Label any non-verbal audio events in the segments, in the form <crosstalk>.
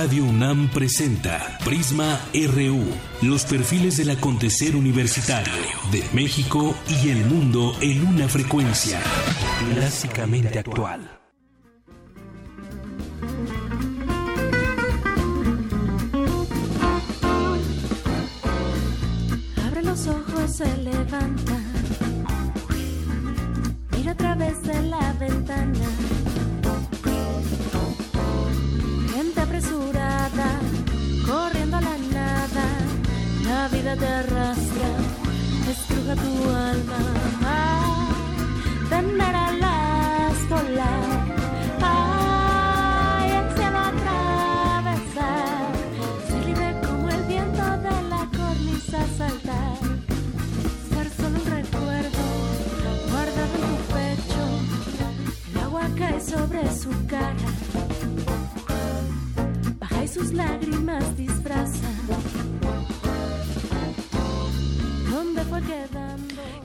Radio UNAM presenta Prisma RU, los perfiles del acontecer universitario de México y el mundo en una frecuencia clásicamente actual. Abre los ojos, se levanta, mira a través de la ventana vida te arrastra, estruja tu alma, tener alas volar, ay, el cielo atravesar, ser libre como el viento de la cornisa saltar, ser solo un recuerdo guardado en tu pecho, el agua cae sobre su cara. Sus lágrimas disfrazan.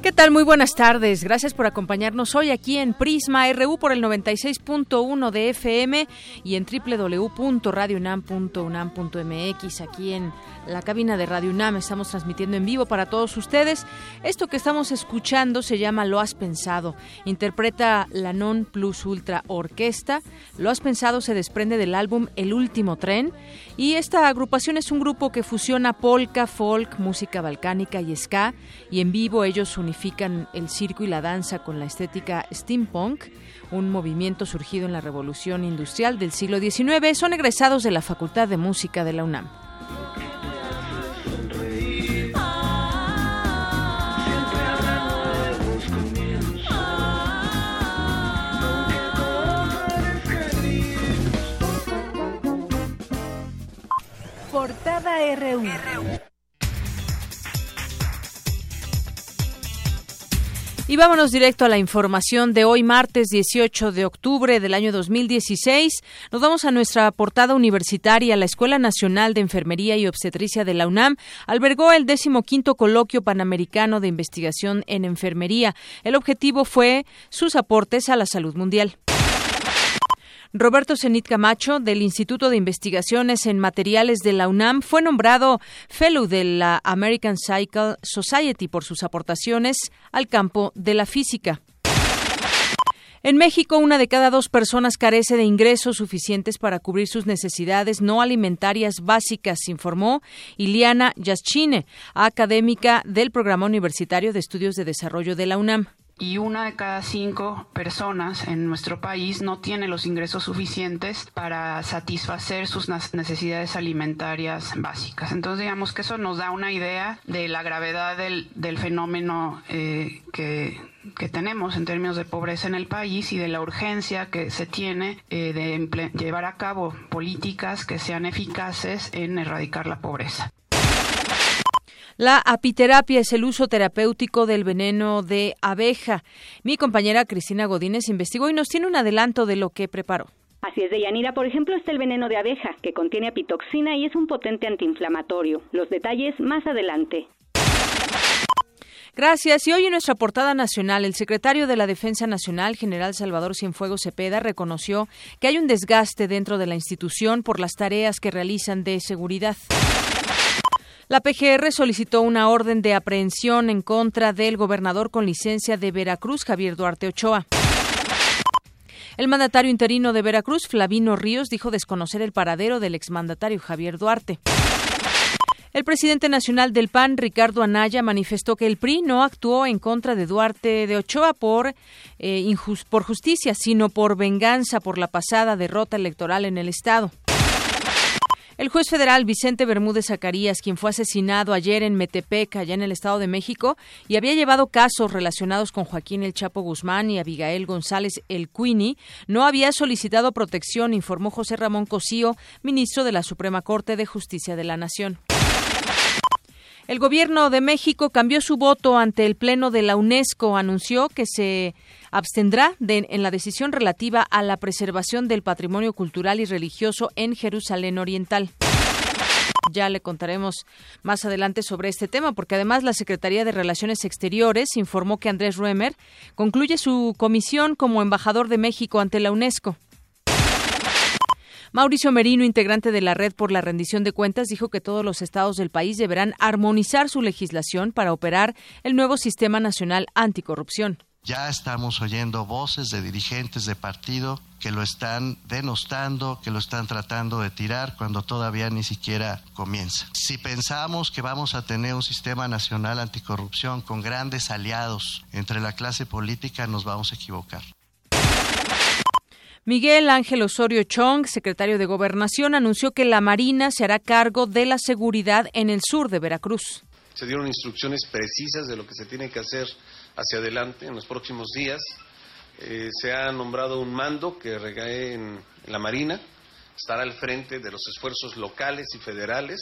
¿Qué tal? Muy buenas tardes. Gracias por acompañarnos hoy aquí en Prisma RU por el 96.1 de FM y en www.radiounam.unam.mx aquí en la cabina de Radio UNAM. Estamos transmitiendo en vivo para todos ustedes. Esto que estamos escuchando se llama Lo has pensado. Interpreta la Non Plus Ultra Orquesta. Lo has pensado se desprende del álbum El último tren y esta agrupación es un grupo que fusiona polka, folk, música balcánica y ska y en vivo ellos unifican el circo y la danza con la estética steampunk un movimiento surgido en la revolución industrial del siglo XIX. Son egresados de la Facultad de Música de la UNAM. Portada RU. Y vámonos directo a la información de hoy, martes 18 de octubre del año 2016. Nos vamos a nuestra portada universitaria. La Escuela Nacional de Enfermería y Obstetricia de la UNAM albergó el decimoquinto coloquio panamericano de investigación en enfermería. El objetivo fue sus aportes a la salud mundial. Roberto Zenit Camacho, del Instituto de Investigaciones en Materiales de la UNAM, fue nombrado Fellow de la American Cycle Society por sus aportaciones al campo de la física. En México, una de cada dos personas carece de ingresos suficientes para cubrir sus necesidades no alimentarias básicas, informó Iliana Yaschine, académica del Programa Universitario de Estudios de Desarrollo de la UNAM y una de cada cinco personas en nuestro país no tiene los ingresos suficientes para satisfacer sus necesidades alimentarias básicas. Entonces digamos que eso nos da una idea de la gravedad del, fenómeno eh, que, tenemos en términos de pobreza en el país y de la urgencia que se tiene eh, de llevar a cabo políticas que sean eficaces en erradicar la pobreza. La apiterapia es el uso terapéutico del veneno de abeja. Mi compañera Cristina Godínez investigó y nos tiene un adelanto de lo que preparó. Así es, de Yanira, por ejemplo, está el veneno de abeja, que contiene apitoxina y es un potente antiinflamatorio. Los detalles más adelante. Gracias. Y hoy en nuestra portada nacional, el secretario de la Defensa Nacional, general Salvador Cienfuegos Cepeda, reconoció que hay un desgaste dentro de la institución por las tareas que realizan de seguridad. La PGR solicitó una orden de aprehensión en contra del gobernador con licencia de Veracruz, Javier Duarte Ochoa. El mandatario interino de Veracruz, Flavino Ríos, dijo desconocer el paradero del exmandatario Javier Duarte. El presidente nacional del PAN, Ricardo Anaya, manifestó que el PRI no actuó en contra de Duarte de Ochoa por, eh, por justicia, sino por venganza por la pasada derrota electoral en el Estado. El juez federal Vicente Bermúdez Zacarías, quien fue asesinado ayer en Metepec, allá en el Estado de México, y había llevado casos relacionados con Joaquín El Chapo Guzmán y Abigail González El Cuini, no había solicitado protección, informó José Ramón Cosío, ministro de la Suprema Corte de Justicia de la Nación. El gobierno de México cambió su voto ante el Pleno de la UNESCO. Anunció que se abstendrá en la decisión relativa a la preservación del patrimonio cultural y religioso en Jerusalén Oriental. Ya le contaremos más adelante sobre este tema, porque además la Secretaría de Relaciones Exteriores informó que Andrés Ruemer concluye su comisión como embajador de México ante la UNESCO. Mauricio Merino, integrante de la Red por la Rendición de Cuentas, dijo que todos los estados del país deberán armonizar su legislación para operar el nuevo Sistema Nacional Anticorrupción. Ya estamos oyendo voces de dirigentes de partido que lo están denostando, que lo están tratando de tirar cuando todavía ni siquiera comienza. Si pensamos que vamos a tener un sistema nacional anticorrupción con grandes aliados entre la clase política, nos vamos a equivocar. Miguel Ángel Osorio Chong, secretario de Gobernación, anunció que la Marina se hará cargo de la seguridad en el sur de Veracruz. Se dieron instrucciones precisas de lo que se tiene que hacer hacia adelante en los próximos días. Eh, se ha nombrado un mando que recae en, en la Marina, estará al frente de los esfuerzos locales y federales.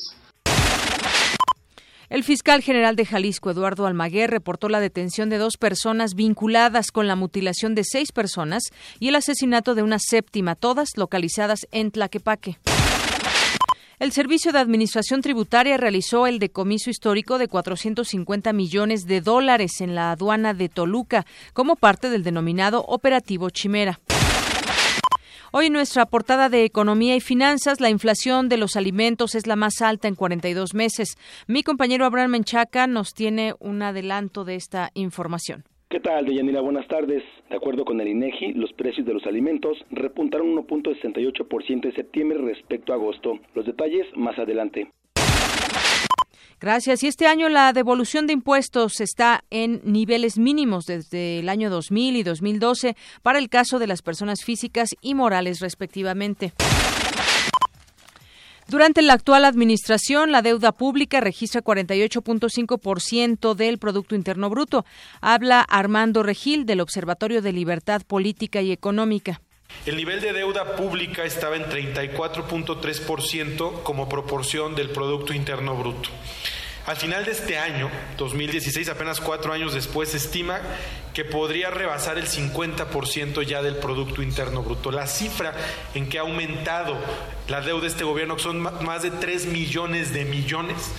El fiscal general de Jalisco, Eduardo Almaguer, reportó la detención de dos personas vinculadas con la mutilación de seis personas y el asesinato de una séptima, todas localizadas en Tlaquepaque. El Servicio de Administración Tributaria realizó el decomiso histórico de 450 millones de dólares en la aduana de Toluca como parte del denominado Operativo Chimera. Hoy en nuestra portada de Economía y Finanzas, la inflación de los alimentos es la más alta en 42 meses. Mi compañero Abraham Menchaca nos tiene un adelanto de esta información. ¿Qué tal, Deyanira? Buenas tardes. De acuerdo con el INEGI, los precios de los alimentos repuntaron 1.68% en septiembre respecto a agosto. Los detalles más adelante. Gracias. Y este año la devolución de impuestos está en niveles mínimos desde el año 2000 y 2012 para el caso de las personas físicas y morales respectivamente. Durante la actual administración, la deuda pública registra 48.5% del Producto Interno Bruto. Habla Armando Regil del Observatorio de Libertad Política y Económica. El nivel de deuda pública estaba en 34.3% como proporción del Producto Interno Bruto. Al final de este año, 2016, apenas cuatro años después, se estima que podría rebasar el 50% ya del Producto Interno Bruto. La cifra en que ha aumentado la deuda de este gobierno, que son más de 3 millones de millones,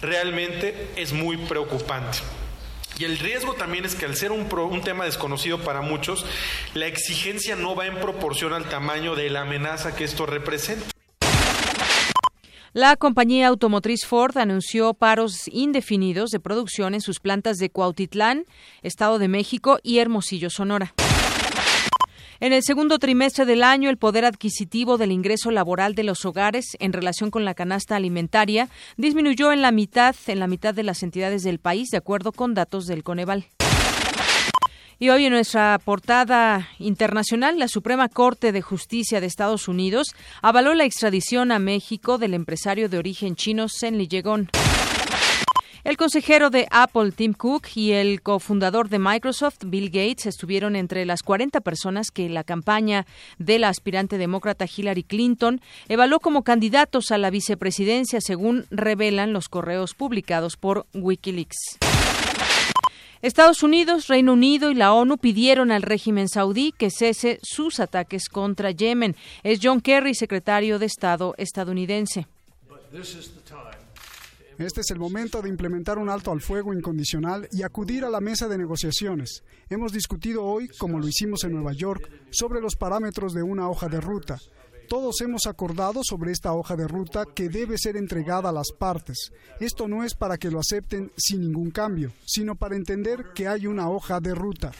realmente es muy preocupante. Y el riesgo también es que al ser un, un, tema desconocido para muchos, la exigencia no va en proporción al tamaño de la amenaza que esto representa. La compañía automotriz Ford anunció paros indefinidos de producción en sus plantas de Cuautitlán, Estado de México y Hermosillo, Sonora. En el segundo trimestre del año, el poder adquisitivo del ingreso laboral de los hogares en relación con la canasta alimentaria disminuyó en la mitad, en la mitad de las entidades del país, de acuerdo con datos del Coneval. Y hoy en nuestra portada internacional, la Suprema Corte de Justicia de Estados Unidos avaló la extradición a México del empresario de origen chino Zen Liyegón. El consejero de Apple, Tim Cook, y el cofundador de Microsoft, Bill Gates, estuvieron entre las 40 personas que la campaña de la aspirante demócrata Hillary Clinton evaluó como candidatos a la vicepresidencia, según revelan los correos publicados por Wikileaks. Estados Unidos, Reino Unido y la ONU pidieron al régimen saudí que cese sus ataques contra Yemen. Es John Kerry, secretario de Estado estadounidense. Este es el momento de implementar un alto al fuego incondicional y acudir a la mesa de negociaciones. Hemos discutido hoy, como lo hicimos en Nueva York, sobre los parámetros de una hoja de ruta. Todos hemos acordado sobre esta hoja de ruta que debe ser entregada a las partes. Esto no es para que lo acepten sin ningún cambio, sino para entender que hay una hoja de ruta.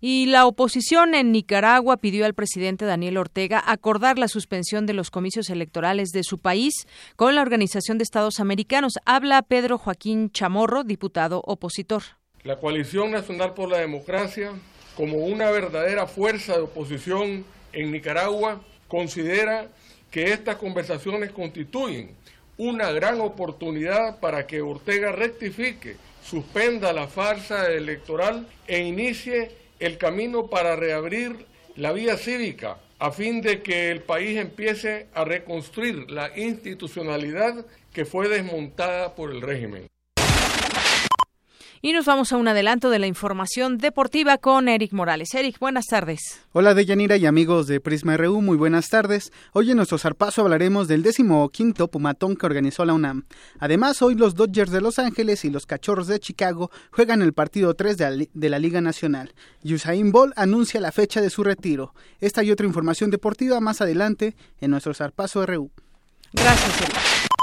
Y la oposición en Nicaragua pidió al presidente Daniel Ortega acordar la suspensión de los comicios electorales de su país con la Organización de Estados Americanos. Habla Pedro Joaquín Chamorro, diputado opositor. La Coalición Nacional por la Democracia como una verdadera fuerza de oposición en Nicaragua, considera que estas conversaciones constituyen una gran oportunidad para que Ortega rectifique, suspenda la farsa electoral e inicie el camino para reabrir la vía cívica a fin de que el país empiece a reconstruir la institucionalidad que fue desmontada por el régimen. Y nos vamos a un adelanto de la información deportiva con Eric Morales. Eric, buenas tardes. Hola Deyanira y amigos de Prisma RU, muy buenas tardes. Hoy en nuestro zarpazo hablaremos del décimo quinto Pumatón que organizó la UNAM. Además, hoy los Dodgers de Los Ángeles y los Cachorros de Chicago juegan el partido 3 de la, Liga Nacional. Usain Bolt anuncia la fecha de su retiro. Esta y otra información deportiva más adelante en nuestro zarpazo RU. Gracias, Eric.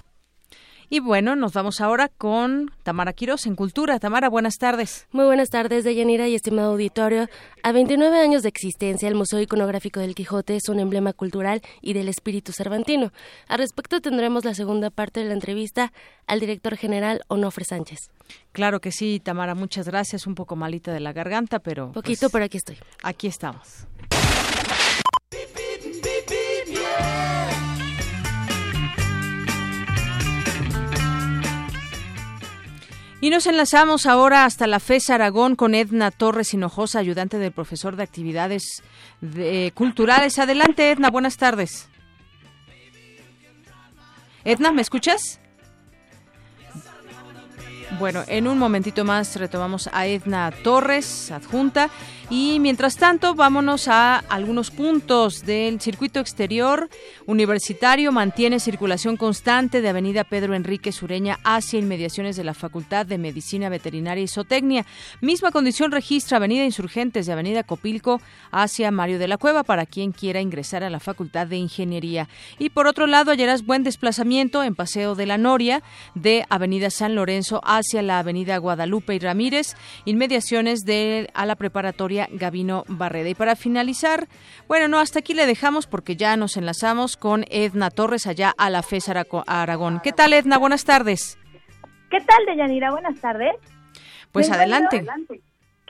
Y bueno, nos vamos ahora con Tamara Quiroz en Cultura. Tamara, buenas tardes. Muy buenas tardes, Deyanira y estimado auditorio. A 29 años de existencia, el Museo Iconográfico del Quijote es un emblema cultural y del espíritu cervantino. Al respecto tendremos la segunda parte de la entrevista al director general Onofre Sánchez. Claro que sí, Tamara, muchas gracias. Un poco malita de la garganta, pero... Poquito, pues, pero aquí estoy. Aquí estamos. Y nos enlazamos ahora hasta la FES Aragón con Edna Torres Hinojosa, ayudante del profesor de actividades culturales. Adelante, Edna, buenas tardes. Edna, ¿me escuchas? Bueno, en un momentito más retomamos a Edna Torres, adjunta. Y mientras tanto, vámonos a algunos puntos del circuito exterior universitario. Mantiene circulación constante de Avenida Pedro Enrique Sureña hacia inmediaciones de la Facultad de Medicina Veterinaria y Zootecnia. Misma condición registra Avenida Insurgentes de Avenida Copilco hacia Mario de la Cueva para quien quiera ingresar a la Facultad de Ingeniería. Y por otro lado, hallarás buen desplazamiento en Paseo de la Noria de Avenida San Lorenzo hacia la Avenida Guadalupe y Ramírez, inmediaciones de a la preparatoria Gabino Barreda. Y para finalizar, bueno, no, hasta aquí le dejamos porque ya nos enlazamos con Edna Torres allá a la FES Aragón. ¿Qué tal, Edna? Buenas tardes. ¿Qué tal, Deyanira? Buenas tardes. Pues adelante.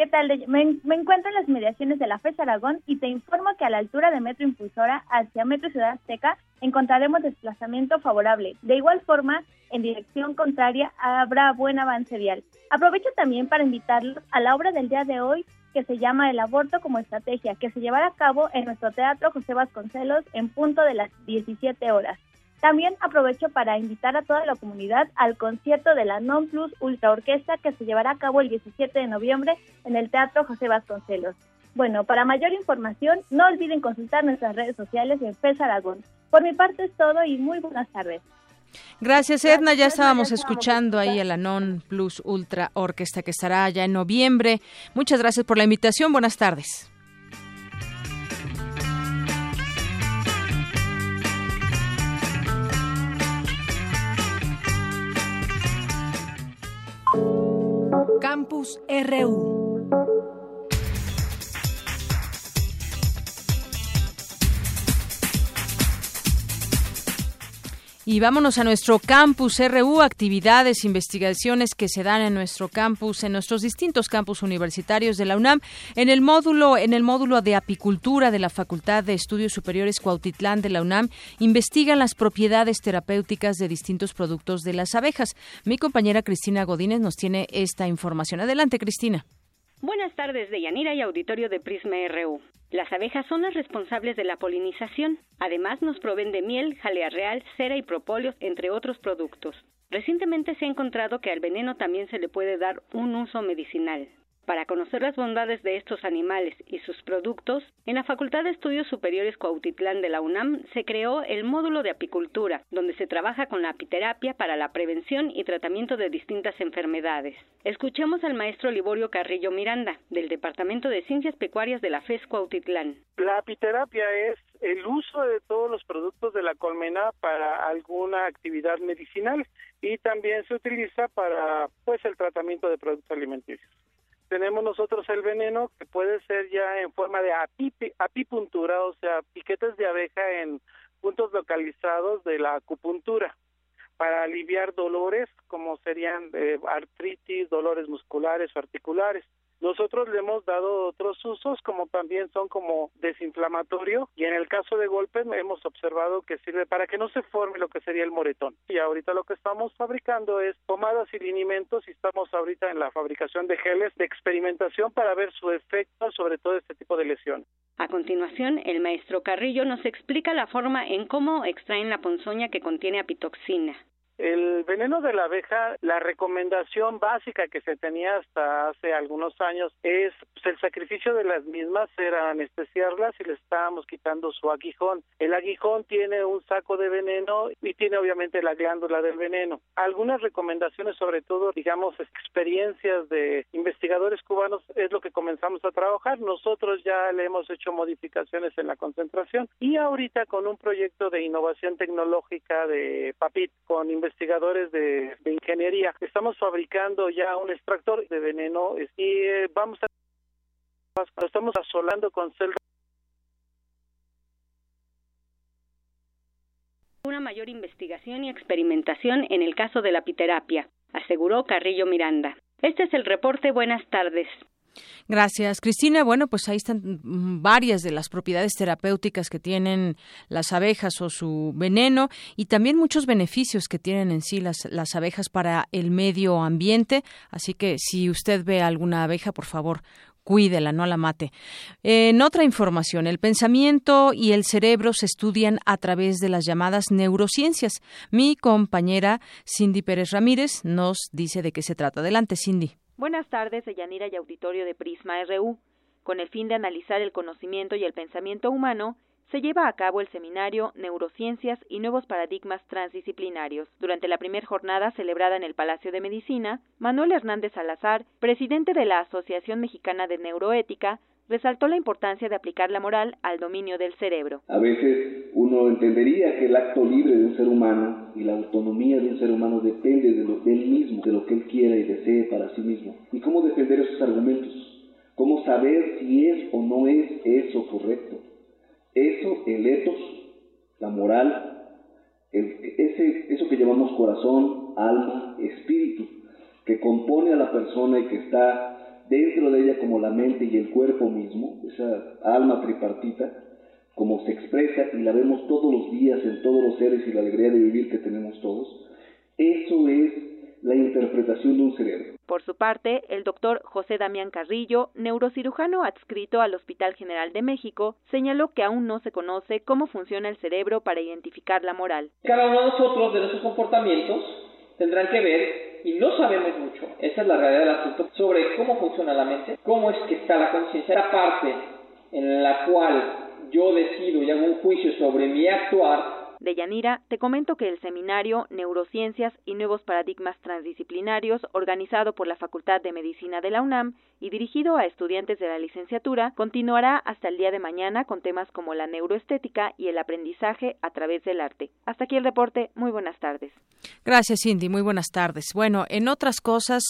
¿Qué tal? Me, encuentro en las mediaciones de la FES Aragón y te informo que a la altura de Metro Impulsora hacia Metro Ciudad Azteca encontraremos desplazamiento favorable. De igual forma, en dirección contraria habrá buen avance vial. Aprovecho también para invitarlos a la obra del día de hoy que se llama El aborto como estrategia, que se llevará a cabo en nuestro Teatro José Vasconcelos en punto de las 17 horas. También aprovecho para invitar a toda la comunidad al concierto de la Non Plus Ultra Orquesta que se llevará a cabo el 17 de noviembre en el Teatro José Vasconcelos. Bueno, para mayor información, no olviden consultar nuestras redes sociales en FES Aragón. Por mi parte es todo y muy buenas tardes. Gracias, Edna. Ya estábamos escuchando ahí a la Non Plus Ultra Orquesta que estará ya en noviembre. Muchas gracias por la invitación. Buenas tardes. Campus RU. Y vámonos a nuestro campus RU, actividades, investigaciones que se dan en nuestro campus, en nuestros distintos campus universitarios de la UNAM, en el módulo, en el módulo de apicultura de la Facultad de Estudios Superiores Cuautitlán de la UNAM, investigan las propiedades terapéuticas de distintos productos de las abejas. Mi compañera Cristina Godínez nos tiene esta información. Adelante, Cristina. Buenas tardes, Deyanira y auditorio de Prisma RU. Las abejas son las responsables de la polinización. Además, nos proveen de miel, jalea real, cera y propóleo, entre otros productos. Recientemente se ha encontrado que al veneno también se le puede dar un uso medicinal. Para conocer las bondades de estos animales y sus productos, en la Facultad de Estudios Superiores Cuautitlán de la UNAM se creó el módulo de apicultura, donde se trabaja con la apiterapia para la prevención y tratamiento de distintas enfermedades. Escuchemos al maestro Liborio Carrillo Miranda, del Departamento de Ciencias Pecuarias de la FES Cuautitlán. La apiterapia es el uso de todos los productos de la colmena para alguna actividad medicinal y también se utiliza para pues el tratamiento de productos alimenticios tenemos nosotros el veneno que puede ser ya en forma de apipuntura, o sea, piquetes de abeja en puntos localizados de la acupuntura para aliviar dolores como serían eh, artritis, dolores musculares o articulares. Nosotros le hemos dado otros usos como también son como desinflamatorio y en el caso de golpes hemos observado que sirve para que no se forme lo que sería el moretón. Y ahorita lo que estamos fabricando es pomadas y linimentos y estamos ahorita en la fabricación de geles de experimentación para ver su efecto sobre todo este tipo de lesiones. A continuación, el maestro Carrillo nos explica la forma en cómo extraen la ponzoña que contiene apitoxina. El veneno de la abeja, la recomendación básica que se tenía hasta hace algunos años es pues, el sacrificio de las mismas era anestesiarlas y le estábamos quitando su aguijón. El aguijón tiene un saco de veneno y tiene obviamente la glándula del veneno. Algunas recomendaciones, sobre todo, digamos, experiencias de investigadores cubanos, es lo que comenzamos a trabajar. Nosotros ya le hemos hecho modificaciones en la concentración y ahorita con un proyecto de innovación tecnológica de PAPIT con investigadores de, de ingeniería estamos fabricando ya un extractor de veneno y eh, vamos a lo estamos asolando con celdas una mayor investigación y experimentación en el caso de la apiterapia, aseguró Carrillo Miranda. Este es el reporte. Buenas tardes. Gracias, Cristina. Bueno, pues ahí están mm, varias de las propiedades terapéuticas que tienen las abejas o su veneno y también muchos beneficios que tienen en sí las, las abejas para el medio ambiente. Así que si usted ve alguna abeja, por favor, cuídela, no la mate. En otra información, el pensamiento y el cerebro se estudian a través de las llamadas neurociencias. Mi compañera Cindy Pérez Ramírez nos dice de qué se trata. Adelante, Cindy. Buenas tardes, Yanira y auditorio de Prisma RU. Con el fin de analizar el conocimiento y el pensamiento humano, se lleva a cabo el seminario Neurociencias y Nuevos Paradigmas Transdisciplinarios. Durante la primera jornada celebrada en el Palacio de Medicina, Manuel Hernández Salazar, presidente de la Asociación Mexicana de Neuroética, resaltó la importancia de aplicar la moral al dominio del cerebro. A veces uno entendería que el acto libre de un ser humano y la autonomía de un ser humano depende de, lo, de él mismo, de lo que él quiera y desee para sí mismo. ¿Y cómo defender esos argumentos? ¿Cómo saber si es o no es eso correcto? Eso, el etos, la moral, ese, eso que llamamos corazón, alma, espíritu, que compone a la persona y que está dentro de ella como la mente y el cuerpo mismo, esa alma tripartita, como se expresa y la vemos todos los días en todos los seres y la alegría de vivir que tenemos todos, eso es la interpretación de un cerebro. Por su parte, el doctor José Damián Carrillo, neurocirujano adscrito al Hospital General de México, señaló que aún no se conoce cómo funciona el cerebro para identificar la moral. Cada uno de nosotros, de nuestros comportamientos, tendrán que ver, y no sabemos mucho, esa es la realidad del asunto, sobre cómo funciona la mente, cómo es que está la conciencia, la parte en la cual yo decido y hago un juicio sobre mi actuar. De Yanira, te comento que el seminario Neurociencias y Nuevos Paradigmas Transdisciplinarios, organizado por la Facultad de Medicina de la UNAM y dirigido a estudiantes de la licenciatura, continuará hasta el día de mañana con temas como la neuroestética y el aprendizaje a través del arte. Hasta aquí el reporte. Muy buenas tardes. Gracias, Cindy. Muy buenas tardes. Bueno, en otras cosas,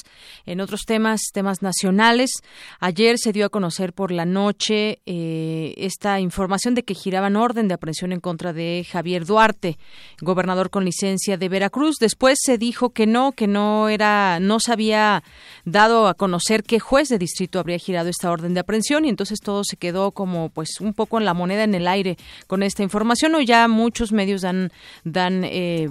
en otros temas, temas nacionales, ayer se dio a conocer por la noche eh, esta información de que giraban orden de aprehensión en contra de Javier Duarte gobernador con licencia de Veracruz. Después se dijo que no, que no era, no se había dado a conocer qué juez de distrito habría girado esta orden de aprehensión y entonces todo se quedó como pues un poco en la moneda en el aire con esta información. O ya muchos medios dan dan eh,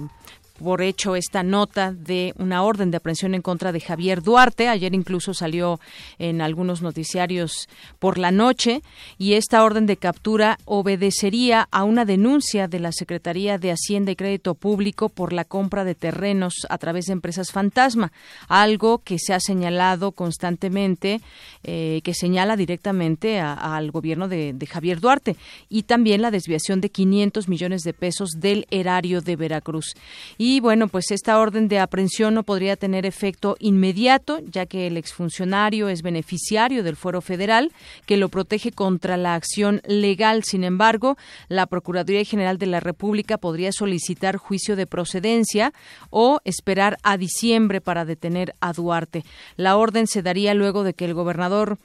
por hecho esta nota de una orden de aprehensión en contra de Javier Duarte. Ayer incluso salió en algunos noticiarios por la noche y esta orden de captura obedecería a una denuncia de la Secretaría de Hacienda y Crédito Público por la compra de terrenos a través de empresas fantasma, algo que se ha señalado constantemente, eh, que señala directamente al gobierno de, de Javier Duarte y también la desviación de 500 millones de pesos del erario de Veracruz. Y y bueno, pues esta orden de aprehensión no podría tener efecto inmediato, ya que el exfuncionario es beneficiario del fuero federal, que lo protege contra la acción legal. Sin embargo, la Procuraduría General de la República podría solicitar juicio de procedencia o esperar a diciembre para detener a Duarte. La orden se daría luego de que el gobernador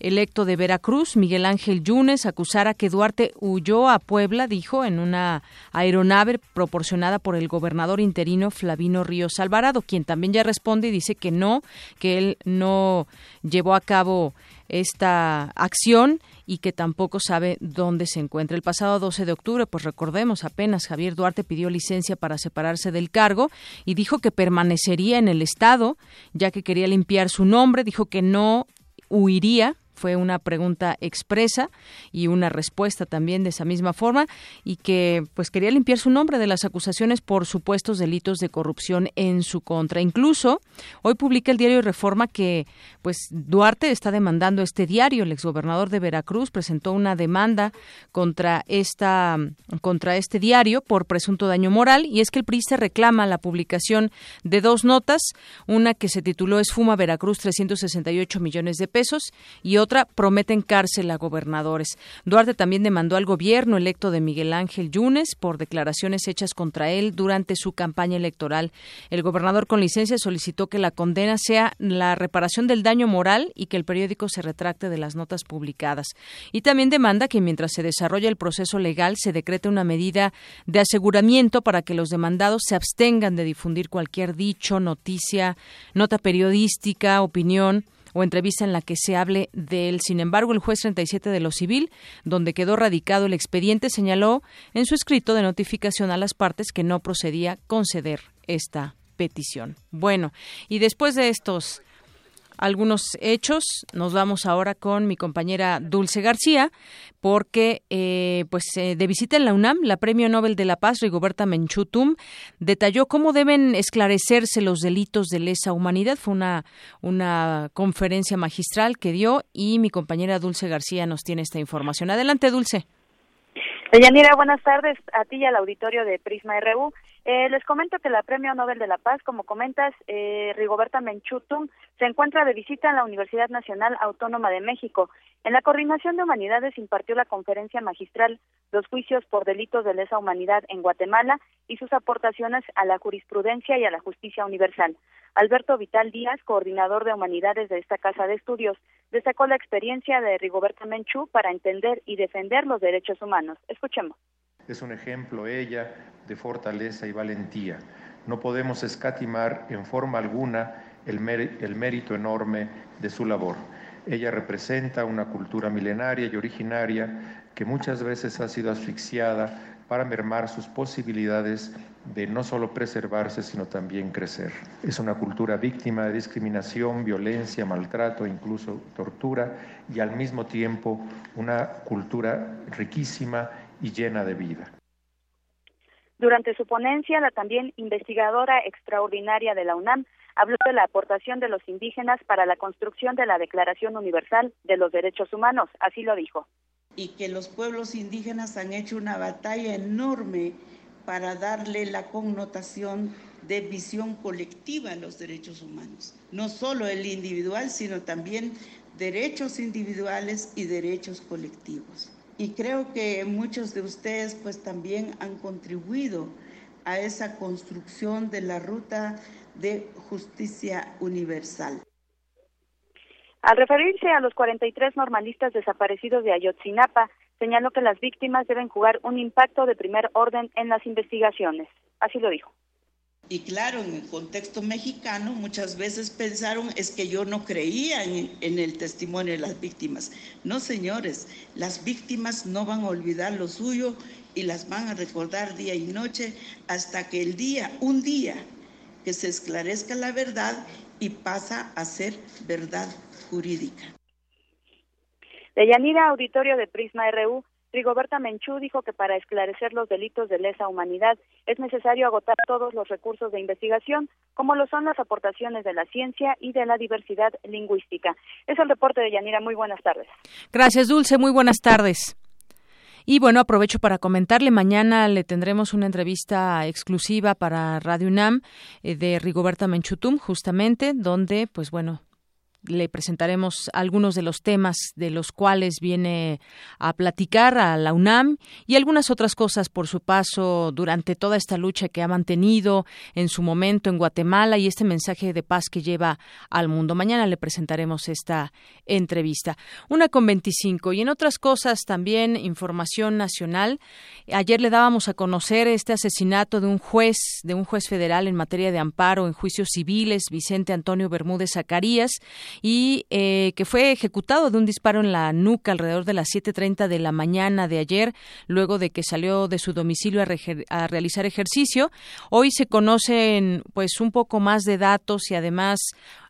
electo de Veracruz, Miguel Ángel Yunes, acusara que Duarte huyó a Puebla, dijo, en una aeronave proporcionada por el gobernador interino Flavino Ríos Alvarado, quien también ya responde y dice que no, que él no llevó a cabo esta acción y que tampoco sabe dónde se encuentra. El pasado 12 de octubre, pues recordemos, apenas Javier Duarte pidió licencia para separarse del cargo y dijo que permanecería en el Estado, ya que quería limpiar su nombre, dijo que no huiría fue una pregunta expresa y una respuesta también de esa misma forma y que pues quería limpiar su nombre de las acusaciones por supuestos delitos de corrupción en su contra. Incluso hoy publica el diario Reforma que pues Duarte está demandando este diario. El exgobernador de Veracruz presentó una demanda contra esta contra este diario por presunto daño moral y es que el PRI reclama la publicación de dos notas, una que se tituló Esfuma Veracruz 368 millones de pesos y otra prometen cárcel a gobernadores. Duarte también demandó al gobierno electo de Miguel Ángel Yunes por declaraciones hechas contra él durante su campaña electoral. El gobernador con licencia solicitó que la condena sea la reparación del daño moral y que el periódico se retracte de las notas publicadas. Y también demanda que mientras se desarrolla el proceso legal se decrete una medida de aseguramiento para que los demandados se abstengan de difundir cualquier dicho, noticia, nota periodística, opinión o entrevista en la que se hable de él. Sin embargo, el juez 37 de lo civil, donde quedó radicado el expediente, señaló en su escrito de notificación a las partes que no procedía conceder esta petición. Bueno, y después de estos algunos hechos. Nos vamos ahora con mi compañera Dulce García, porque eh, pues eh, de visita en la UNAM, la Premio Nobel de la Paz, Rigoberta Menchutum, detalló cómo deben esclarecerse los delitos de lesa humanidad. Fue una, una conferencia magistral que dio y mi compañera Dulce García nos tiene esta información. Adelante, Dulce. Deyanira, buenas tardes a ti y al auditorio de Prisma RU. Eh, les comento que la Premio Nobel de la Paz, como comentas, eh, Rigoberta Menchutum, se encuentra de visita en la Universidad Nacional Autónoma de México. En la Coordinación de Humanidades impartió la conferencia magistral Los juicios por delitos de lesa humanidad en Guatemala y sus aportaciones a la jurisprudencia y a la justicia universal. Alberto Vital Díaz, coordinador de humanidades de esta casa de estudios, destacó la experiencia de Rigoberta Menchú para entender y defender los derechos humanos. Escuchemos. Es un ejemplo ella de fortaleza y valentía. No podemos escatimar en forma alguna el, mérito enorme de su labor. Ella representa una cultura milenaria y originaria que muchas veces ha sido asfixiada para mermar sus posibilidades de no solo preservarse, sino también crecer. Es una cultura víctima de discriminación, violencia, maltrato, incluso tortura, y al mismo tiempo una cultura riquísima y llena de vida. Durante su ponencia, la también investigadora extraordinaria de la UNAM habló de la aportación de los indígenas para la construcción de la Declaración Universal de los Derechos Humanos, así lo dijo. Y que los pueblos indígenas han hecho una batalla enorme para darle la connotación de visión colectiva a los derechos humanos. No solo el individual, sino también derechos individuales y derechos colectivos y creo que muchos de ustedes pues también han contribuido a esa construcción de la ruta de justicia universal. Al referirse a los 43 normalistas desaparecidos de Ayotzinapa, señaló que las víctimas deben jugar un impacto de primer orden en las investigaciones. Así lo dijo. Y claro, en el contexto mexicano muchas veces pensaron es que yo no creía en, en, el testimonio de las víctimas. No, señores, las víctimas no van a olvidar lo suyo y las van a recordar día y noche hasta que el día, un día, que se esclarezca la verdad y pasa a ser verdad jurídica. De Yanira, auditorio de Prisma RU, Rigoberta Menchú dijo que para esclarecer los delitos de lesa humanidad es necesario agotar todos los recursos de investigación, como lo son las aportaciones de la ciencia y de la diversidad lingüística. Es el reporte de Yanira. Muy buenas tardes. Gracias, Dulce. Muy buenas tardes. Y bueno, aprovecho para comentarle, mañana le tendremos una entrevista exclusiva para Radio UNAM eh, de Rigoberta Menchutum, justamente, donde, pues bueno, le presentaremos algunos de los temas de los cuales viene a platicar a la UNAM y algunas otras cosas por su paso durante toda esta lucha que ha mantenido en su momento en Guatemala y este mensaje de paz que lleva al mundo. Mañana le presentaremos esta entrevista. Una con 25 y en otras cosas también información nacional. Ayer le dábamos a conocer este asesinato de un juez, de un juez federal en materia de amparo en juicios civiles, Vicente Antonio Bermúdez Zacarías y eh, que fue ejecutado de un disparo en la nuca alrededor de las 7.30 de la mañana de ayer, luego de que salió de su domicilio a, realizar ejercicio. Hoy se conocen pues un poco más de datos y además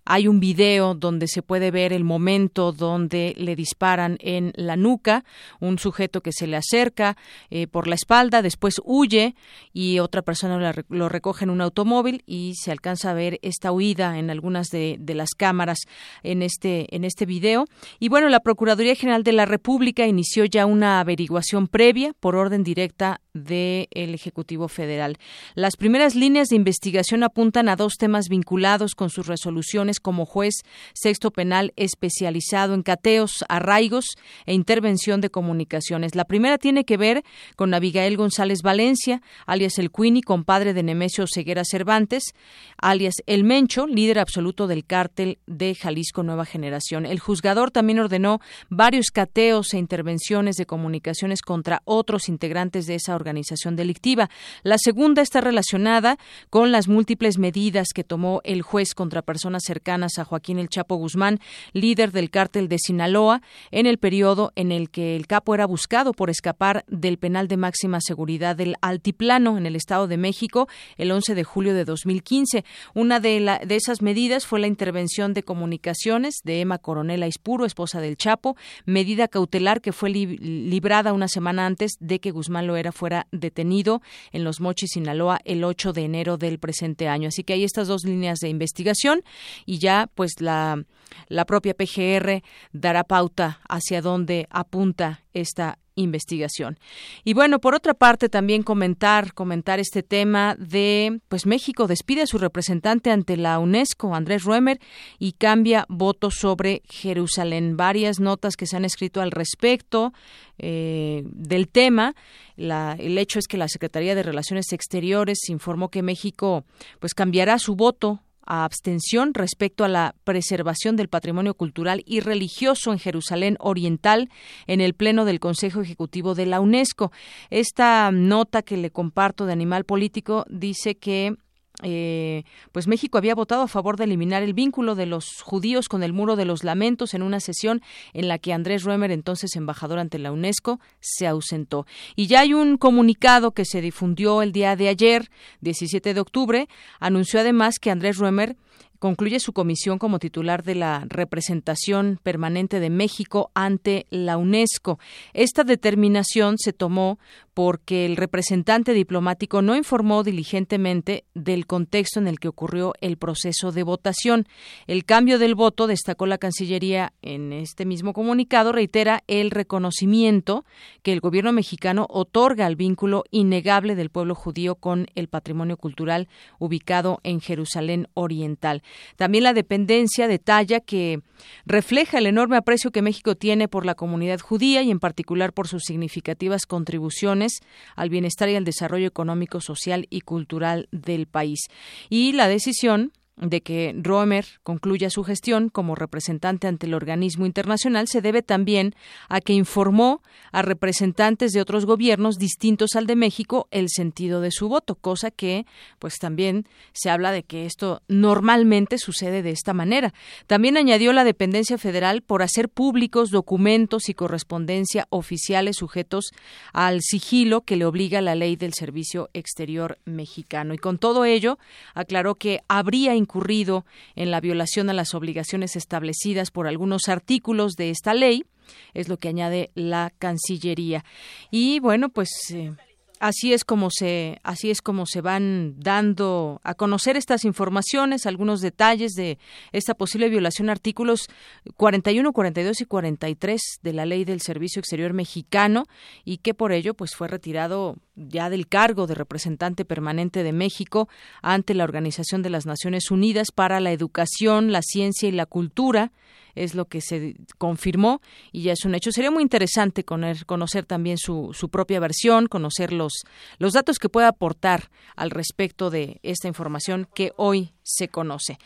hay un video donde se puede ver el momento donde le disparan en la nuca, un sujeto que se le acerca eh, por la espalda, después huye y otra persona lo recoge en un automóvil y se alcanza a ver esta huida en algunas de, de las cámaras en este, en este video. Y bueno, la Procuraduría General de la República inició ya una averiguación previa por orden directa del Ejecutivo Federal. Las primeras líneas de investigación apuntan a dos temas vinculados con sus resoluciones como juez sexto penal especializado en cateos, arraigos e intervención de comunicaciones. La primera tiene que ver con Abigail González Valencia, alias El Quini, compadre de Nemesio Ceguera Cervantes, alias El Mencho, líder absoluto del cártel de Jalisco Nueva Generación. El juzgador también ordenó varios cateos e intervenciones de comunicaciones contra otros integrantes de esa organización organización delictiva. La segunda está relacionada con las múltiples medidas que tomó el juez contra personas cercanas a Joaquín El Chapo Guzmán, líder del cártel de Sinaloa, en el periodo en el que el capo era buscado por escapar del penal de máxima seguridad del Altiplano en el Estado de México el 11 de julio de 2015. Una de, esas medidas fue la intervención de comunicaciones de Emma Coronel Aispuro, esposa del Chapo, medida cautelar que fue librada una semana antes de que Guzmán lo era detenido en Los Mochis, Sinaloa, el 8 de enero del presente año. Así que hay estas dos líneas de investigación y ya pues la, la propia PGR dará pauta hacia dónde apunta esta investigación. Y bueno, por otra parte, también comentar, comentar este tema de, pues México despide a su representante ante la UNESCO, Andrés Ruemer, y cambia voto sobre Jerusalén. Varias notas que se han escrito al respecto eh, del tema. La, el hecho es que la Secretaría de Relaciones Exteriores informó que México, pues cambiará su voto a abstención respecto a la preservación del patrimonio cultural y religioso en Jerusalén Oriental en el Pleno del Consejo Ejecutivo de la UNESCO. Esta nota que le comparto de Animal Político dice que eh, pues México había votado a favor de eliminar el vínculo de los judíos con el muro de los lamentos en una sesión en la que Andrés Ruemer, entonces embajador ante la UNESCO, se ausentó. Y ya hay un comunicado que se difundió el día de ayer, 17 de octubre, anunció además que Andrés Ruemer concluye su comisión como titular de la representación permanente de México ante la UNESCO. Esta determinación se tomó porque el representante diplomático no informó diligentemente del contexto en el que ocurrió el proceso de votación. El cambio del voto, destacó la Cancillería en este mismo comunicado, reitera el reconocimiento que el gobierno mexicano otorga al vínculo innegable del pueblo judío con el patrimonio cultural ubicado en Jerusalén Oriental. También la dependencia detalla que refleja el enorme aprecio que México tiene por la comunidad judía y en particular por sus significativas contribuciones al bienestar y al desarrollo económico, social y cultural del país. Y la decisión de que Roemer concluya su gestión como representante ante el organismo internacional se debe también a que informó a representantes de otros gobiernos distintos al de México el sentido de su voto, cosa que pues también se habla de que esto normalmente sucede de esta manera. También añadió la dependencia federal por hacer públicos documentos y correspondencia oficiales sujetos al sigilo que le obliga la ley del Servicio Exterior mexicano. Y con todo ello, aclaró que habría incurrido en la violación a las obligaciones establecidas por algunos artículos de esta ley, es lo que añade la Cancillería. Y bueno, pues eh, así es como se así es como se van dando a conocer estas informaciones, algunos detalles de esta posible violación artículos 41, 42 y 43 de la Ley del Servicio Exterior Mexicano y que por ello pues fue retirado ya del cargo de representante permanente de México ante la Organización de las Naciones Unidas para la Educación, la Ciencia y la Cultura es lo que se confirmó y ya es un hecho. Sería muy interesante conocer, también su, su propia versión, conocer los, los datos que pueda aportar al respecto de esta información que hoy se conoce.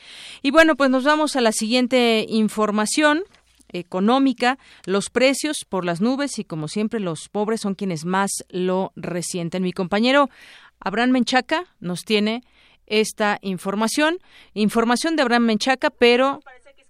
Y bueno, pues nos vamos a la siguiente información económica, los precios por las nubes y como siempre los pobres son quienes más lo resienten. Mi compañero Abraham Menchaca nos tiene esta información, información de Abraham Menchaca, pero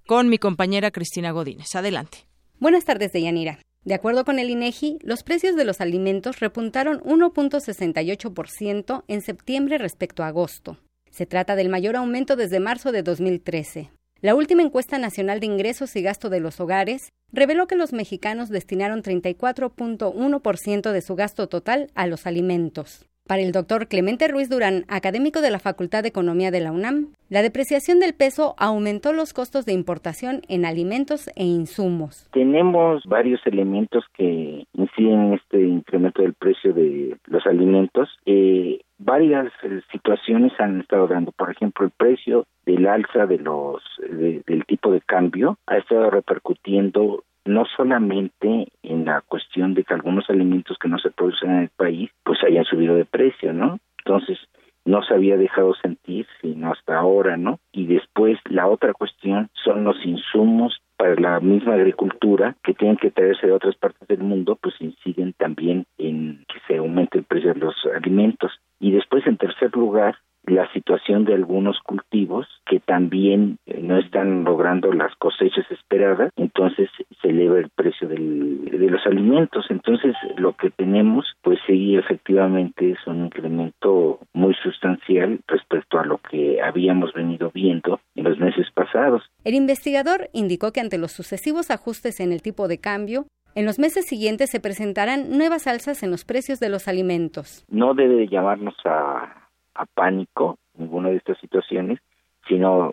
con mi compañera Cristina Godínez. Adelante. Buenas tardes, Deyanira. De acuerdo con el INEGI, los precios de los alimentos repuntaron 1.68% en septiembre respecto a agosto. Se trata del mayor aumento desde marzo de 2013. La última encuesta nacional de ingresos y gasto de los hogares reveló que los mexicanos destinaron 34.1% de su gasto total a los alimentos. Para el doctor Clemente Ruiz Durán, académico de la Facultad de Economía de la UNAM, la depreciación del peso aumentó los costos de importación en alimentos e insumos. Tenemos varios elementos que inciden en este incremento del precio de los alimentos. Eh, varias eh, situaciones han estado dando. Por ejemplo, el precio del alza de los del tipo de cambio ha estado repercutiendo no solamente en la cuestión de que algunos alimentos que no se producen en el país pues hayan subido de precio, ¿no? Entonces no se había dejado sentir sino hasta ahora, ¿no? Y después la otra cuestión son los insumos para la misma agricultura que tienen que traerse de otras partes del mundo, pues inciden también en que se aumente el precio de los alimentos. Y después, en tercer lugar, la situación de algunos cultivos que también eh, no están logrando las cosechas esperadas, entonces se eleva el precio del, de los alimentos. Entonces lo que tenemos, pues sí, efectivamente es un incremento muy sustancial respecto a lo que habíamos venido viendo en los meses pasados. El investigador indicó que ante los sucesivos ajustes en el tipo de cambio, en los meses siguientes se presentarán nuevas alzas en los precios de los alimentos. No debe llamarnos a a pánico ninguna de estas situaciones, sino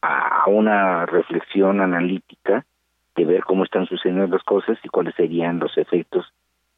a una reflexión analítica de ver cómo están sucediendo las cosas y cuáles serían los efectos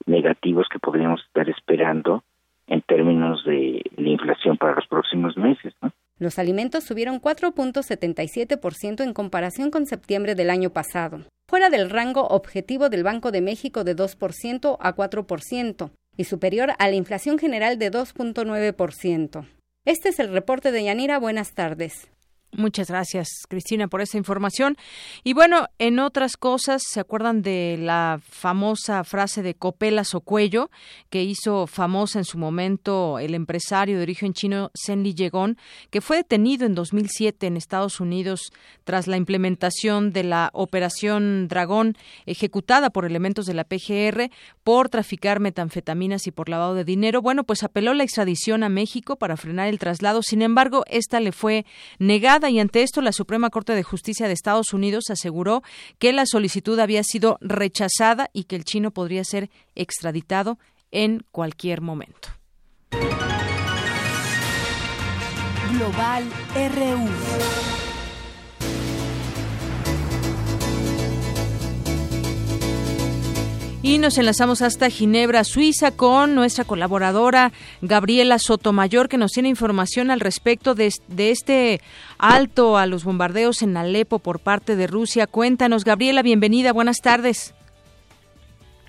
negativos que podríamos estar esperando en términos de la inflación para los próximos meses. Los alimentos subieron 4.77% en comparación con septiembre del año pasado, fuera del rango objetivo del Banco de México de 2% a 4%, y superior a la inflación general de 2.9%. Este es el reporte de Yanira. Buenas tardes. Muchas gracias, Cristina, por esa información. Y bueno, en otras cosas, ¿se acuerdan de la famosa frase de Copelas o Cuello, que hizo famosa en su momento el empresario de origen chino Li Yegon, que fue detenido en 2007 en Estados Unidos tras la implementación de la Operación Dragón, ejecutada por elementos de la PGR por traficar metanfetaminas y por lavado de dinero? Bueno, pues apeló la extradición a México para frenar el traslado. Sin embargo, esta le fue negada y ante esto la Suprema Corte de Justicia de Estados Unidos aseguró que la solicitud había sido rechazada y que el chino podría ser extraditado en cualquier momento. Global RU. Y nos enlazamos hasta Ginebra, Suiza, con nuestra colaboradora Gabriela Sotomayor, que nos tiene información al respecto de, este alto a los bombardeos en Alepo por parte de Rusia. Cuéntanos, Gabriela, bienvenida, buenas tardes.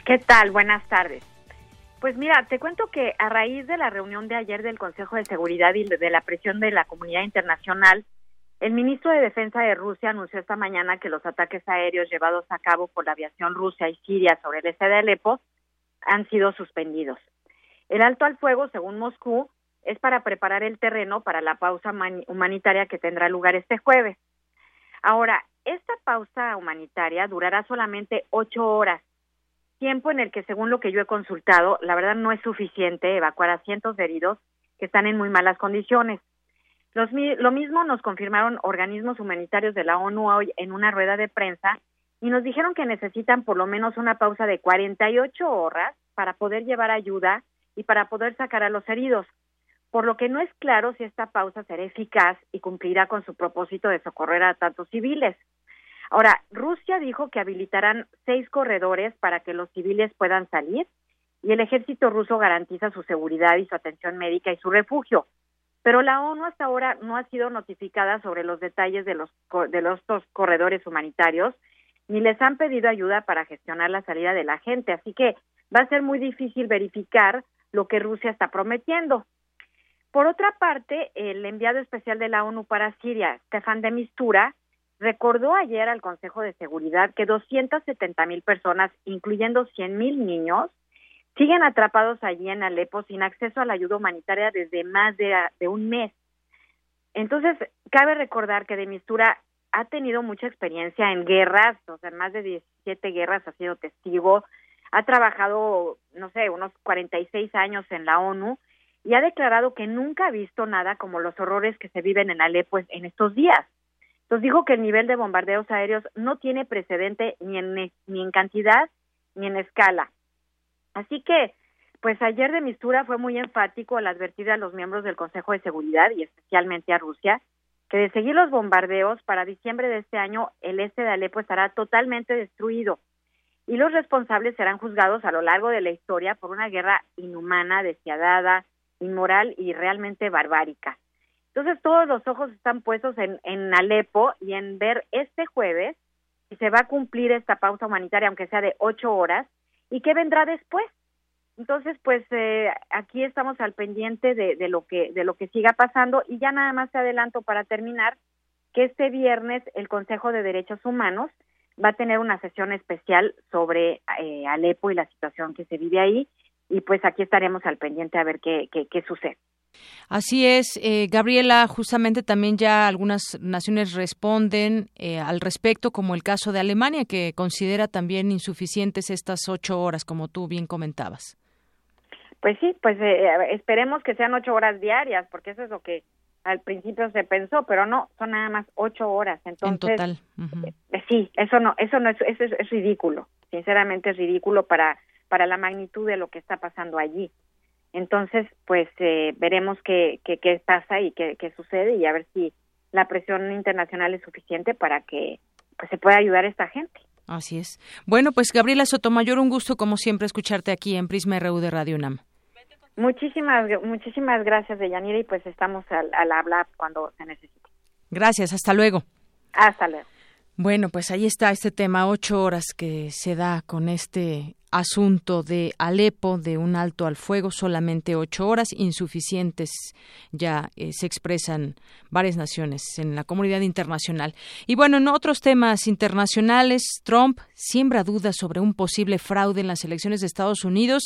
¿Qué tal? Buenas tardes. Pues mira, te cuento que a raíz de la reunión de ayer del Consejo de Seguridad y de la presión de la comunidad internacional, el ministro de Defensa de Rusia anunció esta mañana que los ataques aéreos llevados a cabo por la aviación rusa y siria sobre el este de Alepo han sido suspendidos. El alto al fuego, según Moscú, es para preparar el terreno para la pausa humanitaria que tendrá lugar este jueves. Ahora, esta pausa humanitaria durará solamente ocho horas, tiempo en el que, según lo que yo he consultado, la verdad no es suficiente evacuar a cientos de heridos que están en muy malas condiciones lo mismo nos confirmaron organismos humanitarios de la ONU hoy en una rueda de prensa y nos dijeron que necesitan por lo menos una pausa de 48 horas para poder llevar ayuda y para poder sacar a los heridos, por lo que no es claro si esta pausa será eficaz y cumplirá con su propósito de socorrer a tantos civiles. Ahora, Rusia dijo que habilitarán seis corredores para que los civiles puedan salir y el ejército ruso garantiza su seguridad y su atención médica y su refugio pero la ONU hasta ahora no ha sido notificada sobre los detalles de los de los dos corredores humanitarios ni les han pedido ayuda para gestionar la salida de la gente, así que va a ser muy difícil verificar lo que Rusia está prometiendo. Por otra parte, el enviado especial de la ONU para Siria, Stefan de Mistura, recordó ayer al Consejo de Seguridad que 270 mil personas, incluyendo 100 mil niños, siguen atrapados allí en Alepo sin acceso a la ayuda humanitaria desde más de, un mes. Entonces, cabe recordar que de Mistura ha tenido mucha experiencia en guerras, o sea, más de 17 guerras ha sido testigo, ha trabajado, no sé, unos 46 años en la ONU y ha declarado que nunca ha visto nada como los horrores que se viven en Alepo en estos días. Entonces dijo que el nivel de bombardeos aéreos no tiene precedente ni en, ni en cantidad ni en escala. Así que, pues ayer de Mistura fue muy enfático al advertir a los miembros del Consejo de Seguridad y especialmente a Rusia que de seguir los bombardeos para diciembre de este año el este de Alepo estará totalmente destruido y los responsables serán juzgados a lo largo de la historia por una guerra inhumana, despiadada, inmoral y realmente barbárica. Entonces todos los ojos están puestos en, en Alepo y en ver este jueves si se va a cumplir esta pausa humanitaria, aunque sea de ocho horas, y qué vendrá después. Entonces, pues eh, aquí estamos al pendiente de, de, lo que de lo que siga pasando y ya nada más te adelanto para terminar que este viernes el Consejo de Derechos Humanos va a tener una sesión especial sobre eh, Alepo y la situación que se vive ahí y pues aquí estaremos al pendiente a ver qué, qué, qué sucede. Así es, eh, Gabriela, justamente también ya algunas naciones responden eh, al respecto, como el caso de Alemania, que considera también insuficientes estas ocho horas, como tú bien comentabas. Pues sí, pues eh, esperemos que sean ocho horas diarias, porque eso es lo que al principio se pensó, pero no, son nada más ocho horas. Entonces, en total. Eh, sí, eso no, eso no es, eso es, es ridículo. Sinceramente es ridículo para para la magnitud de lo que está pasando allí. Entonces, pues eh, veremos qué, qué, qué, pasa y qué, qué, sucede y a ver si la presión internacional es suficiente para que pues, se pueda ayudar a esta gente. Así es. Bueno, pues Gabriela Sotomayor, un gusto como siempre escucharte aquí en Prisma RU de Radio UNAM. Muchísimas, muchísimas gracias, Deyanira, y pues estamos al, al hablar cuando se necesite. Gracias, hasta luego. Hasta luego. Bueno, pues ahí está este tema, ocho horas que se da con este asunto de Alepo, de un alto al fuego, solamente ocho horas, insuficientes, ya eh, se expresan varias naciones en la comunidad internacional. Y bueno, en otros temas internacionales, Trump siembra dudas sobre un posible fraude en las elecciones de Estados Unidos.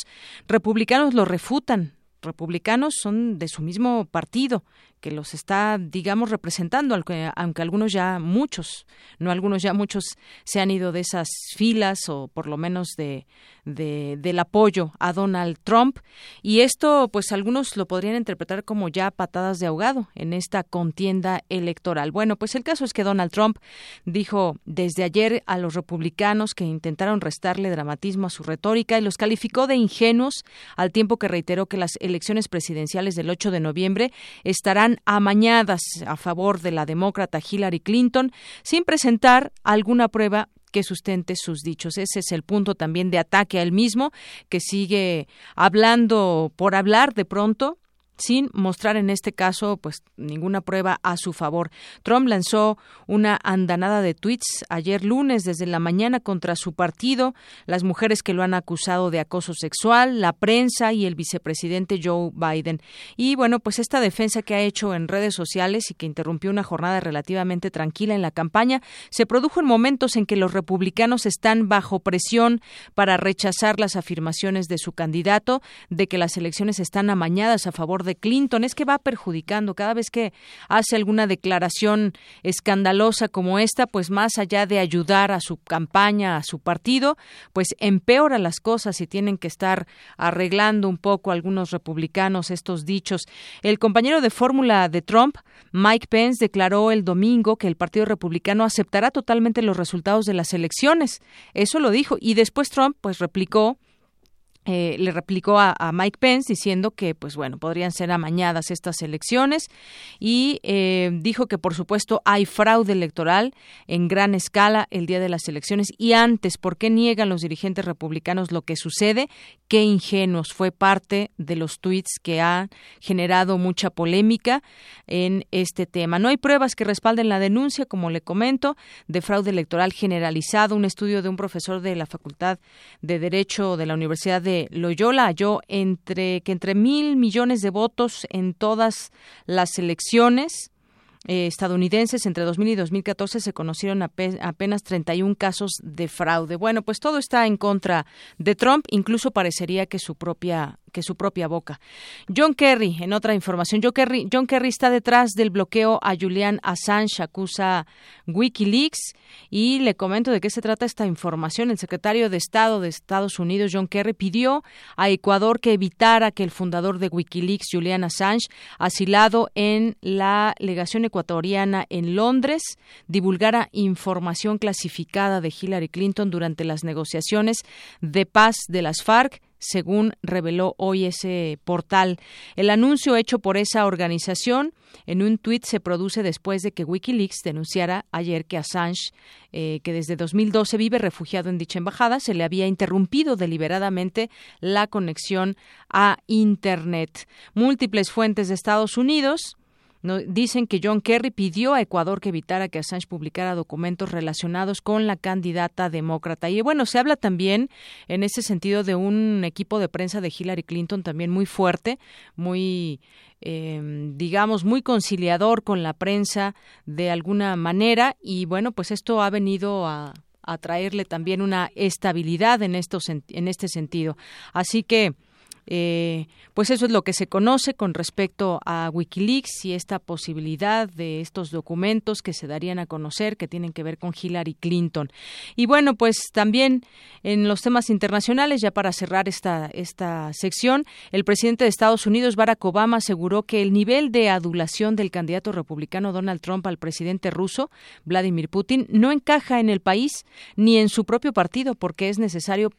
Republicanos lo refutan. Republicanos son de su mismo partido que los está, digamos, representando, aunque, aunque, algunos ya muchos, no algunos ya muchos se han ido de esas filas o por lo menos de, de, del apoyo a Donald Trump. Y esto, pues algunos lo podrían interpretar como ya patadas de ahogado en esta contienda electoral. Bueno, pues el caso es que Donald Trump dijo desde ayer a los republicanos que intentaron restarle dramatismo a su retórica y los calificó de ingenuos al tiempo que reiteró que las elecciones presidenciales del 8 de noviembre estarán amañadas a favor de la demócrata Hillary Clinton sin presentar alguna prueba que sustente sus dichos. Ese es el punto también de ataque a él mismo, que sigue hablando por hablar de pronto sin mostrar en este caso pues ninguna prueba a su favor. Trump lanzó una andanada de tweets ayer lunes desde la mañana contra su partido, las mujeres que lo han acusado de acoso sexual, la prensa y el vicepresidente Joe Biden. Y bueno, pues esta defensa que ha hecho en redes sociales y que interrumpió una jornada relativamente tranquila en la campaña se produjo en momentos en que los republicanos están bajo presión para rechazar las afirmaciones de su candidato de que las elecciones están amañadas a favor de Clinton es que va perjudicando cada vez que hace alguna declaración escandalosa como esta, pues más allá de ayudar a su campaña, a su partido, pues empeora las cosas y tienen que estar arreglando un poco algunos republicanos estos dichos. El compañero de fórmula de Trump, Mike Pence, declaró el domingo que el Partido Republicano aceptará totalmente los resultados de las elecciones. Eso lo dijo y después Trump pues replicó eh, le replicó a, Mike Pence diciendo que, pues bueno, podrían ser amañadas estas elecciones y eh, dijo que, por supuesto, hay fraude electoral en gran escala el día de las elecciones y antes, ¿por qué niegan los dirigentes republicanos lo que sucede? Qué ingenuos fue parte de los tweets que ha generado mucha polémica en este tema. No hay pruebas que respalden la denuncia, como le comento, de fraude electoral generalizado. Un estudio de un profesor de la Facultad de Derecho de la Universidad de Loyola halló entre, que entre mil millones de votos en todas las elecciones eh, estadounidenses entre 2000 y 2014 se conocieron apenas 31 casos de fraude. Bueno, pues todo está en contra de Trump, incluso parecería que su propia que su propia boca. John Kerry, en otra información, John Kerry, John Kerry está detrás del bloqueo a Julian Assange, acusa Wikileaks, y le comento de qué se trata esta información. El secretario de Estado de Estados Unidos, John Kerry, pidió a Ecuador que evitara que el fundador de Wikileaks, Julian Assange, asilado en la legación ecuatoriana en Londres, divulgara información clasificada de Hillary Clinton durante las negociaciones de paz de las FARC según reveló hoy ese portal. El anuncio hecho por esa organización en un tuit se produce después de que Wikileaks denunciara ayer que Assange, eh, que desde 2012 vive refugiado en dicha embajada, se le había interrumpido deliberadamente la conexión a Internet. Múltiples fuentes de Estados Unidos dicen que John Kerry pidió a Ecuador que evitara que Assange publicara documentos relacionados con la candidata demócrata. Y bueno, se habla también en ese sentido de un equipo de prensa de Hillary Clinton también muy fuerte, muy em, digamos, muy conciliador con la prensa de alguna manera y bueno, pues esto ha venido a, a traerle también una estabilidad en, estos, en este sentido. Así que eh, pues eso es lo que se conoce con respecto a Wikileaks y esta posibilidad de estos documentos que se darían a conocer que tienen que ver con Hillary Clinton. Y bueno, pues también en los temas internacionales, ya para cerrar esta, esta sección, el presidente de Estados Unidos, Barack Obama, aseguró que el nivel de adulación del candidato republicano Donald Trump al presidente ruso, Vladimir Putin, no encaja en el país ni en su propio partido porque es necesario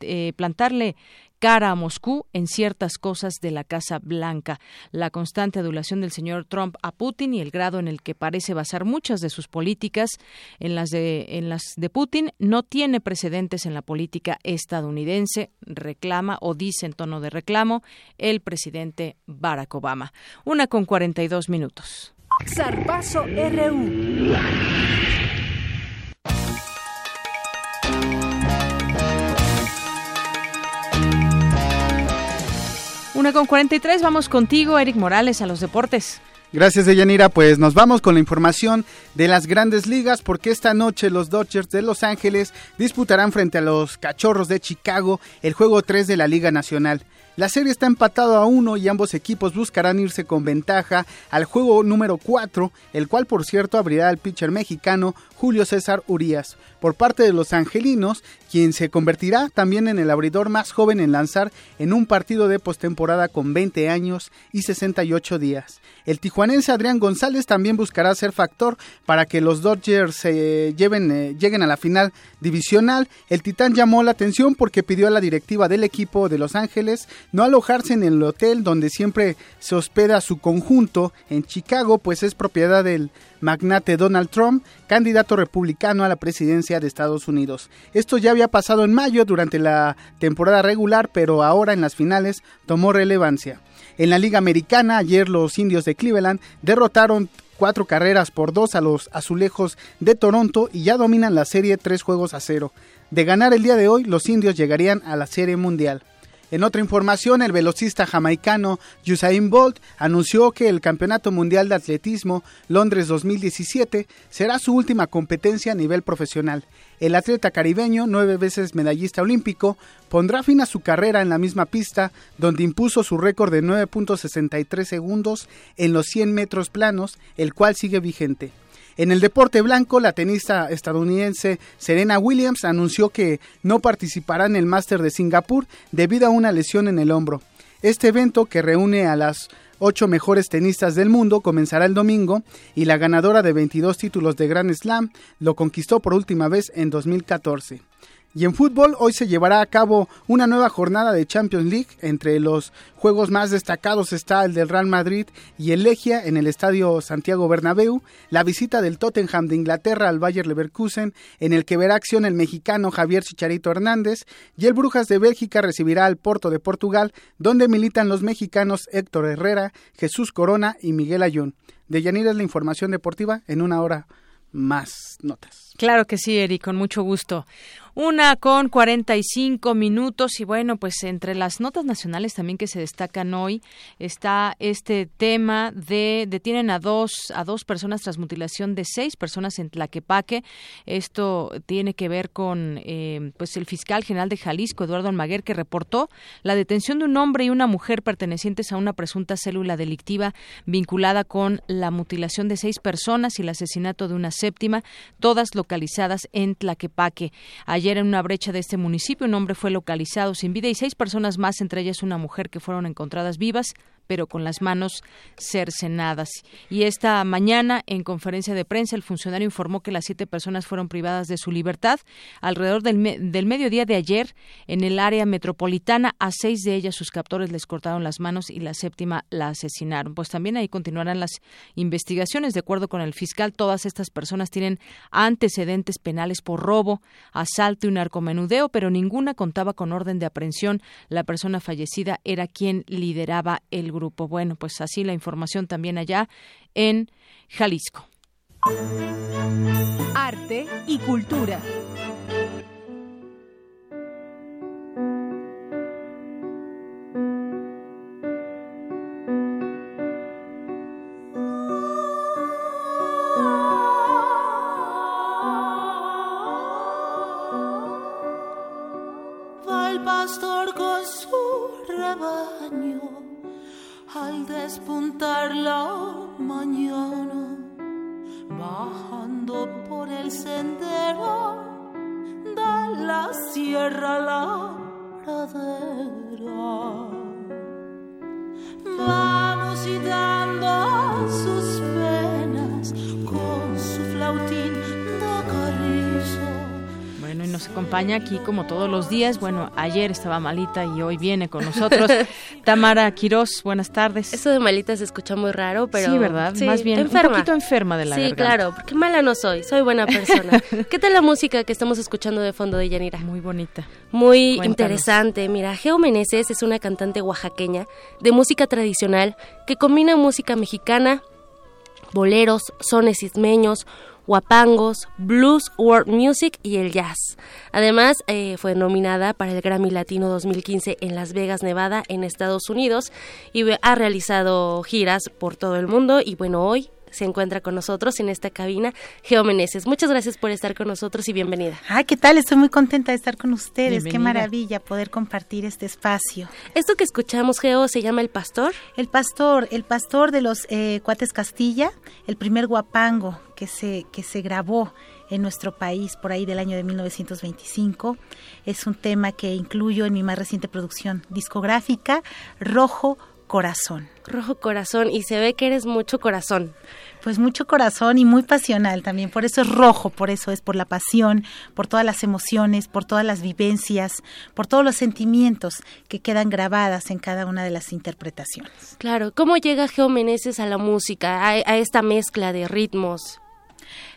eh, plantarle cara a Moscú en ciertas cosas de la Casa Blanca. La constante adulación del señor Trump a Putin y el grado en el que parece basar muchas de sus políticas en las de, en las de Putin no tiene precedentes en la política estadounidense, reclama o dice en tono de reclamo el presidente Barack Obama. Una con 42 minutos. Zarpazo RU. Una con 43, vamos contigo, Eric Morales, a los deportes. Gracias, Deyanira. Pues nos vamos con la información de las grandes ligas, porque esta noche los Dodgers de Los Ángeles disputarán frente a los Cachorros de Chicago el juego 3 de la Liga Nacional. La serie está empatada a uno y ambos equipos buscarán irse con ventaja al juego número 4, el cual por cierto abrirá el pitcher mexicano Julio César Urias, por parte de los angelinos, quien se convertirá también en el abridor más joven en lanzar en un partido de postemporada con 20 años y 68 días. El tijuanense Adrián González también buscará ser factor para que los Dodgers se lleven, eh, lleguen a la final divisional. El Titán llamó la atención porque pidió a la directiva del equipo de Los Ángeles no alojarse en el hotel donde siempre se hospeda su conjunto en Chicago, pues es propiedad del magnate Donald Trump, candidato republicano a la presidencia de Estados Unidos. Esto ya había pasado en mayo durante la temporada regular, pero ahora en las finales tomó relevancia. En la Liga Americana, ayer los indios de Cleveland derrotaron cuatro carreras por dos a los azulejos de Toronto y ya dominan la serie tres juegos a cero. De ganar el día de hoy, los indios llegarían a la serie mundial. En otra información, el velocista jamaicano Usain Bolt anunció que el Campeonato Mundial de Atletismo Londres 2017 será su última competencia a nivel profesional. El atleta caribeño, nueve veces medallista olímpico, pondrá fin a su carrera en la misma pista donde impuso su récord de 9.63 segundos en los 100 metros planos, el cual sigue vigente. En el deporte blanco, la tenista estadounidense Serena Williams anunció que no participará en el Máster de Singapur debido a una lesión en el hombro. Este evento, que reúne a las ocho mejores tenistas del mundo, comenzará el domingo y la ganadora de 22 títulos de Grand Slam lo conquistó por última vez en 2014. Y en fútbol, hoy se llevará a cabo una nueva jornada de Champions League. Entre los juegos más destacados está el del Real Madrid y el Legia en el Estadio Santiago Bernabéu, la visita del Tottenham de Inglaterra al Bayer Leverkusen, en el que verá acción el mexicano Javier Chicharito Hernández, y el Brujas de Bélgica recibirá al Porto de Portugal, donde militan los mexicanos Héctor Herrera, Jesús Corona y Miguel Ayón. De Yanira es la información deportiva en una hora más notas. Claro que sí, Eri, con mucho gusto. Una con 45 minutos y bueno, pues entre las notas nacionales también que se destacan hoy está este tema de detienen a dos a dos personas tras mutilación de seis personas en Tlaquepaque. Esto tiene que ver con eh, pues el fiscal general de Jalisco, Eduardo Almaguer, que reportó la detención de un hombre y una mujer pertenecientes a una presunta célula delictiva vinculada con la mutilación de seis personas y el asesinato de una séptima, todas localizadas en Tlaquepaque. Ayer en una brecha de este municipio. Un hombre fue localizado sin vida y seis personas más, entre ellas una mujer que fueron encontradas vivas pero con las manos cercenadas. Y esta mañana, en conferencia de prensa, el funcionario informó que las siete personas fueron privadas de su libertad. Alrededor del, del mediodía de ayer, en el área metropolitana, a seis de ellas sus captores les cortaron las manos y la séptima la asesinaron. Pues también ahí continuarán las investigaciones. De acuerdo con el fiscal, todas estas personas tienen antecedentes penales por robo, asalto y narcomenudeo, pero ninguna contaba con orden de aprehensión. La persona fallecida era quien lideraba el grupo Bueno, pues así la información también allá en Jalisco. Arte y cultura. Acompaña aquí como todos los días. Bueno, ayer estaba malita y hoy viene con nosotros. <laughs> Tamara Quiroz, buenas tardes. Eso de malita se escucha muy raro, pero... Sí, ¿verdad? Más bien un poquito enferma de la sí, garganta. Sí, claro, porque mala no soy, soy buena persona. <laughs> ¿Qué tal la música que estamos escuchando de fondo de Yanira? Muy bonita. Muy interesante. Mira, Geo Meneses es una cantante oaxaqueña de música tradicional que combina música mexicana, boleros, sones ismeños, guapangos, blues, world music y el jazz. Además, eh, fue nominada para el Grammy Latino 2015 en Las Vegas, Nevada, en Estados Unidos, y ha realizado giras por todo el mundo. Y bueno, hoy se encuentra con nosotros en esta cabina, Geo Meneses. Muchas gracias por estar con nosotros y bienvenida. Ay, ¿qué tal? Estoy muy contenta de estar con ustedes. Qué maravilla poder compartir este espacio. Esto que escuchamos, Geo, se llama El Pastor. El Pastor, el Pastor de los eh, Cuates Castilla, el primer guapango que se, que se grabó en nuestro país por ahí del año de 1925. Es un tema que incluyo en mi más reciente producción discográfica, Rojo Corazón. Rojo Corazón, y se ve que eres mucho corazón. Pues mucho corazón y muy pasional también, por eso es rojo, por eso es por la pasión, por todas las emociones, por todas las vivencias, por todos los sentimientos que quedan grabadas en cada una de las interpretaciones. Claro, ¿cómo llega Geo Meneses a la música, a, a esta mezcla de ritmos?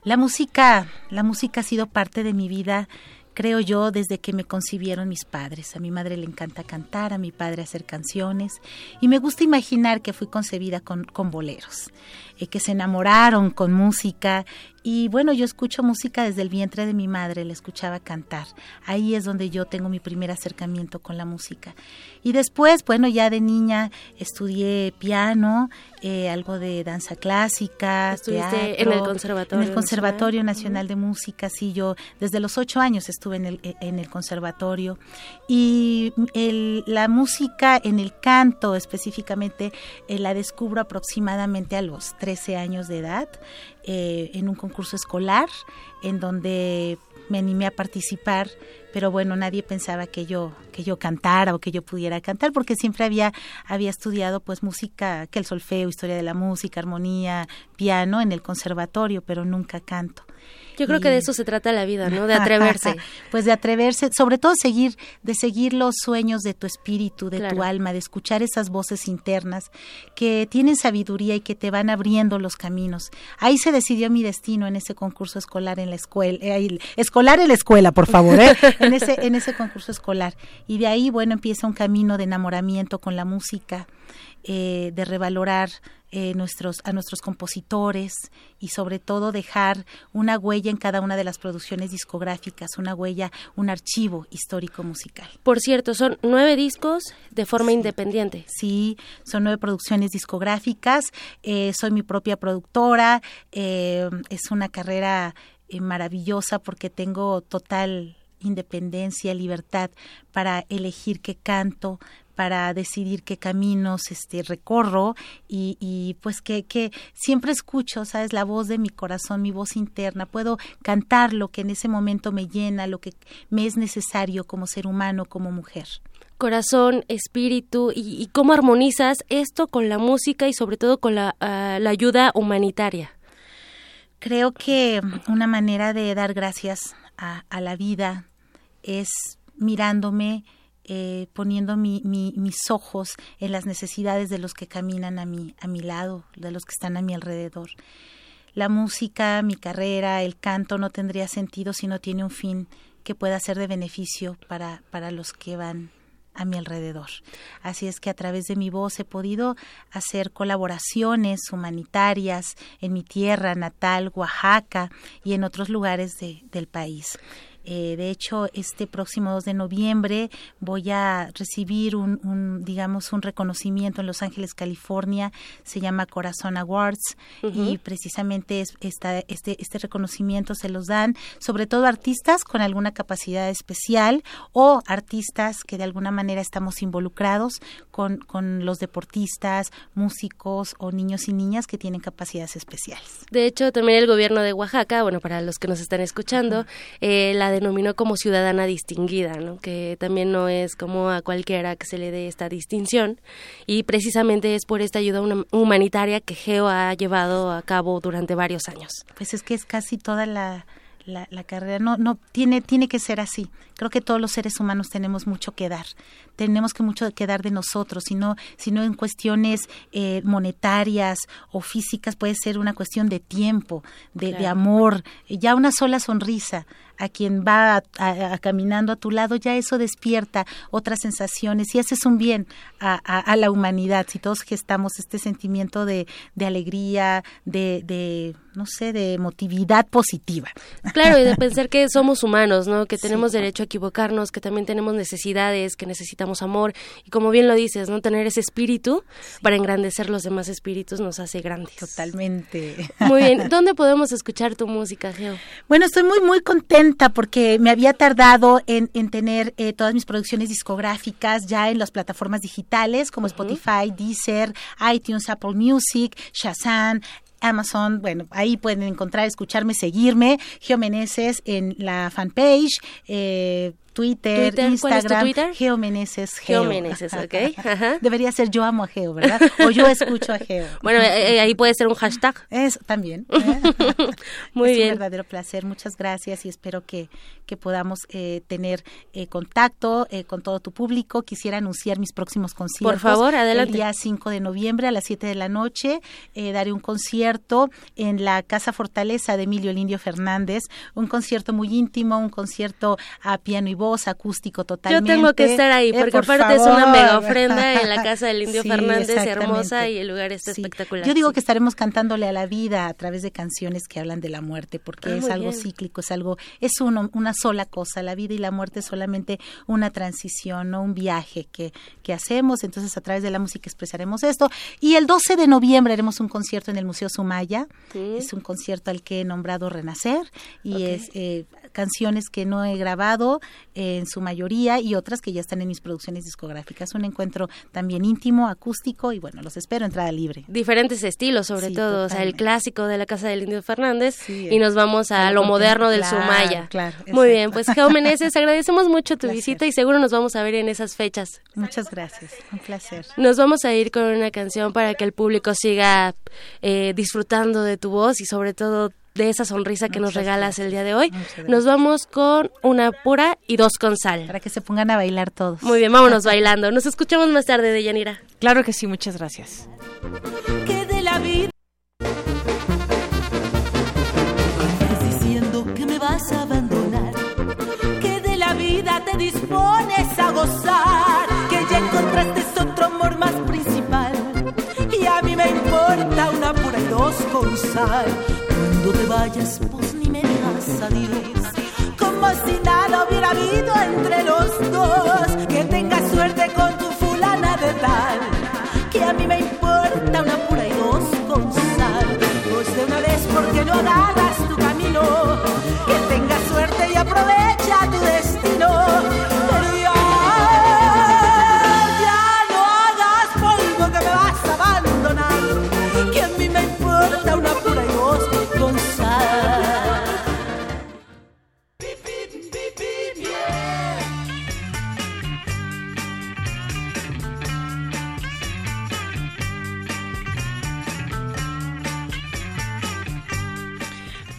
La música, la música ha sido parte de mi vida creo yo, desde que me concibieron mis padres. A mi madre le encanta cantar, a mi padre hacer canciones y me gusta imaginar que fui concebida con, con boleros, eh, que se enamoraron con música y bueno, yo escucho música desde el vientre de mi madre, le escuchaba cantar. Ahí es donde yo tengo mi primer acercamiento con la música. Y después, bueno, ya de niña estudié piano, eh, algo de danza clásica, Estuviste en el Conservatorio En el Conservatorio Nacional, de Música, sí, yo desde los ocho años estuve en el, en el conservatorio. Y el, la música en el canto específicamente eh, la descubro aproximadamente a los 13 años de edad. Eh, en un concurso escolar en donde me animé a participar, pero bueno, nadie pensaba que yo que yo cantara o que yo pudiera cantar porque siempre había había estudiado pues música, que el solfeo, historia de la música, armonía, piano en el conservatorio, pero nunca canto. Yo creo que de eso se trata la vida, ¿no? De <laughs> atreverse. pues de atreverse, sobre todo seguir, de seguir los sueños de tu espíritu, de tu alma, de escuchar esas voces internas que tienen sabiduría y que te van abriendo los caminos. Ahí se decidió mi destino en ese concurso escolar en la escuela, eh, escolar en la escuela, por favor, ¿eh? <laughs> en ese, en ese concurso escolar. Y de ahí, bueno, empieza un camino de enamoramiento con la música eh, de revalorar eh, nuestros, a nuestros compositores y sobre todo dejar una huella en cada una de las producciones discográficas, una huella, un archivo histórico musical. Por cierto, son nueve discos de forma independiente. Sí, son nueve producciones discográficas. Eh, soy mi propia productora. Eh, es una carrera maravillosa porque tengo total independencia, libertad para elegir qué canto, para decidir qué caminos este recorro y, y pues que, que siempre escucho, sabes, la voz de mi corazón, mi voz interna, puedo cantar lo que en ese momento me llena, lo que me es necesario como ser humano, como mujer. Corazón, espíritu y, cómo armonizas esto con la música y sobre todo con la, ah, la, ayuda humanitaria. Creo que una manera de dar gracias a, a la vida es mirándome eh, poniendo mi, mis ojos en las necesidades de los que caminan a mi, a mi lado, de los que están a mi alrededor. La música, mi carrera, el canto no tendría sentido si no tiene un fin que pueda ser de beneficio para, para los que van a mi alrededor. Así es que a través de mi voz he podido hacer colaboraciones humanitarias en mi tierra natal, Oaxaca, y en otros lugares de, del país. Eh, de hecho, este próximo 2 de noviembre voy a recibir un, digamos, un reconocimiento en Los Ángeles, California. Se llama Corazón Awards y precisamente es, esta, este, este reconocimiento se los dan sobre todo artistas con alguna capacidad especial o artistas que de alguna manera estamos involucrados con, con los deportistas, músicos o niños y niñas que tienen capacidades especiales. De hecho, también el gobierno de Oaxaca, bueno, para los que nos están escuchando, eh, la denominó como ciudadana distinguida, ¿no? que también no es como a cualquiera que se le dé esta distinción y precisamente es por esta ayuda humanitaria que Geo ha llevado a cabo durante varios años. Pues es que es casi toda la, la, la, carrera. No, no tiene, tiene que ser así. Creo que todos los seres humanos tenemos mucho que dar. Tenemos que mucho que dar de nosotros, sino, sino en cuestiones eh, monetarias o físicas puede ser una cuestión de tiempo, de, de amor, ya una sola sonrisa a quien va caminando a tu lado, ya eso despierta otras sensaciones y haces un bien a, la humanidad. Si todos gestamos este sentimiento de, alegría, de, no sé, de emotividad positiva. Claro, y de pensar que somos humanos, ¿no? Que tenemos derecho a equivocarnos, que también tenemos necesidades, que necesitamos amor. Y como bien lo dices, ¿no? Tener ese espíritu para engrandecer los demás espíritus nos hace grandes. Totalmente. Muy bien. <laughs> ¿Dónde podemos escuchar tu música, Geo? Bueno, estoy muy, muy contenta porque me había tardado en, tener eh, todas mis producciones discográficas ya en las plataformas digitales como Spotify, Deezer, iTunes, Apple Music, Shazam, Amazon, bueno, ahí pueden encontrar, escucharme, seguirme, Geo Meneses en la fanpage, eh, Twitter, Instagram, Twitter? Geo Meneses. Geo, Meneses, <laughs> ok. Debería ser yo amo a Geo, ¿verdad? O yo escucho a Geo. <laughs> bueno, eh, eh, ahí puede ser un hashtag. Eso también. <laughs> Muy es bien. un verdadero placer. Muchas gracias y espero que, que podamos eh, tener contacto con todo tu público. Quisiera anunciar mis próximos conciertos. Por favor, adelante. El día 5 de noviembre a las 7 de la noche daré un concierto en la Casa Fortaleza de Emilio Lindio Fernández. Un concierto muy íntimo, un concierto a piano y voz acústico totalmente. Yo tengo que estar ahí, eh, porque aparte es una mega <laughs> ofrenda en la casa del Indio Fernández, hermosa y el lugar está espectacular. Yo digo que estaremos cantándole a la vida a través de canciones que hablan de la muerte, porque ah, es algo cíclico, es algo, es uno, una sola cosa, la vida y la muerte es solamente una transición, no un viaje que, que hacemos, entonces a través de la música expresaremos esto. Y el 12 de noviembre haremos un concierto en el Museo Sumaya, es un concierto al que he nombrado Renacer, y es eh, canciones que no he grabado, en su mayoría y otras que ya están en mis producciones discográficas. Un encuentro también íntimo, acústico y bueno, los espero entrada libre. Diferentes estilos, sobre todo, o sea, el clásico de la Casa del Indio Fernández y nos vamos a lo moderno del Sumaya. Claro, Muy bien, pues Meneses, agradecemos mucho tu <laughs> visita y seguro nos vamos a ver en esas fechas. Muchas gracias, un placer. Nos vamos a ir con una canción para que el público siga eh, disfrutando de tu voz y sobre todo de esa sonrisa que nos regalas el día de hoy. Nos vamos con una pura y dos con sal. Para que se pongan a bailar todos. Muy bien, vámonos bailando. Nos escuchamos más tarde, Deyanira. Claro que sí, muchas gracias. Que de la vida. diciendo que me vas a abandonar. Que de la vida te dispones a gozar. Que ya encontraste otro amor más principal. Y a mí me importa una pura y dos con sal vayas, pues ni me digas adiós. Como si nada hubiera habido entre los dos. Que tengas suerte con tu fulana de tal. Que a mí me importa una pura y dos con sal. Pues de una vez, porque no agarras tu camino? Que tengas suerte y aprovecha tu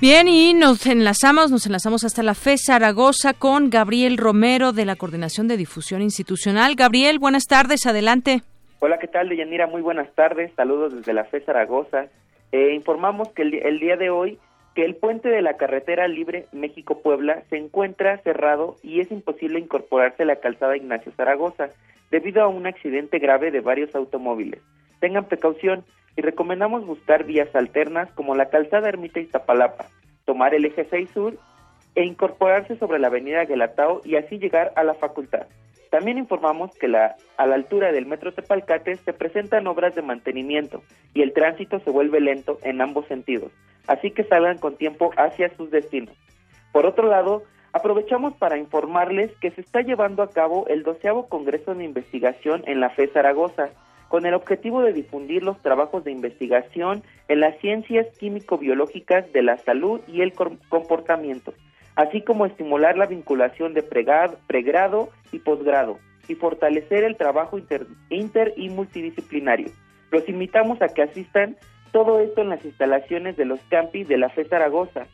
Bien, y nos enlazamos, nos enlazamos hasta la FE Zaragoza con Gabriel Romero de la Coordinación de Difusión Institucional. Gabriel, buenas tardes, adelante. Hola, ¿qué tal, Deyanira? Muy buenas tardes, saludos desde la FE Zaragoza. Eh, informamos que el, día de hoy que el puente de la carretera libre México-Puebla se encuentra cerrado y es imposible incorporarse a la calzada Ignacio Zaragoza debido a un accidente grave de varios automóviles. Tengan precaución, y recomendamos buscar vías alternas como la calzada Ermita Iztapalapa, tomar el eje 6 sur e incorporarse sobre la avenida Guelatao y así llegar a la facultad. También informamos que a la altura del metro Tepalcate se presentan obras de mantenimiento y el tránsito se vuelve lento en ambos sentidos, así que salgan con tiempo hacia sus destinos. Por otro lado, aprovechamos para informarles que se está llevando a cabo el doceavo Congreso de Investigación en la FE Zaragoza, con el objetivo de difundir los trabajos de investigación en las ciencias químico-biológicas de la salud y el comportamiento, así como estimular la vinculación de pregrado y posgrado y fortalecer el trabajo inter, inter y multidisciplinario. Los invitamos a que asistan todo esto en las instalaciones de los campi de la FE Zaragoza,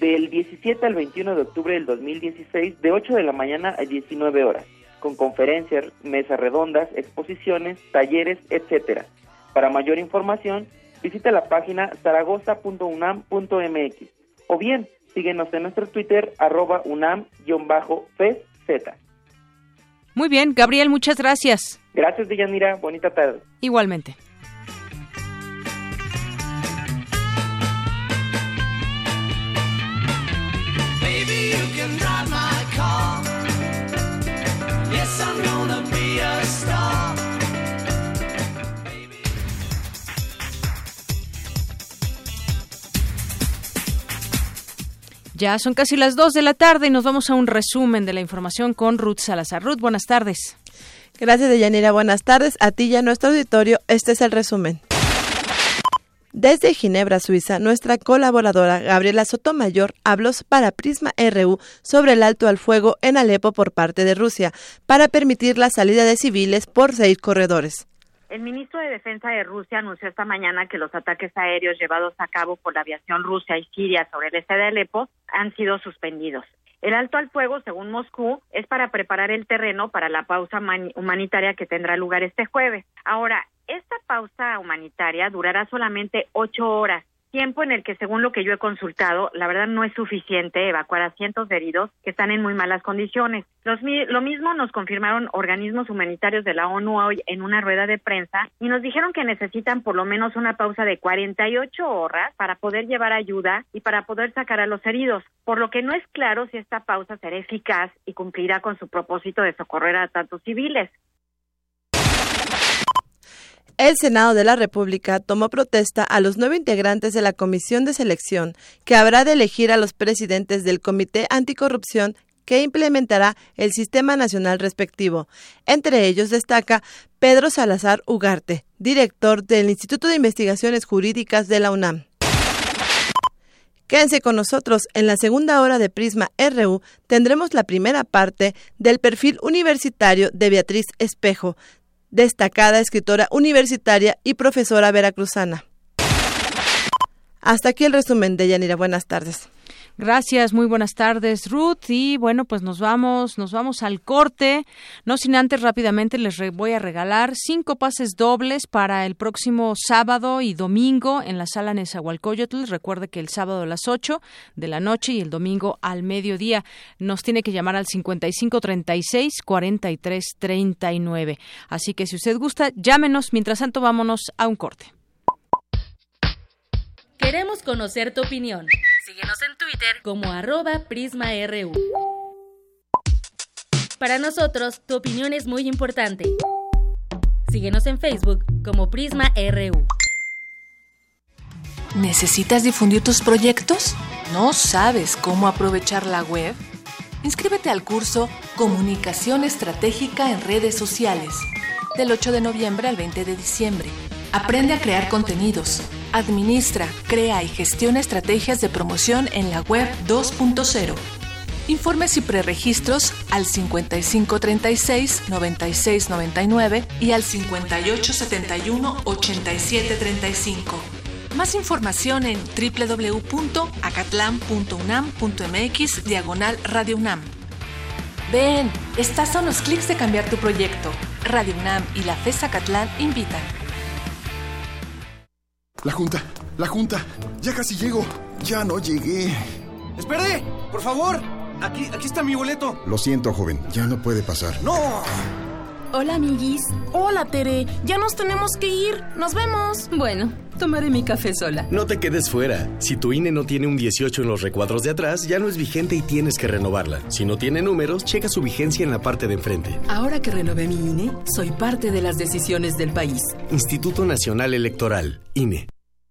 del 17 al 21 de octubre del 2016, de 8 de la mañana a 19 horas con conferencias, mesas redondas, exposiciones, talleres, etcétera. Para mayor información, visita la página zaragoza.unam.mx o bien síguenos en nuestro Twitter arroba unam-fez. Muy bien, Gabriel, muchas gracias. Gracias, Deyanira. Bonita tarde. Igualmente. Ya son casi las 2 de la tarde y nos vamos a un resumen de la información con Ruth Salazar. Ruth, buenas tardes. Gracias, Deyanira. Buenas tardes. A ti y a nuestro auditorio, este es el resumen. Desde Ginebra, Suiza, nuestra colaboradora Gabriela Sotomayor habló para Prisma RU sobre el alto al fuego en Alepo por parte de Rusia, para permitir la salida de civiles por seis corredores. El ministro de Defensa de Rusia anunció esta mañana que los ataques aéreos llevados a cabo por la aviación rusa y siria sobre el este de Alepo han sido suspendidos. El alto al fuego, según Moscú, es para preparar el terreno para la pausa humanitaria que tendrá lugar este jueves. Ahora, esta pausa humanitaria durará solamente ocho horas tiempo en el que, según lo que yo he consultado, la verdad no es suficiente evacuar a cientos de heridos que están en muy malas condiciones. Los, lo mismo nos confirmaron organismos humanitarios de la ONU hoy en una rueda de prensa y nos dijeron que necesitan por lo menos una pausa de 48 horas para poder llevar ayuda y para poder sacar a los heridos, por lo que no es claro si esta pausa será eficaz y cumplirá con su propósito de socorrer a tantos civiles. El Senado de la República tomó protesta a los nueve integrantes de la Comisión de Selección que habrá de elegir a los presidentes del Comité Anticorrupción que implementará el sistema nacional respectivo. Entre ellos destaca Pedro Salazar Ugarte, director del Instituto de Investigaciones Jurídicas de la UNAM. Quédense con nosotros. En la segunda hora de Prisma RU tendremos la primera parte del perfil universitario de Beatriz Espejo, destacada escritora universitaria y profesora veracruzana. Hasta aquí el resumen de Yanira. Buenas tardes. Gracias, muy buenas tardes, Ruth. Y bueno, pues nos vamos, nos vamos al corte. No sin antes rápidamente les voy a regalar cinco pases dobles para el próximo sábado y domingo en la sala Nezahualcóyotl. Recuerde que el sábado a las 8 de la noche y el domingo al mediodía nos tiene que llamar al 5536 4339. Así que si usted gusta, llámenos. Mientras tanto, vámonos a un corte. Queremos conocer tu opinión. Síguenos en Twitter como arroba PrismaRU. Para nosotros, tu opinión es muy importante. Síguenos en Facebook como PrismaRU. ¿Necesitas difundir tus proyectos? ¿No sabes cómo aprovechar la web? Inscríbete al curso Comunicación Estratégica en Redes Sociales, del 8 de noviembre al 20 de diciembre. Aprende a crear contenidos, administra, crea y gestiona estrategias de promoción en la web 2.0 Informes y preregistros al 5536 9699 y al 5871 8735. Más información en www.acatlan.unam.mx diagonal Radio UNAM. Ven, estás a unos clics de cambiar tu proyecto. Radio UNAM y la FES Acatlán invitan. La Junta, la Junta, ya casi llego. Ya no llegué. ¡Espere! ¡Por favor! Aquí, aquí está mi boleto. Lo siento, joven. Ya no puede pasar. ¡No! Hola, amiguis. Hola, Tere. Ya nos tenemos que ir. Nos vemos. Bueno, tomaré mi café sola. No te quedes fuera. Si tu INE no tiene un 18 en los recuadros de atrás, ya no es vigente y tienes que renovarla. Si no tiene números, checa su vigencia en la parte de enfrente. Ahora que renové mi INE, soy parte de las decisiones del país. Instituto Nacional Electoral, INE.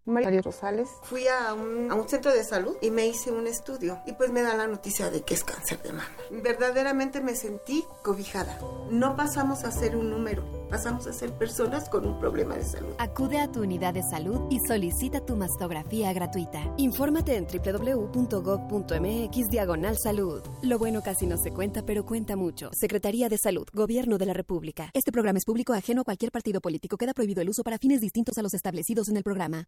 María Rosales. Fui a un, a un, centro de salud y me hice un estudio y pues me dan la noticia de que es cáncer de mama. Verdaderamente me sentí cobijada. No pasamos a ser un número, pasamos a ser personas con un problema de salud. Acude a tu unidad de salud y solicita tu mastografía gratuita. Infórmate en www.gov.mx diagonal salud. Lo bueno casi no se cuenta, pero cuenta mucho. Secretaría de Salud, Gobierno de la República. Este programa es público ajeno a cualquier partido político. Queda prohibido el uso para fines distintos a los establecidos en el programa.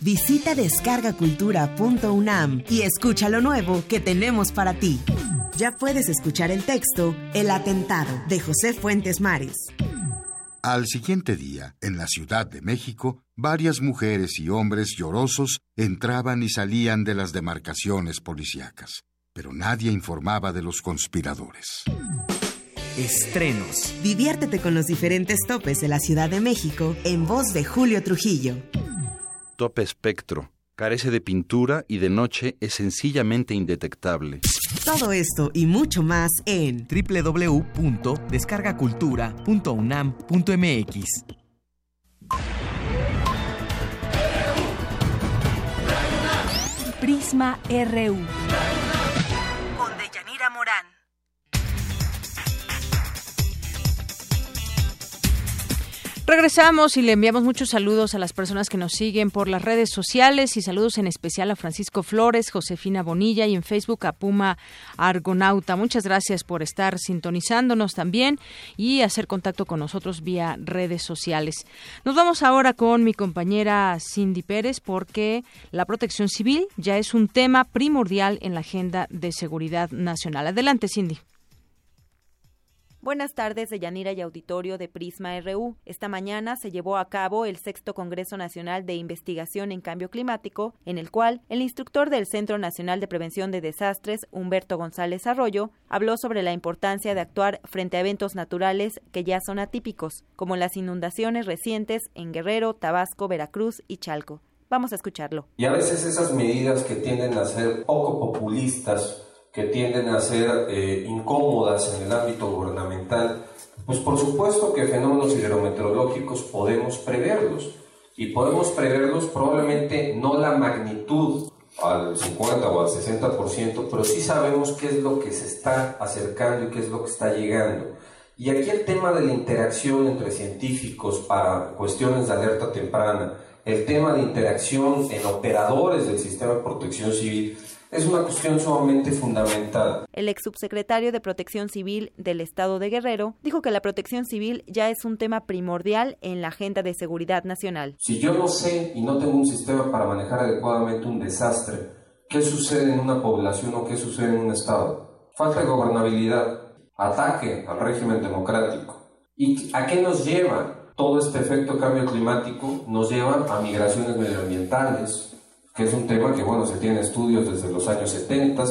Visita descargacultura.unam y escucha lo nuevo que tenemos para ti. Ya puedes escuchar el texto El atentado de José Fuentes Mares. Al siguiente día, en la Ciudad de México, varias mujeres y hombres llorosos entraban y salían de las demarcaciones policíacas, pero nadie informaba de los conspiradores. Estrenos. Diviértete con los diferentes topes de la Ciudad de México en voz de Julio Trujillo. Tope espectro. Carece de pintura y de noche es sencillamente indetectable. Todo esto y mucho más en www.descargacultura.unam.mx. Prisma RU. Regresamos y le enviamos muchos saludos a las personas que nos siguen por las redes sociales y saludos en especial a Francisco Flores, Josefina Bonilla y en Facebook a Puma Argonauta. Muchas gracias por estar sintonizándonos también y hacer contacto con nosotros vía redes sociales. Nos vamos ahora con mi compañera Cindy Pérez porque la protección civil ya es un tema primordial en la agenda de seguridad nacional. Adelante, Cindy. Buenas tardes de Yanira y Auditorio de Prisma RU. Esta mañana se llevó a cabo el sexto Congreso Nacional de Investigación en Cambio Climático, en el cual el instructor del Centro Nacional de Prevención de Desastres, Humberto González Arroyo, habló sobre la importancia de actuar frente a eventos naturales que ya son atípicos, como las inundaciones recientes en Guerrero, Tabasco, Veracruz y Chalco. Vamos a escucharlo. Y a veces esas medidas que tienden a ser poco populistas, que tienden a ser eh, incómodas en el ámbito gubernamental, pues por supuesto que fenómenos hidrometeorológicos podemos preverlos y podemos preverlos probablemente no la magnitud al 50 o al 60%, pero sí sabemos qué es lo que se está acercando y qué es lo que está llegando. Y aquí el tema de la interacción entre científicos para cuestiones de alerta temprana, el tema de interacción en operadores del sistema de protección civil, es una cuestión sumamente fundamental. El ex subsecretario de Protección Civil del Estado de Guerrero dijo que la protección civil ya es un tema primordial en la agenda de seguridad nacional. Si yo no sé y no tengo un sistema para manejar adecuadamente un desastre, ¿qué sucede en una población o qué sucede en un Estado? Falta de gobernabilidad, ataque al régimen democrático. ¿Y a qué nos lleva todo este efecto cambio climático? Nos lleva a migraciones medioambientales, que es un tema que, bueno, se tiene estudios desde los años 70,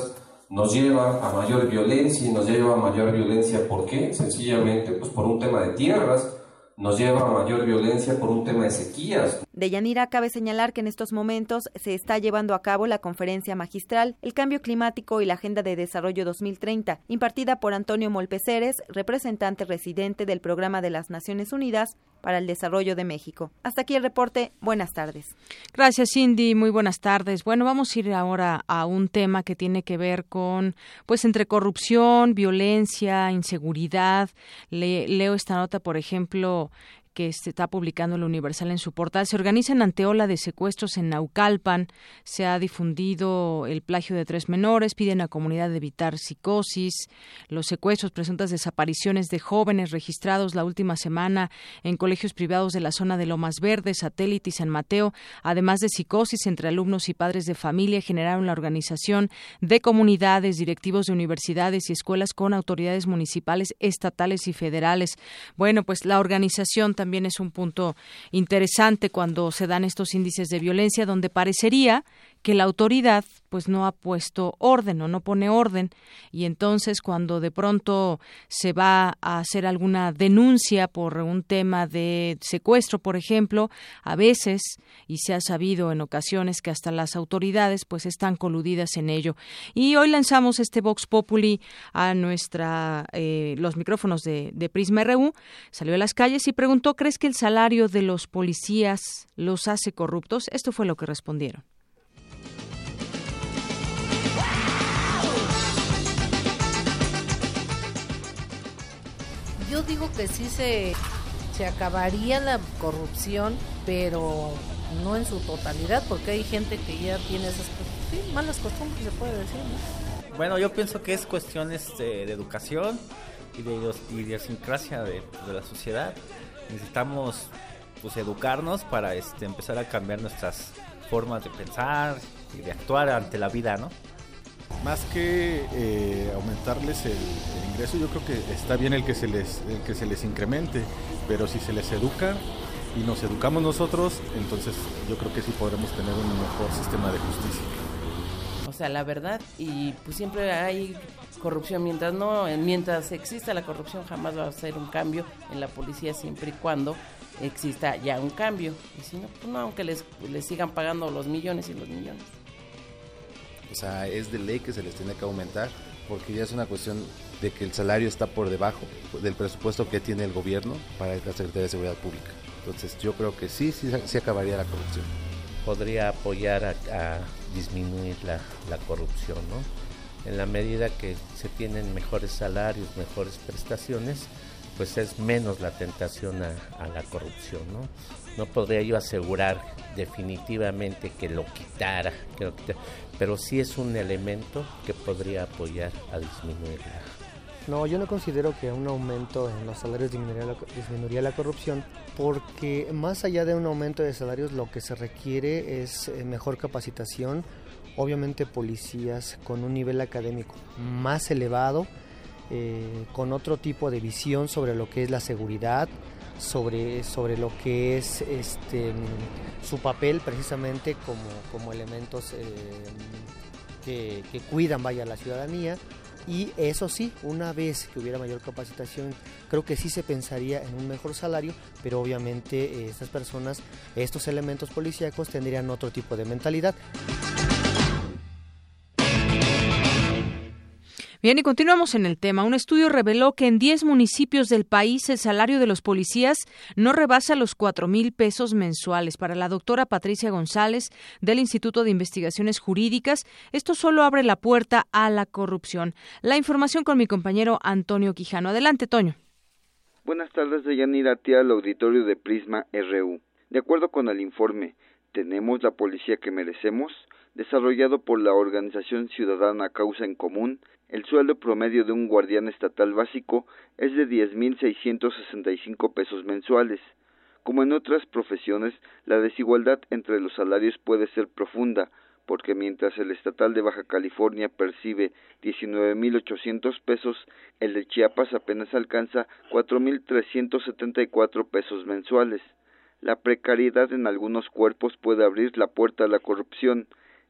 nos lleva a mayor violencia y nos lleva a mayor violencia, ¿por qué? Sencillamente, pues por un tema de tierras, nos lleva a mayor violencia por un tema de sequías. De Yanira cabe señalar que en estos momentos se está llevando a cabo la conferencia magistral El cambio climático y la Agenda de Desarrollo 2030, impartida por Antonio Molpeceres, representante residente del Programa de las Naciones Unidas para el Desarrollo de México. Hasta aquí el reporte. Buenas tardes. Gracias, Cindy. Muy buenas tardes. Bueno, vamos a ir ahora a un tema que tiene que ver con, pues, entre corrupción, violencia, inseguridad. Le, leo esta nota, por ejemplo, que se está publicando el Universal en su portal. Se organizan ante ola de secuestros en Naucalpan. Se ha difundido el plagio de tres menores. Piden a comunidad evitar psicosis. Los secuestros, presuntas desapariciones de jóvenes registrados la última semana en colegios privados de la zona de Lomas Verdes, Satélite y San Mateo, además de psicosis entre alumnos y padres de familia, generaron la organización de comunidades, directivos de universidades y escuelas con autoridades municipales, estatales y federales. Bueno, pues la organización también también es un punto interesante cuando se dan estos índices de violencia donde parecería que la autoridad pues no ha puesto orden o no pone orden y entonces cuando de pronto se va a hacer alguna denuncia por un tema de secuestro, por ejemplo, a veces y se ha sabido en ocasiones que hasta las autoridades pues están coludidas en ello. Y hoy lanzamos este Vox Populi a nuestra eh, los micrófonos de, de Prisma RU, salió a las calles y preguntó ¿crees que el salario de los policías los hace corruptos? Esto fue lo que respondieron. Yo digo que sí se, se acabaría la corrupción, pero no en su totalidad, porque hay gente que ya tiene esas malas costumbres, se puede decir. Bueno, yo pienso que es cuestiones de, educación y de idiosincrasia de, de, la sociedad. Necesitamos pues educarnos para este, empezar a cambiar nuestras formas de pensar y de actuar ante la vida, ¿no? Más que eh, aumentarles el, ingreso, yo creo que está bien el que, se les, el que se les incremente, pero si se les educa y nos educamos nosotros, entonces yo creo que sí podremos tener un mejor sistema de justicia. O sea, la verdad, y pues siempre hay corrupción, mientras no, mientras exista la corrupción jamás va a ser un cambio en la policía siempre y cuando exista ya un cambio. Y si no, pues no, aunque les, les sigan pagando los millones y los millones. Es de ley que se les tiene que aumentar, porque ya es una cuestión de que el salario está por debajo del presupuesto que tiene el gobierno para la Secretaría de Seguridad Pública. Entonces yo creo que sí, sí, sí acabaría la corrupción. Podría apoyar a, disminuir la, la corrupción, ¿no? En la medida que se tienen mejores salarios, mejores prestaciones, pues es menos la tentación a, la corrupción, ¿no? no podría yo asegurar definitivamente que lo quitara, pero sí es un elemento que podría apoyar a disminuirla. No, yo no considero que un aumento en los salarios disminuiría la, disminuiría la, corrupción, porque más allá de un aumento de salarios, lo que se requiere es eh, mejor capacitación, obviamente policías con un nivel académico más elevado, eh, con otro tipo de visión sobre lo que es la seguridad, sobre, sobre lo que es este, su papel precisamente como, como elementos eh, que, que, cuidan vaya la ciudadanía y eso sí, una vez que hubiera mayor capacitación, creo que sí se pensaría en un mejor salario, pero obviamente eh, estas personas, estos elementos policíacos tendrían otro tipo de mentalidad. Bien, y continuamos en el tema. Un estudio reveló que en 10 municipios del país el salario de los policías no rebasa los cuatro mil pesos mensuales. Para la doctora Patricia González del Instituto de Investigaciones Jurídicas, esto solo abre la puerta a la corrupción. La información con mi compañero Antonio Quijano. Adelante, Toño. Buenas tardes, Yanira Tía, al auditorio de Prisma RU. De acuerdo con el informe, ¿tenemos la policía que merecemos? desarrollado por la organización ciudadana Causa en Común, el sueldo promedio de un guardián estatal básico es de 10.665 pesos mensuales. Como en otras profesiones, la desigualdad entre los salarios puede ser profunda, porque mientras el estatal de Baja California percibe 19.800 pesos, el de Chiapas apenas alcanza 4.374 pesos mensuales. La precariedad en algunos cuerpos puede abrir la puerta a la corrupción,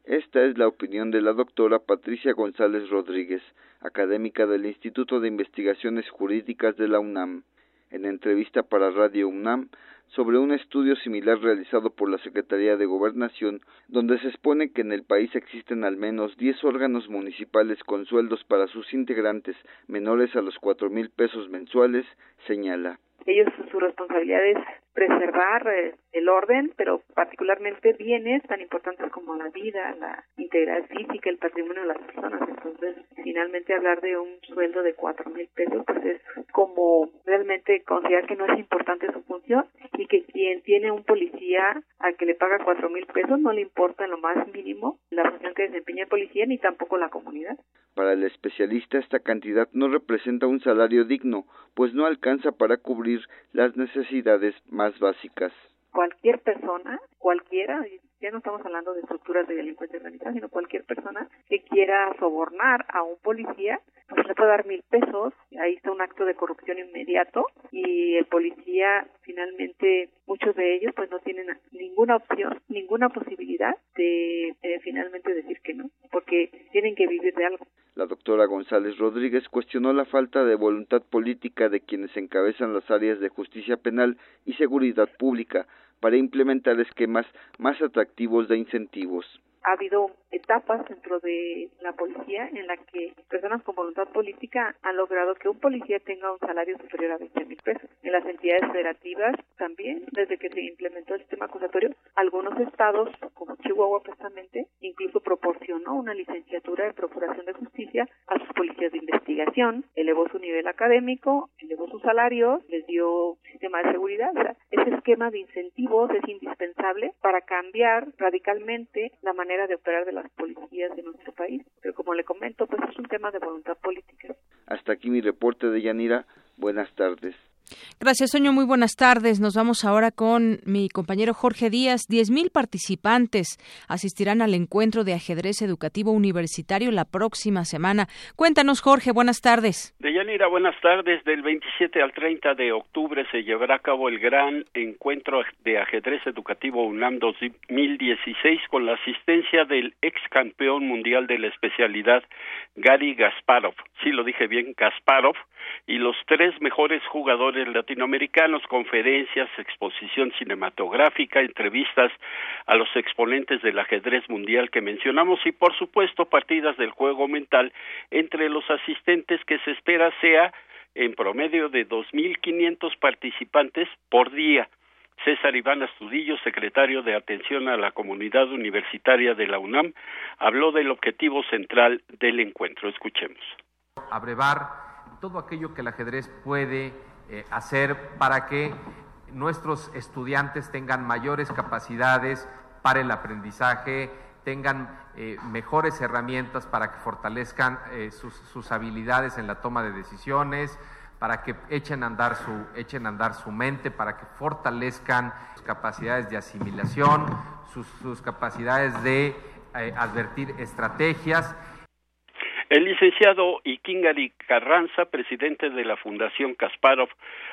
esta es la opinión de la doctora Patricia González Rodríguez, académica del Instituto de Investigaciones Jurídicas de la UNAM, en entrevista para Radio UNAM sobre un estudio similar realizado por la Secretaría de Gobernación, donde se expone que en el país existen al menos 10 órganos municipales con sueldos para sus integrantes menores a los cuatro mil pesos mensuales, señala. Ellos, su responsabilidad es preservar eh, el orden, pero particularmente bienes tan importantes como la vida, la integridad física, el patrimonio de las personas. Entonces, finalmente hablar de un sueldo de cuatro mil pesos, pues es como realmente considerar que no es importante su función y que quien tiene un policía al que le paga cuatro mil pesos no le importa en lo más mínimo la función que desempeña el policía ni tampoco la comunidad. Para el especialista esta cantidad no representa un salario digno, pues no alcanza para cubrir las necesidades más básicas. Cualquier persona, cualquiera, ya no estamos hablando de estructuras de delincuencia organizada, sino cualquier persona que quiera sobornar a un policía, pues le puede dar mil pesos, ahí está un acto de corrupción inmediato y el policía finalmente, muchos de ellos pues no tienen ninguna opción, ninguna posibilidad de eh, finalmente decir que no, porque tienen que vivir de algo. La doctora González Rodríguez cuestionó la falta de voluntad política de quienes encabezan las áreas de justicia penal y seguridad pública para implementar esquemas más atractivos de incentivos ha habido etapas dentro de la policía en la que personas con voluntad política han logrado que un policía tenga un salario superior a 20 mil pesos. En las entidades federativas también, desde que se implementó el sistema acusatorio, algunos estados, como Chihuahua precisamente, incluso proporcionó una licenciatura en Procuración de Justicia a sus policías de investigación, elevó su nivel académico, elevó sus salarios, les dio sistema de seguridad. O sea, ese esquema de incentivos es indispensable para cambiar radicalmente la manera de operar de las policías de nuestro país. Pero como le comento, pues es un tema de voluntad política. Hasta aquí mi reporte de Yanira. Buenas tardes. Gracias, Soño. Muy buenas tardes. Nos vamos ahora con mi compañero Jorge Díaz. Diez mil participantes asistirán al encuentro de ajedrez educativo universitario la próxima semana. Cuéntanos, Jorge. Buenas tardes. Deyanira, buenas tardes. Del 27 al 30 de octubre se llevará a cabo el gran encuentro de ajedrez educativo UNAM 2016 con la asistencia del ex campeón mundial de la especialidad Gary Gasparov. Sí, lo dije bien, Gasparov y los tres mejores jugadores latinoamericanos, conferencias, exposición cinematográfica, entrevistas a los exponentes del ajedrez mundial que mencionamos y por supuesto partidas del juego mental entre los asistentes que se espera sea en promedio de 2.500 participantes por día. César Iván Astudillo, secretario de Atención a la Comunidad Universitaria de la UNAM, habló del objetivo central del encuentro. Escuchemos. Abrevar todo aquello que el ajedrez puede eh, hacer para que nuestros estudiantes tengan mayores capacidades para el aprendizaje, tengan eh, mejores herramientas para que fortalezcan eh, sus, habilidades en la toma de decisiones, para que echen a andar su, echen andar su mente, para que fortalezcan sus capacidades de asimilación, sus capacidades de advertir estrategias el licenciado Ikingari Carranza, presidente de la Fundación Kasparov,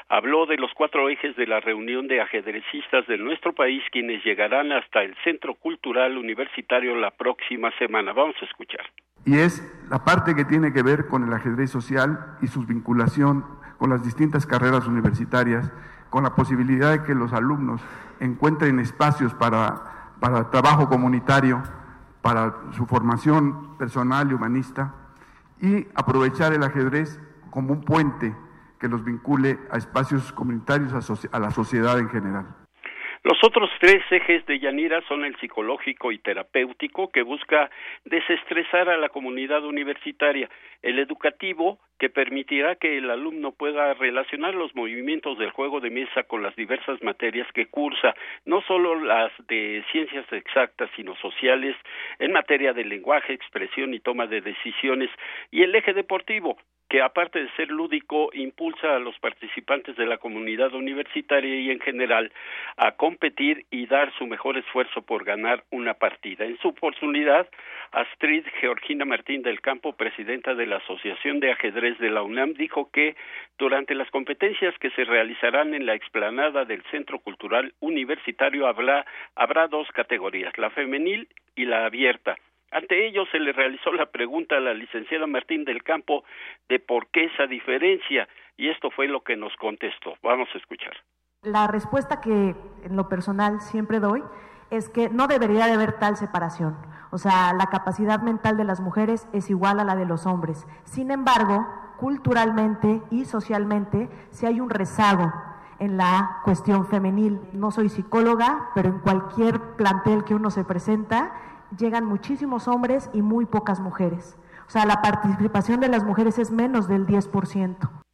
habló de los cuatro ejes de la reunión de ajedrecistas de nuestro país, quienes llegarán hasta el Centro Cultural Universitario la próxima semana. Vamos a escuchar. Y es la parte que tiene que ver con el ajedrez social y su vinculación con las distintas carreras universitarias, con la posibilidad de que los alumnos encuentren espacios para, para trabajo comunitario, para su formación personal y humanista y aprovechar el ajedrez como un puente que los vincule a espacios comunitarios, a, la sociedad en general. Los otros tres ejes de Yanira son el psicológico y terapéutico, que busca desestresar a la comunidad universitaria, el educativo, que permitirá que el alumno pueda relacionar los movimientos del juego de mesa con las diversas materias que cursa, no solo las de ciencias exactas, sino sociales, en materia de lenguaje, expresión y toma de decisiones, y el eje deportivo, que aparte de ser lúdico, impulsa a los participantes de la comunidad universitaria y en general a competir y dar su mejor esfuerzo por ganar una partida. En su oportunidad, Astrid Georgina Martín del Campo, presidenta de la Asociación de Ajedrez de la UNAM, dijo que durante las competencias que se realizarán en la explanada del Centro Cultural Universitario habrá, habrá dos categorías, la femenil y la abierta. Ante ello se le realizó la pregunta a la licenciada Martín del Campo de por qué esa diferencia y esto fue lo que nos contestó. Vamos a escuchar. La respuesta que en lo personal siempre doy es que no debería de haber tal separación. O sea, la capacidad mental de las mujeres es igual a la de los hombres. Sin embargo, culturalmente y socialmente, si hay un rezago en la cuestión femenil. No soy psicóloga, pero en cualquier plantel que uno se presenta, llegan muchísimos hombres y muy pocas mujeres. O sea, la participación de las mujeres es menos del 10%.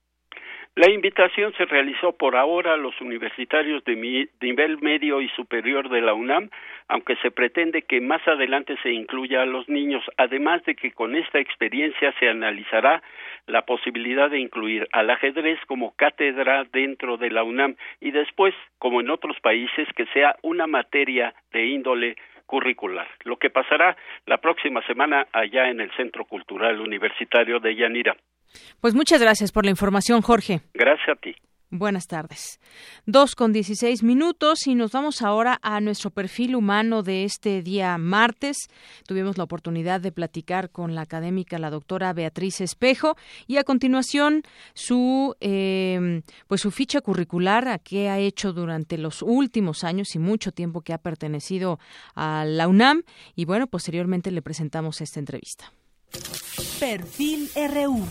La invitación se realizó por ahora a los universitarios de, nivel medio y superior de la UNAM, aunque se pretende que más adelante se incluya a los niños, además de que con esta experiencia se analizará la posibilidad de incluir al ajedrez como cátedra dentro de la UNAM y después, como en otros países, que sea una materia de índole curricular, lo que pasará la próxima semana allá en el Centro Cultural Universitario de Yanira. Pues muchas gracias por la información, Jorge. Gracias a ti. Buenas tardes. Dos con dieciséis minutos y nos vamos ahora a nuestro perfil humano de este día martes. Tuvimos la oportunidad de platicar con la académica, la doctora Beatriz Espejo, y a continuación su, eh, pues su ficha curricular, a qué ha hecho durante los últimos años y mucho tiempo que ha pertenecido a la UNAM. Y bueno, posteriormente le presentamos esta entrevista. Perfil RU.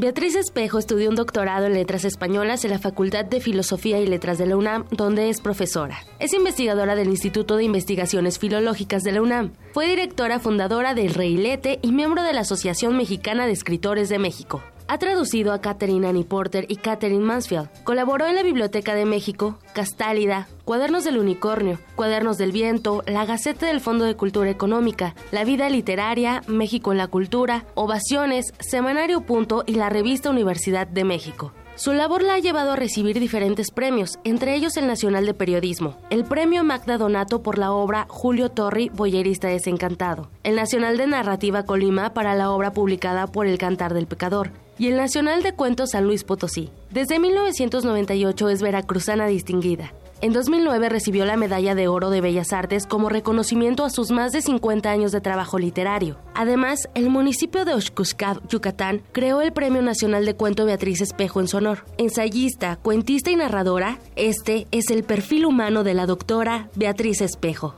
Beatriz Espejo estudió un doctorado en letras españolas en la Facultad de Filosofía y Letras de la UNAM, donde es profesora. Es investigadora del Instituto de Investigaciones Filológicas de la UNAM. Fue directora fundadora del Reilete y miembro de la Asociación Mexicana de Escritores de México. Ha traducido a Catherine Annie Porter y Catherine Mansfield. Colaboró en la Biblioteca de México, Castálida, Cuadernos del Unicornio, Cuadernos del Viento, la Gaceta del Fondo de Cultura Económica, La Vida Literaria, México en la Cultura, Ovaciones, Semanario Punto y la revista Universidad de México. Su labor la ha llevado a recibir diferentes premios, entre ellos el Nacional de Periodismo, el Premio Magda Donato por la obra Julio Torri, Boyerista Desencantado, el Nacional de Narrativa Colima para la obra publicada por El Cantar del Pecador, y el Nacional de Cuentos San Luis Potosí. Desde 1998 es veracruzana distinguida. En 2009 recibió la Medalla de Oro de Bellas Artes como reconocimiento a sus más de 50 años de trabajo literario. Además, el municipio de Oshkuskab, Yucatán, creó el Premio Nacional de Cuento Beatriz Espejo en su honor. Ensayista, cuentista y narradora, este es el perfil humano de la doctora Beatriz Espejo.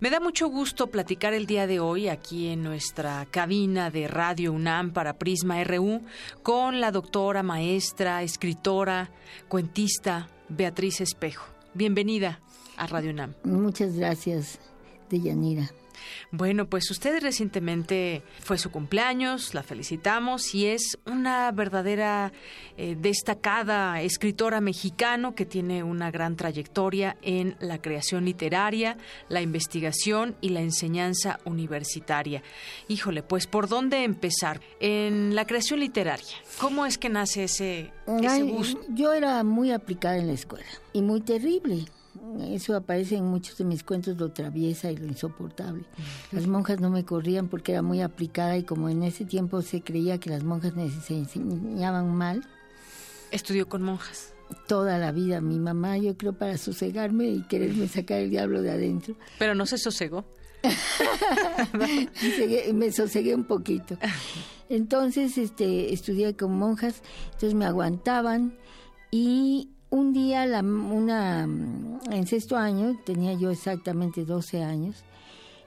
Me da mucho gusto platicar el día de hoy aquí en nuestra cabina de Radio UNAM para Prisma RU con la doctora, maestra, escritora, cuentista Beatriz Espejo. Bienvenida a Radio UNAM. Muchas gracias, Deyanira. Bueno, pues usted recientemente fue su cumpleaños, la felicitamos y es una verdadera eh, destacada escritora mexicano que tiene una gran trayectoria en la creación literaria, la investigación y la enseñanza universitaria. Híjole, pues ¿por dónde empezar? En la creación literaria, ¿cómo es que nace ese, ese gusto? Yo era muy aplicada en la escuela y muy terrible eso aparece en muchos de mis cuentos, lo traviesa y lo insoportable. Las monjas no me corrían porque era muy aplicada y como en ese tiempo se creía que las monjas se enseñaban mal. ¿Estudió con monjas? Toda la vida. Mi mamá, yo creo, para sosegarme y quererme sacar el diablo de adentro. Pero no se sosegó. <laughs> me sosegué un poquito. Entonces, este, estudié con monjas, entonces me aguantaban y un día, una, en sexto año, tenía yo exactamente 12 años,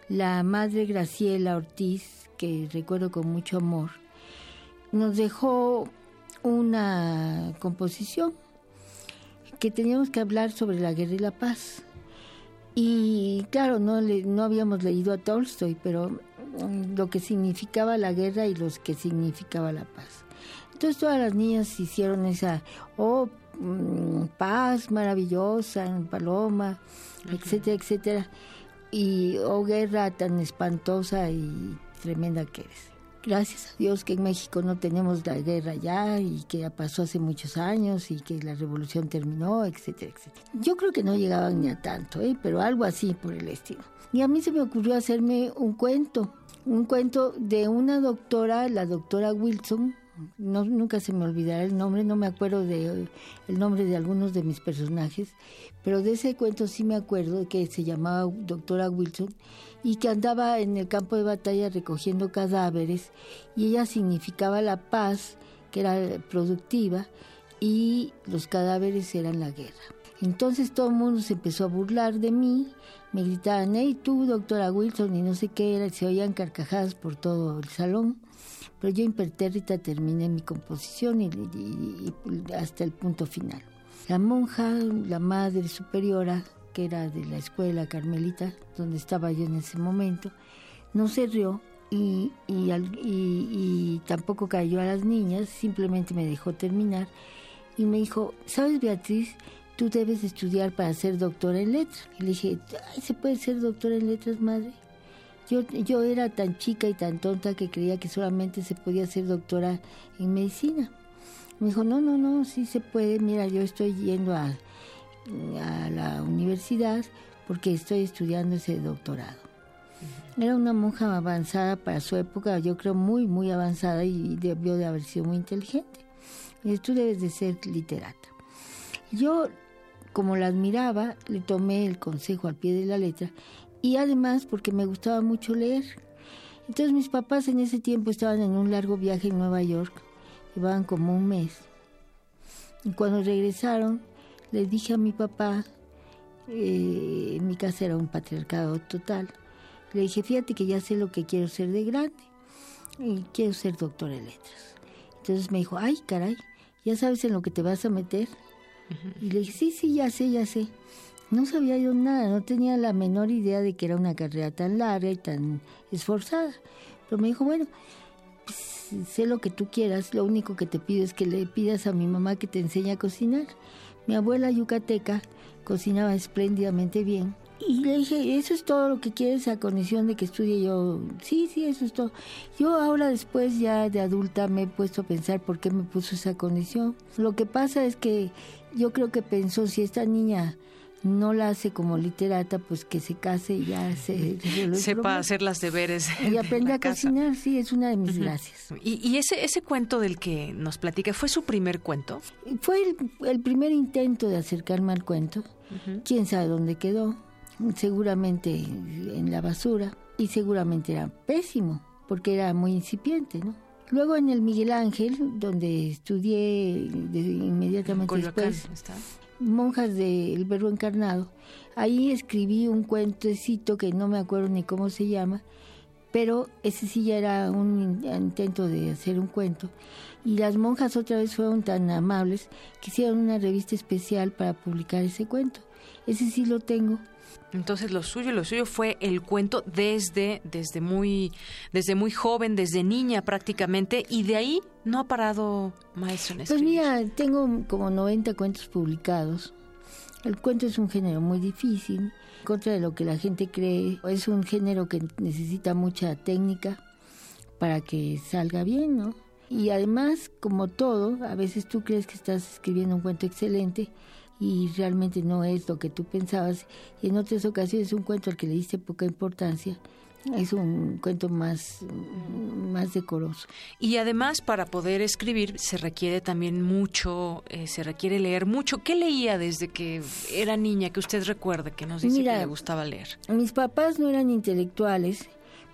la madre Graciela Ortiz, que recuerdo con mucho amor, nos dejó una composición que teníamos que hablar sobre la guerra y la paz. Y claro, no, le, no habíamos leído a Tolstoy, pero mm, lo que significaba la guerra y lo que significaba la paz. Entonces todas las niñas hicieron esa, oh, mm, paz maravillosa, paloma, etcétera, etcétera. Y oh, guerra tan espantosa y tremenda que eres gracias a Dios que en México no tenemos la guerra ya y que ya pasó hace muchos años y que la revolución terminó, etcétera, etcétera. Yo creo que no llegaban ni a tanto, ¿eh? pero algo así por el estilo. Y a mí se me ocurrió hacerme un cuento, un cuento de una doctora, la doctora Wilson, no, nunca se me olvidará el nombre, no me acuerdo de el nombre de algunos de mis personajes, pero de ese cuento sí me acuerdo que se llamaba doctora Wilson y que andaba en el campo de batalla recogiendo cadáveres y ella significaba la paz, que era productiva, y los cadáveres eran la guerra. Entonces todo el mundo se empezó a burlar de mí, me gritaban, hey tú, doctora Wilson, y no sé qué era, se oían carcajadas por todo el salón pero yo impertérrita terminé mi composición y, hasta el punto final. La monja, la madre superiora, que era de la escuela carmelita, donde estaba yo en ese momento, no se rió y, y, tampoco cayó a las niñas, simplemente me dejó terminar y me dijo, ¿sabes Beatriz? Tú debes estudiar para ser doctora en letras. Y le dije, ¿se puede ser doctora en letras, madre? Yo, yo era tan chica y tan tonta que creía que solamente se podía ser doctora en medicina. Me dijo, no, no, no, sí se puede. Mira, yo estoy yendo a, a la universidad porque estoy estudiando ese doctorado. Era una monja avanzada para su época, yo creo muy, muy avanzada y debió de haber sido muy inteligente. Y tú debes de ser literata. Yo, como la admiraba, le tomé el consejo al pie de la letra y además porque me gustaba mucho leer. Entonces mis papás en ese tiempo estaban en un largo viaje en Nueva York, llevaban como un mes. Y cuando regresaron, le dije a mi papá, eh, en mi casa era un patriarcado total, le dije, fíjate que ya sé lo que quiero ser de grande, y quiero ser doctor en letras. Entonces me dijo, ay, caray, ¿ya sabes en lo que te vas a meter? Y le dije, sí, sí, ya sé, ya sé. No sabía yo nada, no tenía la menor idea de que era una carrera tan larga y tan esforzada. Pero me dijo, bueno, pues, sé lo que tú quieras, lo único que te pido es que le pidas a mi mamá que te enseñe a cocinar. Mi abuela yucateca cocinaba espléndidamente bien. Y le dije, eso es todo lo que quieres a condición de que estudie yo. Sí, sí, eso es todo. Yo ahora después ya de adulta me he puesto a pensar por qué me puso esa condición. Lo que pasa es que yo creo que pensó, si esta niña no la hace como literata, pues que se case y ya se <laughs> sepa hacer las deberes. Y aprende a cocinar, sí, es una de mis gracias. ¿Y, ese, ese cuento del que nos platica fue su primer cuento? Fue el, primer intento de acercarme al cuento. Quién sabe dónde quedó. Seguramente en la basura. Y seguramente era pésimo, porque era muy incipiente, ¿no? Luego en el Miguel Ángel, donde estudié inmediatamente después, monjas del Verbo Encarnado. Ahí escribí un cuentecito que no me acuerdo ni cómo se llama, pero ese sí ya era un intento de hacer un cuento. Y las monjas otra vez fueron tan amables que hicieron una revista especial para publicar ese cuento. Ese sí lo tengo. Entonces lo suyo, lo suyo fue el cuento desde, desde muy, desde muy joven, desde niña prácticamente, y de ahí no ha parado maestro en Pues mira, tengo como 90 cuentos publicados. El cuento es un género muy difícil, contra de lo que la gente cree. Es un género que necesita mucha técnica para que salga bien, ¿no? Y además, como todo, a veces tú crees que estás escribiendo un cuento excelente y realmente no es lo que tú pensabas. Y en otras ocasiones es un cuento al que le diste poca importancia. Es un cuento más, más decoroso. Y además para poder escribir se requiere también mucho, eh, se requiere leer mucho. ¿Qué leía desde que era niña que usted recuerde que nos dice que le gustaba leer? Mis papás no eran intelectuales,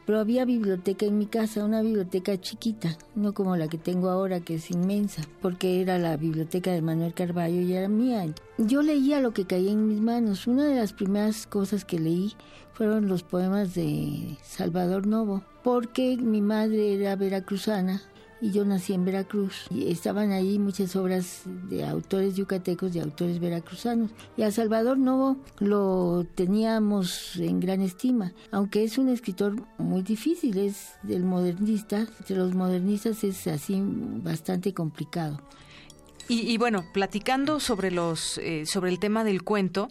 pero había biblioteca en mi casa, una biblioteca chiquita, no como la que tengo ahora, que es inmensa, porque era la biblioteca de Manuel Carballo y era mía. Yo leía lo que caía en mis manos. Una de las primeras cosas que leí fueron los poemas de Salvador Novo, porque mi madre era veracruzana y yo nací en Veracruz. Y estaban ahí muchas obras de autores yucatecos y autores veracruzanos. Y a Salvador Novo lo teníamos en gran estima, aunque es un escritor muy difícil, es del modernista, entre los modernistas es así bastante complicado. Y, bueno, platicando sobre los eh, sobre el tema del cuento,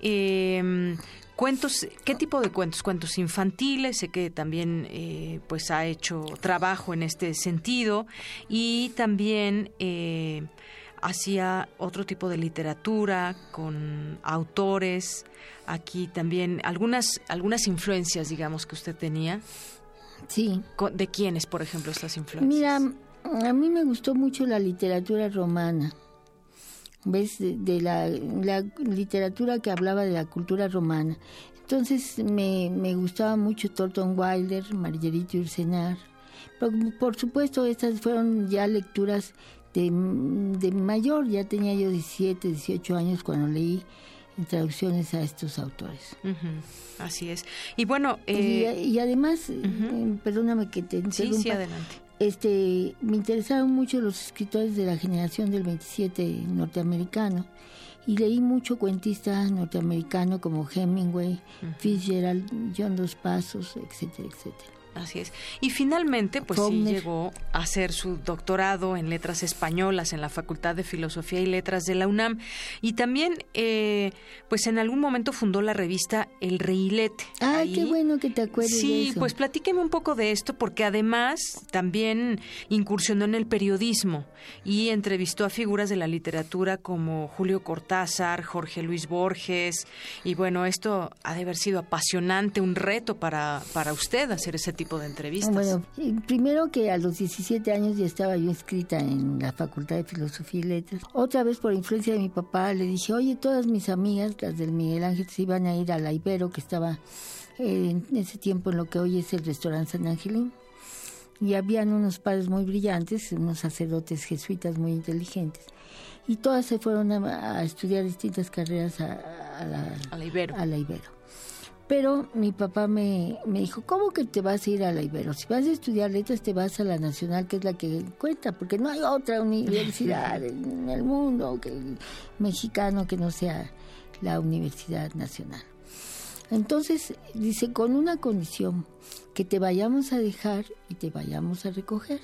eh, Cuentos, ¿qué tipo de cuentos? Cuentos infantiles, sé que también eh, pues ha hecho trabajo en este sentido y también eh, hacía otro tipo de literatura con autores. Aquí también algunas algunas influencias, digamos, que usted tenía. Sí. ¿De quiénes, por ejemplo, estas influencias? Mira, a mí me gustó mucho la literatura romana. ¿Ves? De, la, literatura que hablaba de la cultura romana. Entonces me, me gustaba mucho Thornton Wilder, Marguerite Ursenar. por supuesto, estas fueron ya lecturas de, de mayor, ya tenía yo 17, 18 años cuando leí traducciones a estos autores. Así es. Y bueno... y, eh, además, eh, perdóname que te interrumpa. Sí, sí, adelante este, me interesaron mucho los escritores de la generación del 27 norteamericano y leí mucho cuentista norteamericano como Hemingway, Fitzgerald, John Dos Pasos, etcétera, etcétera. Así es. Y finalmente, pues sí llegó a hacer su doctorado en letras españolas en la Facultad de Filosofía y Letras de la UNAM. Y también, eh, pues en algún momento fundó la revista El Reilete. Ay, qué bueno que te acuerdes sí, de eso. pues platíqueme un poco de esto, porque además también incursionó en el periodismo y entrevistó a figuras de la literatura como Julio Cortázar, Jorge Luis Borges. Y bueno, esto ha de haber sido apasionante, un reto para, para usted hacer ese tipo de entrevistas? Bueno, primero que a los 17 años ya estaba yo inscrita en la Facultad de Filosofía y Letras. Otra vez por influencia de mi papá le dije, oye, todas mis amigas, las del Miguel Ángel, se iban a ir a la Ibero, que estaba en ese tiempo en lo que hoy es el restaurante San Angelín. Y habían unos padres muy brillantes, unos sacerdotes jesuitas muy inteligentes. Y todas se fueron a, estudiar distintas carreras a, la, a la Ibero. A la Ibero. Pero mi papá me, me dijo, ¿cómo que te vas a ir a la Ibero? Si vas a estudiar letras, te vas a la Nacional, que es la que cuenta, porque no hay otra universidad <laughs> en el mundo que, mexicano que no sea la Universidad Nacional. Entonces, dice, con una condición, que te vayamos a dejar y te vayamos a recoger.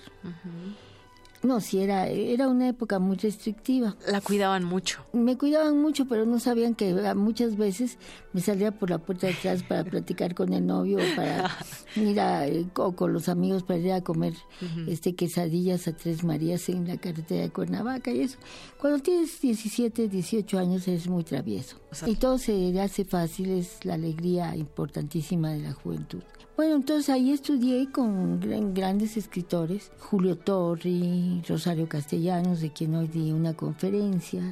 No, sí, era, era una época muy restrictiva. La cuidaban mucho. Me cuidaban mucho, pero no sabían que muchas veces me salía por la puerta de atrás para platicar con el novio o para <laughs> ir a, o con los amigos para ir a comer este quesadillas a Tres Marías en la carretera de Cuernavaca y eso. Cuando tienes 17, 18 años eres muy travieso. y todo se hace fácil, es la alegría importantísima de la juventud. Bueno, entonces ahí estudié con grandes escritores, Julio Torri, Rosario Castellanos, de quien hoy di una conferencia,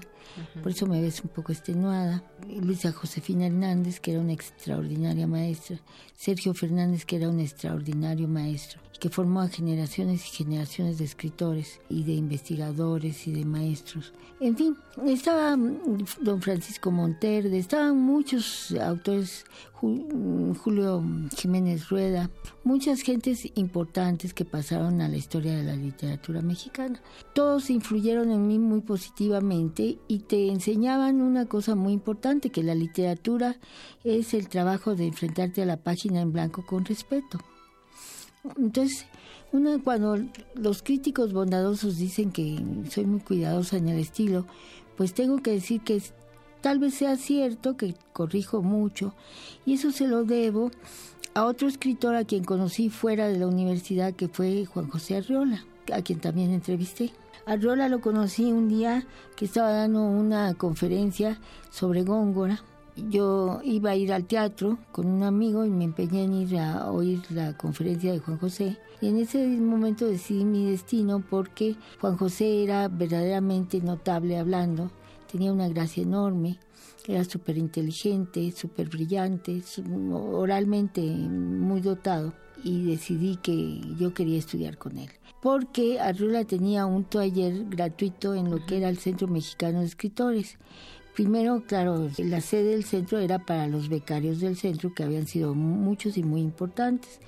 por eso me ves un poco extenuada, Luisa Josefina Hernández, que era una extraordinaria maestra, Sergio Fernández, que era un extraordinario maestro, que formó a generaciones y generaciones de escritores y de investigadores y de maestros. En fin, estaba mm, don Francisco Monterde, estaban muchos autores, mm, Julio Jiménez Rueda, muchas gentes importantes que pasaron a la historia de la literatura mexicana. Todos influyeron en mí muy positivamente y te enseñaban una cosa muy importante, que la literatura es el trabajo de enfrentarte a la página en blanco con respeto. Entonces, una, cuando los críticos bondadosos dicen que soy muy cuidadosa en el estilo, pues tengo que decir que tal vez sea cierto, que corrijo mucho, y eso se lo debo a otro escritor a quien conocí fuera de la universidad, que fue Juan José Arriola, a quien también entrevisté. Arriola lo conocí un día que estaba dando una conferencia sobre Góngora yo iba a ir al teatro con un amigo y me empeñé en ir a oír la conferencia de Juan José. Y en ese momento decidí mi destino porque Juan José era verdaderamente notable hablando, tenía una gracia enorme, era súper inteligente, súper brillante, oralmente muy dotado. y decidí que yo quería estudiar con él. Porque Arriola tenía un taller gratuito en lo que era el Centro Mexicano de Escritores. Primero, claro, la sede del centro era para los becarios del centro, que habían sido muchos y muy importantes.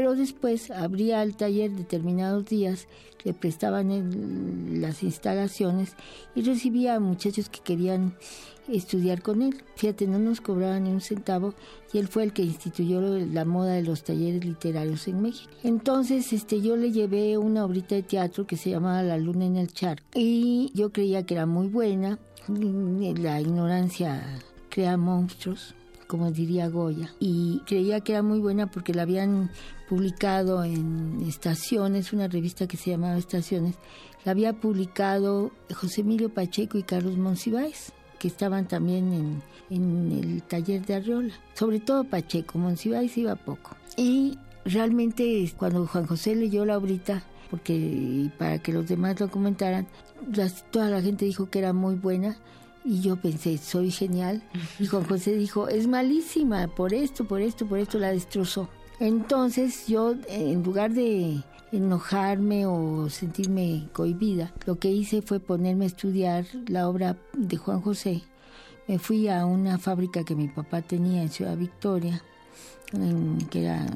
Pero después abría el taller determinados días, le prestaban las instalaciones y recibía a muchachos que querían estudiar con él. Fíjate, no nos cobraban ni un centavo y él fue el que instituyó la moda de los talleres literarios en México. Entonces, este, yo le llevé una obrita de teatro que se llamaba La Luna en el Charco y yo creía que era muy buena. La ignorancia crea monstruos como diría Goya, y creía que era muy buena porque la habían publicado en Estaciones, una revista que se llamaba Estaciones, la había publicado José Emilio Pacheco y Carlos Monsiváis que estaban también en, el taller de Arriola. Sobre todo Pacheco, Monsiváis iba poco. Y realmente cuando Juan José leyó la obrita, porque para que los demás lo comentaran, toda la gente dijo que era muy buena y yo pensé, soy genial. Y Juan José dijo, es malísima, por esto, por esto, por esto la destrozó. Entonces yo, en lugar de enojarme o sentirme cohibida. Lo que hice fue ponerme a estudiar la obra de Juan José. Me fui a una fábrica que mi papá tenía en Ciudad Victoria, que era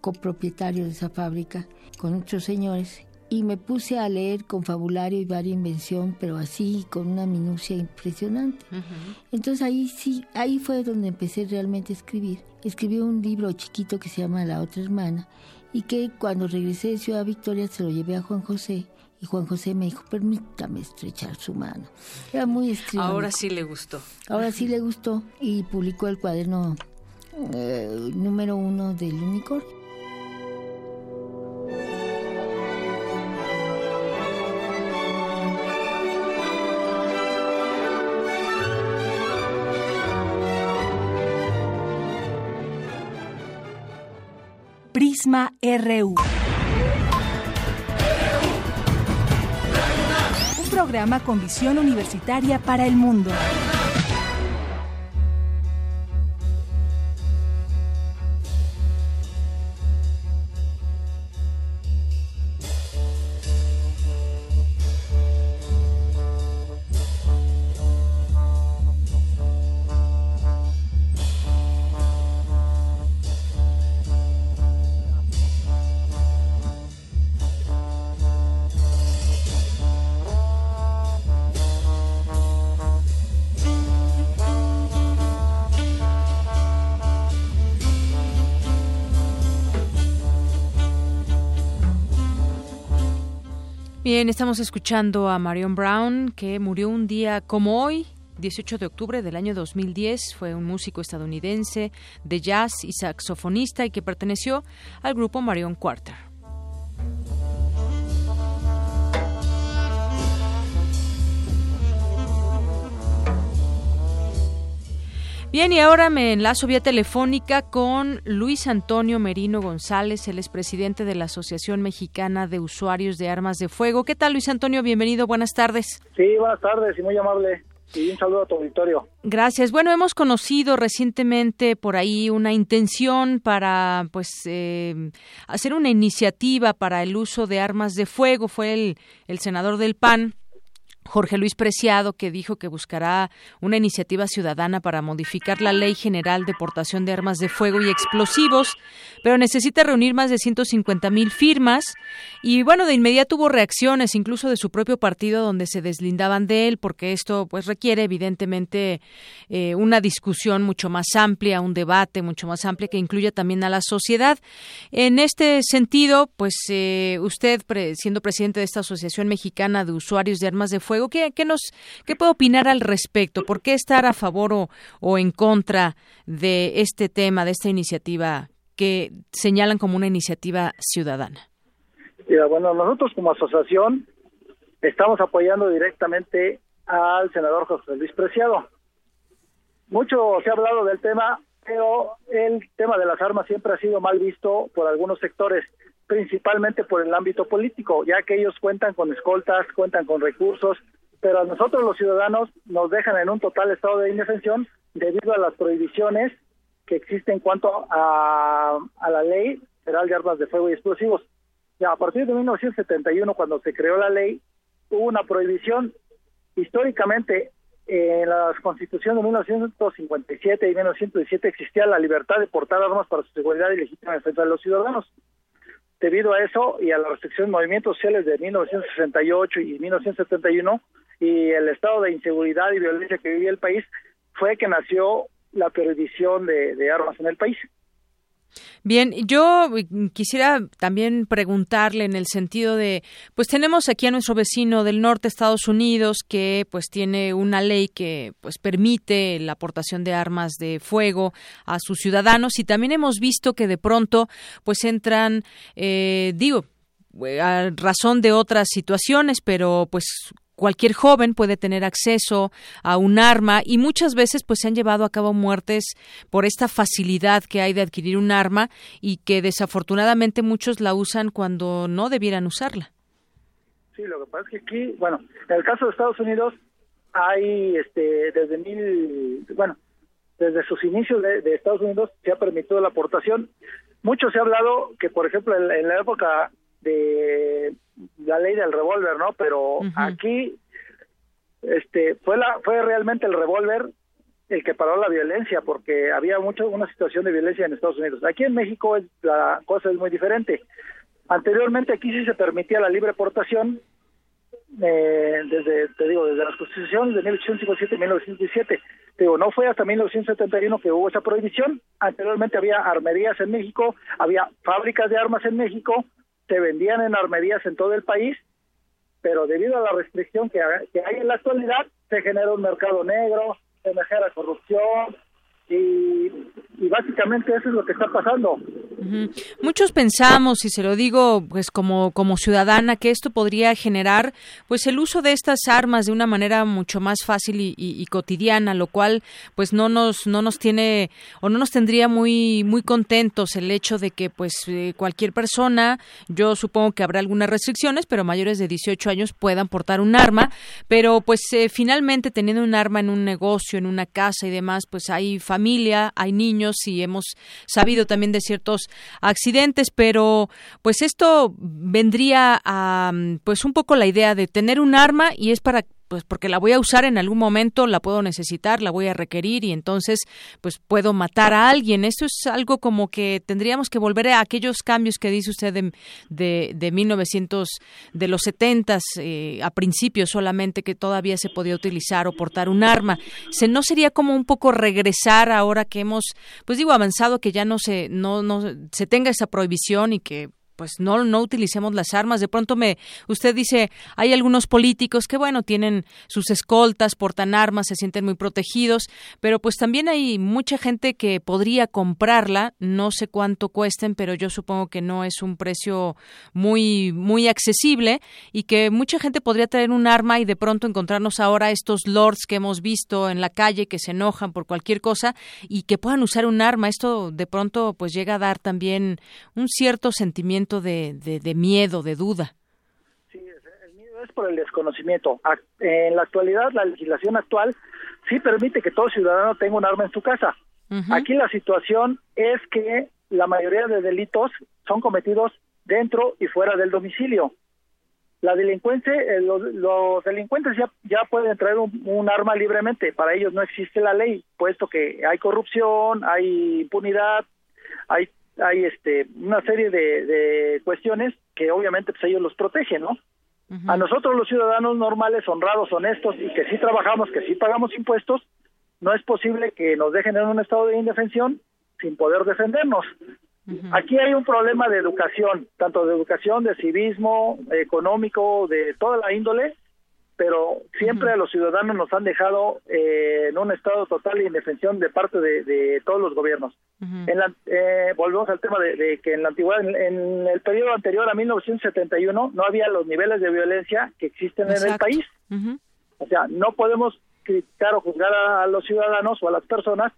copropietario de esa fábrica, con otros señores, y me puse a leer con fabulario y varia invención, pero así con una minucia impresionante. Entonces ahí sí, ahí fue donde empecé realmente a escribir. Escribí un libro chiquito que se llama La otra hermana y que cuando regresé de Ciudad Victoria se lo llevé a Juan José y Juan José me dijo, permítame estrechar su mano. Era muy estricto. Ahora sí le gustó. Ahora sí le gustó y publicó el cuaderno eh, número uno del unicornio. RU. Un programa con visión universitaria para el mundo. Bien, estamos escuchando a Marion Brown, que murió un día como hoy, 18 de octubre del año 2010. Fue un músico estadounidense de jazz y saxofonista y que perteneció al grupo Marion Quarter. Bien, y ahora me enlazo vía telefónica con Luis Antonio Merino González, el expresidente de la Asociación Mexicana de Usuarios de Armas de Fuego. ¿Qué tal, Luis Antonio? Bienvenido, buenas tardes. Sí, buenas tardes y muy amable. Y un saludo a tu auditorio. Gracias. Bueno, hemos conocido recientemente por ahí una intención para, pues, eh, hacer una iniciativa para el uso de armas de fuego. Fue el, el senador del PAN, Jorge Luis Preciado, que dijo que buscará una iniciativa ciudadana para modificar la Ley General de Portación de Armas de Fuego y Explosivos, pero necesita reunir más de 150 mil firmas. Y bueno, de inmediato hubo reacciones, incluso de su propio partido, donde se deslindaban de él, porque esto pues requiere evidentemente eh, una discusión mucho más amplia, un debate mucho más amplio que incluya también a la sociedad. En este sentido, pues eh, usted, siendo presidente de esta Asociación Mexicana de Usuarios de Armas de Fuego, ¿Qué, nos, qué puede opinar al respecto? ¿Por qué estar a favor o, o en contra de este tema, de esta iniciativa que señalan como una iniciativa ciudadana? Mira, bueno, nosotros como asociación estamos apoyando directamente al senador José Luis Preciado. Mucho se ha hablado del tema, pero el tema de las armas siempre ha sido mal visto por algunos sectores principalmente por el ámbito político, ya que ellos cuentan con escoltas, cuentan con recursos, pero a nosotros los ciudadanos nos dejan en un total estado de indefensión debido a las prohibiciones que existen en cuanto a, a la ley Federal de Armas de Fuego y Explosivos. Ya, a partir de 1971, cuando se creó la ley, hubo una prohibición. Históricamente, en las constituciones de 1957 y 1917 existía la libertad de portar armas para su seguridad y legítima defensa de los ciudadanos. Debido a eso y a la restricción de movimientos sociales de 1968 y 1971 y el estado de inseguridad y violencia que vivía el país, fue que nació la prohibición de, armas en el país. Bien, yo quisiera también preguntarle en el sentido de, pues tenemos aquí a nuestro vecino del norte, Estados Unidos, que pues tiene una ley que pues permite la aportación de armas de fuego a sus ciudadanos y también hemos visto que de pronto pues entran, eh, digo, a razón de otras situaciones, pero pues cualquier joven puede tener acceso a un arma y muchas veces pues se han llevado a cabo muertes por esta facilidad que hay de adquirir un arma y que desafortunadamente muchos la usan cuando no debieran usarla. Sí, lo que pasa es que aquí, bueno, en el caso de Estados Unidos hay este desde mil, bueno, desde sus inicios de, Estados Unidos se ha permitido la aportación. Mucho se ha hablado que, por ejemplo, en la época de la ley del revólver, ¿no? Pero aquí este fue la fue realmente el revólver el que paró la violencia porque había mucho una situación de violencia en Estados Unidos. Aquí en México la cosa es muy diferente. Anteriormente aquí sí se permitía la libre portación eh, desde te digo desde las constituciones de 1857 y 1917. digo, no fue hasta 1971 que hubo esa prohibición. Anteriormente había armerías en México, había fábricas de armas en México, se vendían en armerías en todo el país, pero debido a la restricción que, hay en la actualidad, se genera un mercado negro, se genera corrupción, y, básicamente eso es lo que está pasando. Muchos pensamos, y se lo digo pues como, como ciudadana, que esto podría generar pues el uso de estas armas de una manera mucho más fácil y, cotidiana, lo cual pues no nos, no nos tiene o no nos tendría muy, muy contentos el hecho de que pues eh, cualquier persona, yo supongo que habrá algunas restricciones, pero mayores de 18 años puedan portar un arma, pero pues eh, finalmente teniendo un arma en un negocio, en una casa y demás, pues hay familia, hay niños y hemos sabido también de ciertos accidentes, pero pues esto vendría a pues un poco la idea de tener un arma y es para pues porque la voy a usar en algún momento, la puedo necesitar, la voy a requerir y entonces pues puedo matar a alguien. Esto es algo como que tendríamos que volver a aquellos cambios que dice usted de, de, de 1900, de los 70 eh, a principios solamente que todavía se podía utilizar o portar un arma. ¿Se, ¿No sería como un poco regresar ahora que hemos, pues digo, avanzado, que ya no se, no, no se tenga esa prohibición y que pues no no utilicemos las armas. De pronto me usted dice, hay algunos políticos que bueno, tienen sus escoltas, portan armas, se sienten muy protegidos, pero pues también hay mucha gente que podría comprarla, no sé cuánto cuesten, pero yo supongo que no es un precio muy muy accesible y que mucha gente podría traer un arma y de pronto encontrarnos ahora estos lords que hemos visto en la calle que se enojan por cualquier cosa y que puedan usar un arma. Esto de pronto pues llega a dar también un cierto sentimiento de, de, miedo, de duda. Sí, el miedo es por el desconocimiento. En la actualidad, la legislación actual sí permite que todo ciudadano tenga un arma en su casa. Aquí la situación es que la mayoría de delitos son cometidos dentro y fuera del domicilio. La delincuencia, eh, los, delincuentes ya, ya pueden traer un, arma libremente, para ellos no existe la ley, puesto que hay corrupción, hay impunidad, hay hay este una serie de, cuestiones que obviamente pues ellos los protegen, ¿no? A nosotros los ciudadanos normales, honrados, honestos y que sí trabajamos, que sí pagamos impuestos, no es posible que nos dejen en un estado de indefensión sin poder defendernos. Aquí hay un problema de educación, tanto de educación, de civismo, económico, de toda la índole, pero siempre a los ciudadanos nos han dejado eh, en un estado total de indefensión de parte de, todos los gobiernos. en la, eh, volvemos al tema de, que en la antigüedad, en, el periodo anterior a 1971, no había los niveles de violencia que existen en el país. O sea, no podemos criticar o juzgar a, los ciudadanos o a las personas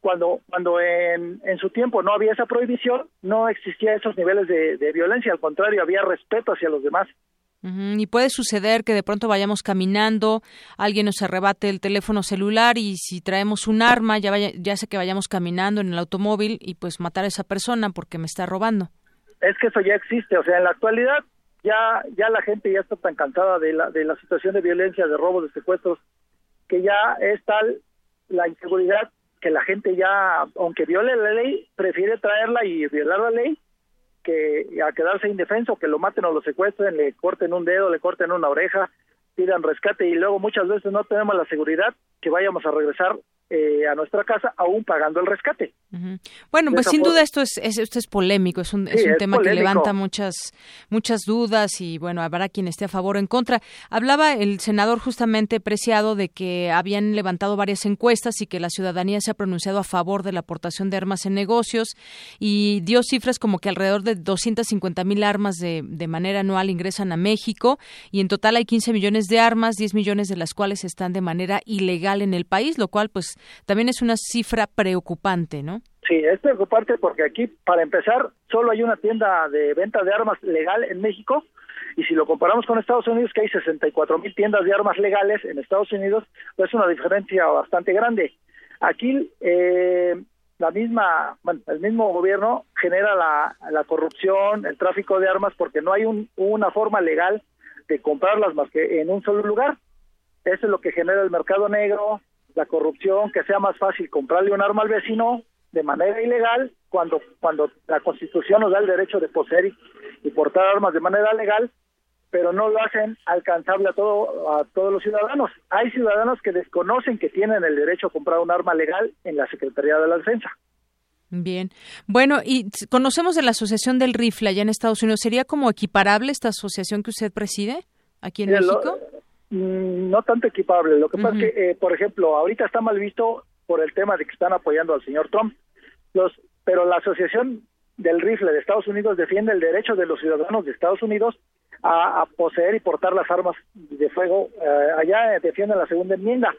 cuando cuando en, en su tiempo no había esa prohibición, no existía esos niveles de, de violencia, al contrario, había respeto hacia los demás. Y puede suceder que de pronto vayamos caminando, alguien nos arrebate el teléfono celular y si traemos un arma, ya, vaya, ya sé que vayamos caminando en el automóvil y pues matar a esa persona porque me está robando. Es que eso ya existe, o sea, en la actualidad ya ya la gente ya está tan cansada de la, de la situación de violencia, de robos, de secuestros, que ya es tal la inseguridad que la gente ya, aunque viole la ley, prefiere traerla y violar la ley que a quedarse indefenso, que lo maten o lo secuestren, le corten un dedo, le corten una oreja, pidan rescate y luego muchas veces no tenemos la seguridad que vayamos a regresar eh, a nuestra casa aún pagando el rescate. Bueno, pues sin duda esto es, esto es polémico, es un, es un tema que levanta muchas muchas dudas y bueno, habrá quien esté a favor o en contra. Hablaba el senador justamente preciado de que habían levantado varias encuestas y que la ciudadanía se ha pronunciado a favor de la aportación de armas en negocios y dio cifras como que alrededor de 250 mil armas de, de manera anual ingresan a México y en total hay 15 millones de armas, 10 millones de las cuales están de manera ilegal en el país, lo cual pues también es una cifra preocupante, ¿no? Sí, es preocupante porque aquí, para empezar, solo hay una tienda de venta de armas legal en México y si lo comparamos con Estados Unidos, que hay 64 mil tiendas de armas legales en Estados Unidos, pues es una diferencia bastante grande. Aquí eh, la misma, bueno, el mismo gobierno genera la, la corrupción, el tráfico de armas, porque no hay un, una forma legal de comprarlas más que en un solo lugar. Eso es lo que genera el mercado negro, la corrupción, que sea más fácil comprarle un arma al vecino de manera ilegal cuando cuando la Constitución nos da el derecho de poseer y, portar armas de manera legal, pero no lo hacen alcanzable a todo a todos los ciudadanos. Hay ciudadanos que desconocen que tienen el derecho a comprar un arma legal en la Secretaría de la Defensa. Bien. Bueno, y conocemos de la Asociación del Rifle allá en Estados Unidos. ¿Sería como equiparable esta asociación que usted preside aquí en México? No tanto equipable. Lo que pasa es que, eh, por ejemplo, ahorita está mal visto por el tema de que están apoyando al señor Trump. Los, pero la Asociación del Rifle de Estados Unidos defiende el derecho de los ciudadanos de Estados Unidos a, poseer y portar las armas de fuego. Eh, allá defienden la segunda enmienda.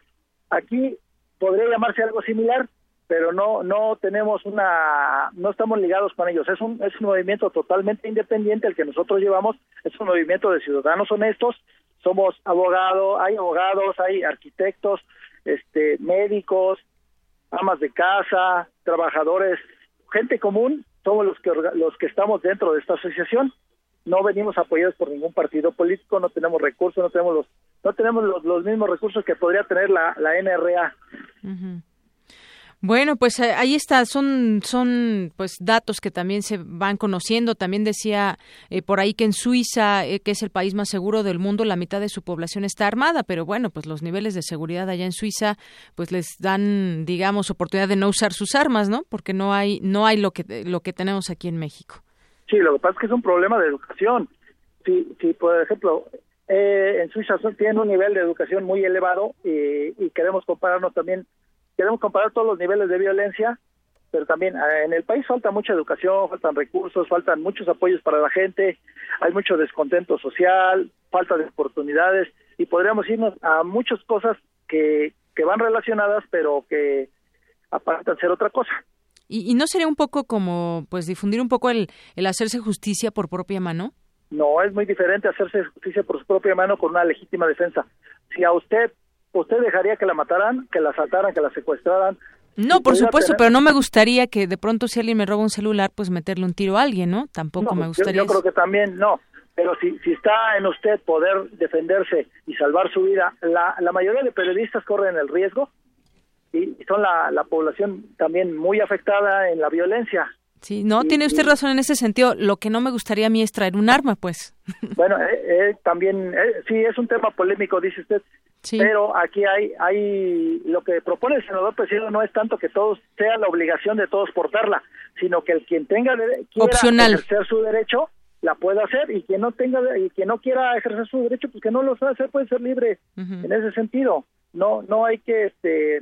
Aquí podría llamarse algo similar, pero no no tenemos una no estamos ligados con ellos es un es un movimiento totalmente independiente el que nosotros llevamos es un movimiento de ciudadanos honestos somos abogados hay abogados hay arquitectos este médicos amas de casa trabajadores gente común somos los que los que estamos dentro de esta asociación. No venimos apoyados por ningún partido político no tenemos recursos no tenemos los no tenemos los, los mismos recursos que podría tener la la NRA bueno, pues eh, ahí está, son, son pues datos que también se van conociendo. También decía eh, por ahí que en Suiza, eh, que es el país más seguro del mundo, la mitad de su población está armada, pero bueno, pues los niveles de seguridad allá en Suiza, pues les dan, digamos, oportunidad de no usar sus armas, ¿no? Porque no hay, no hay lo que lo que tenemos aquí en México. Sí, lo que pasa es que es un problema de educación. Si, si por ejemplo, en Suiza tienen un nivel de educación muy elevado y queremos compararnos también queremos comparar todos los niveles de violencia, pero también eh, en el país falta mucha educación, faltan recursos, faltan muchos apoyos para la gente, hay mucho descontento social, falta de oportunidades y podríamos irnos a muchas cosas que, que van relacionadas, pero que aparentan ser otra cosa. ¿Y, no sería un poco como, pues, difundir un poco el, el hacerse justicia por propia mano? No, es muy diferente hacerse justicia por su propia mano con una legítima defensa. Si a usted ¿usted dejaría que la mataran, que la asaltaran, que la secuestraran? No, por supuesto, pero no me gustaría que de pronto si alguien me roba un celular, pues meterle un tiro a alguien, ¿no? Tampoco me gustaría. Yo, yo creo que también no, pero si, si está en usted poder defenderse y salvar su vida, la, la mayoría de periodistas corren el riesgo y son la, la población también muy afectada en la violencia. Sí, no, tiene usted razón en ese sentido. Lo que no me gustaría a mí es traer un arma, pues. Bueno, eh, eh, también, eh, sí, es un tema polémico, dice usted, pero aquí hay, hay, lo que propone el senador presidente no es tanto que todos, sea la obligación de todos portarla, sino que el quien tenga, quiera ejercer su derecho, la pueda hacer, y quien no tenga, y quien no quiera ejercer su derecho, pues que no lo sabe hacer, puede ser libre, en ese sentido. No, no hay que, este,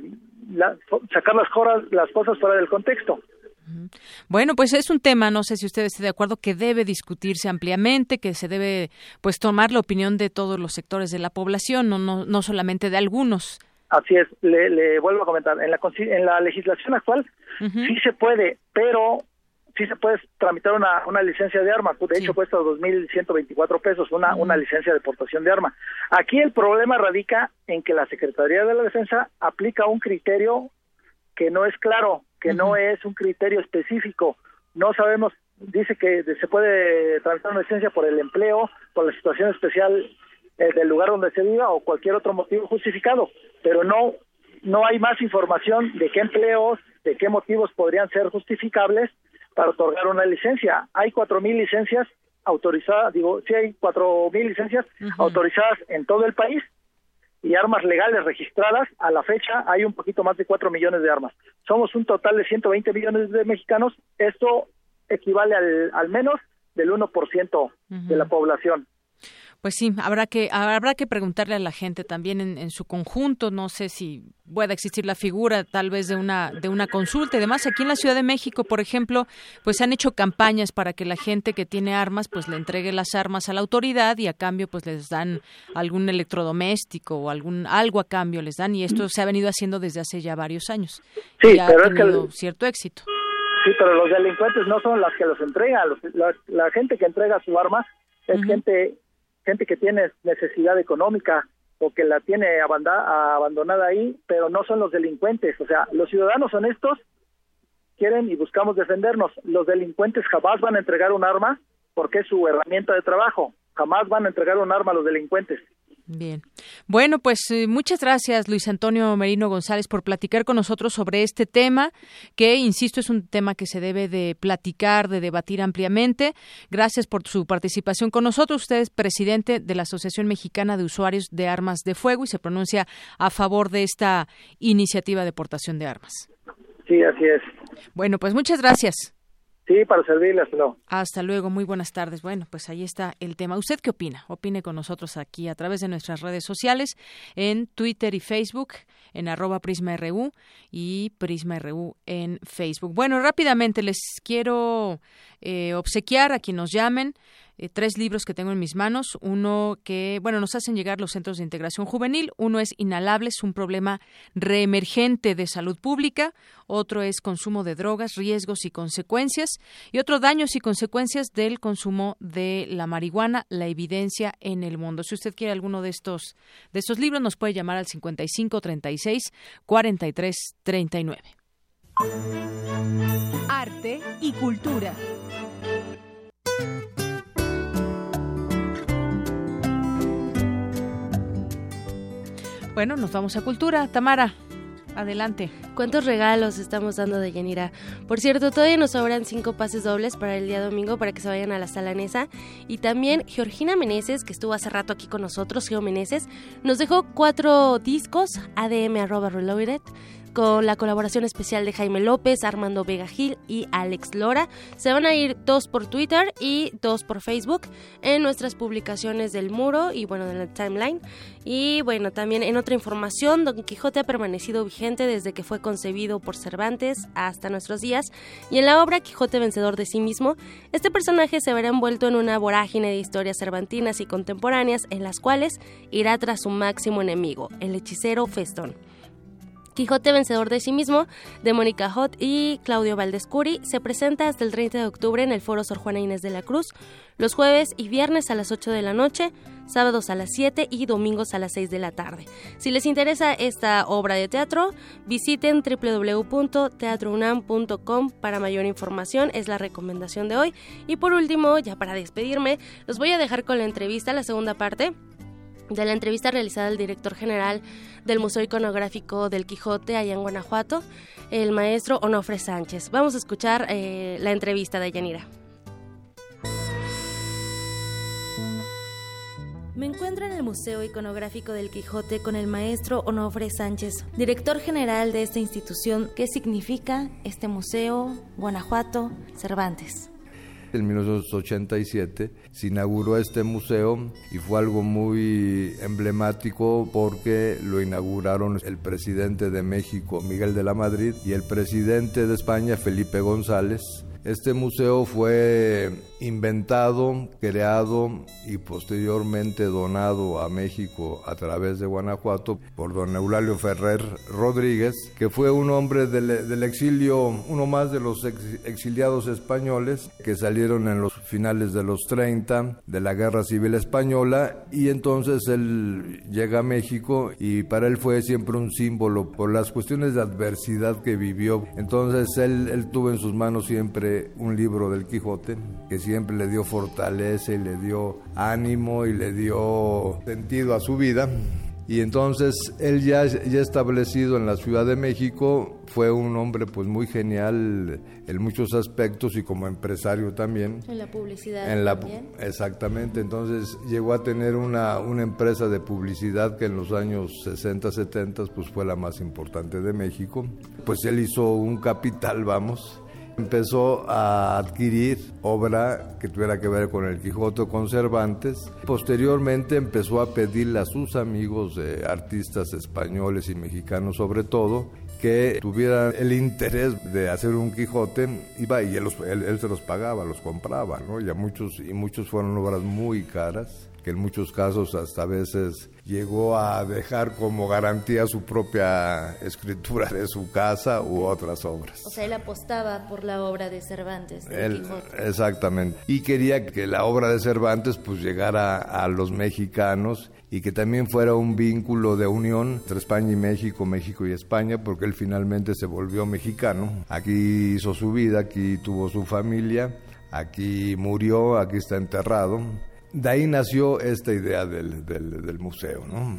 sacar las, las cosas fuera del contexto. Bueno, pues es un tema, no sé si usted esté de acuerdo, que debe discutirse ampliamente, que se debe pues tomar la opinión de todos los sectores de la población, no, no, no solamente de algunos. Así es, le, vuelvo a comentar, en la, en la legislación actual sí se puede, pero sí se puede tramitar una, una licencia de arma, de hecho cuesta 2.124 pesos una, una licencia de portación de arma. Aquí el problema radica en que la Secretaría de la Defensa aplica un criterio que no es claro, que no es un criterio específico. No sabemos, dice que se puede tramitar una licencia por el empleo, por la situación especial eh, del lugar donde se viva o cualquier otro motivo justificado, pero no no hay más información de qué empleos, de qué motivos podrían ser justificables para otorgar una licencia. Hay cuatro mil licencias autorizadas, digo, sí hay cuatro mil licencias autorizadas en todo el país y armas legales registradas. A la fecha hay un poquito más de cuatro millones de armas. Somos un total de 120 millones de mexicanos. Esto equivale al, al menos del 1% de la población. Pues sí, habrá que habrá que preguntarle a la gente también en, su conjunto. No sé si pueda existir la figura tal vez de una de una consulta. Y además aquí en la Ciudad de México, por ejemplo, pues se han hecho campañas para que la gente que tiene armas pues le entregue las armas a la autoridad y a cambio pues les dan algún electrodoméstico o algún algo a cambio les dan y esto se ha venido haciendo desde hace ya varios años. Sí, pero es que cierto éxito. Sí, pero los delincuentes no son las que los entregan. la, la, gente que entrega su arma es gente gente que tiene necesidad económica o que la tiene abandonada ahí, pero no son los delincuentes. O sea, los ciudadanos honestos quieren y buscamos defendernos. Los delincuentes jamás van a entregar un arma porque es su herramienta de trabajo. Jamás van a entregar un arma a los delincuentes. Bien. Bueno, pues eh, muchas gracias, Luis Antonio Merino González, por platicar con nosotros sobre este tema, que, insisto, es un tema que se debe de platicar, de debatir ampliamente. Gracias por su participación con nosotros. Usted es presidente de la Asociación Mexicana de Usuarios de Armas de Fuego y se pronuncia a favor de esta iniciativa de portación de armas. Sí, así es. Bueno, pues muchas gracias. Sí, para servirle, hasta luego. Hasta luego, muy buenas tardes. Bueno, pues ahí está el tema. ¿Usted qué opina? Opine con nosotros aquí a través de nuestras redes sociales, en Twitter y Facebook, en arroba PrismaRU y PrismaRU en Facebook. Bueno, rápidamente les quiero eh, obsequiar a quien nos llamen eh, tres libros que tengo en mis manos. Uno que, bueno, nos hacen llegar los centros de integración juvenil. Uno es Inhalables, un problema reemergente de salud pública. Otro es Consumo de drogas, riesgos y consecuencias. Y otro, Daños y consecuencias del consumo de la marihuana, la evidencia en el mundo. Si usted quiere alguno de estos, de estos libros, nos puede llamar al 55 36 43 39. Arte y cultura. Bueno, nos vamos a cultura. Tamara, adelante. ¿Cuántos regalos estamos dando de Yanira? Por cierto, todavía nos sobran cinco pases dobles para el día domingo para que se vayan a la sala Nesa. Y también Georgina Meneses, que estuvo hace rato aquí con nosotros, Geo Meneses, nos dejó cuatro discos, ADM Reloaded con la colaboración especial de Jaime López, Armando Vega Gil y Alex Lora. Se van a ir dos por Twitter y dos por Facebook en nuestras publicaciones del muro y bueno, de la timeline. Y bueno, también en otra información, Don Quijote ha permanecido vigente desde que fue concebido por Cervantes hasta nuestros días. Y en la obra Quijote vencedor de sí mismo, este personaje se verá envuelto en una vorágine de historias cervantinas y contemporáneas en las cuales irá tras su máximo enemigo, el hechicero Festón. Quijote vencedor de sí mismo, de Mónica Hot y Claudio Valdescuri, se presenta hasta el 30 de octubre en el Foro Sor Juana Inés de la Cruz, los jueves y viernes a las 8 de la noche, sábados a las 7 y domingos a las 6 de la tarde. Si les interesa esta obra de teatro, visiten www.teatrounam.com para mayor información, es la recomendación de hoy. Y por último, ya para despedirme, los voy a dejar con la entrevista, la segunda parte de la entrevista realizada al director general del Museo Iconográfico del Quijote allá en Guanajuato, el maestro Onofre Sánchez. Vamos a escuchar eh, la entrevista de Yanira. Me encuentro en el Museo Iconográfico del Quijote con el maestro Onofre Sánchez, director general de esta institución. ¿Qué significa este museo, Guanajuato, Cervantes? En 1987 se inauguró este museo y fue algo muy emblemático porque lo inauguraron el presidente de México, Miguel de la Madrid, y el presidente de España, Felipe González. Este museo fue inventado, creado y posteriormente donado a México a través de Guanajuato por don Eulalio Ferrer Rodríguez, que fue un hombre del, exilio, uno más de los exiliados españoles que salieron en los finales de los 30 de la Guerra Civil Española y entonces él llega a México y para él fue siempre un símbolo por las cuestiones de adversidad que vivió. Entonces él, él tuvo en sus manos siempre un libro del Quijote que siempre le dio fortaleza y le dio ánimo y le dio sentido a su vida. Y entonces él ya, ya establecido en la Ciudad de México fue un hombre pues muy genial en muchos aspectos y como empresario también. En la publicidad en la, Exactamente, entonces llegó a tener una, una empresa de publicidad que en los años 60, 70 pues fue la más importante de México. Pues él hizo un capital, vamos, empezó a adquirir obra que tuviera que ver con el Quijote con Cervantes. Posteriormente empezó a pedirle a sus amigos, artistas españoles y mexicanos sobre todo, que tuvieran el interés de hacer un Quijote, iba y él, él, se los pagaba, los compraba, ¿no? Y, muchos, y muchos fueron obras muy caras, que en muchos casos hasta a veces llegó a dejar como garantía su propia escritura de su casa u otras obras. O sea, él apostaba por la obra de Cervantes. De exactamente. Y quería que la obra de Cervantes pues llegara a los mexicanos y que también fuera un vínculo de unión entre España y México, México y España, porque él finalmente se volvió mexicano. Aquí hizo su vida, aquí tuvo su familia, aquí murió, aquí está enterrado de ahí nació esta idea del, del, museo, ¿no?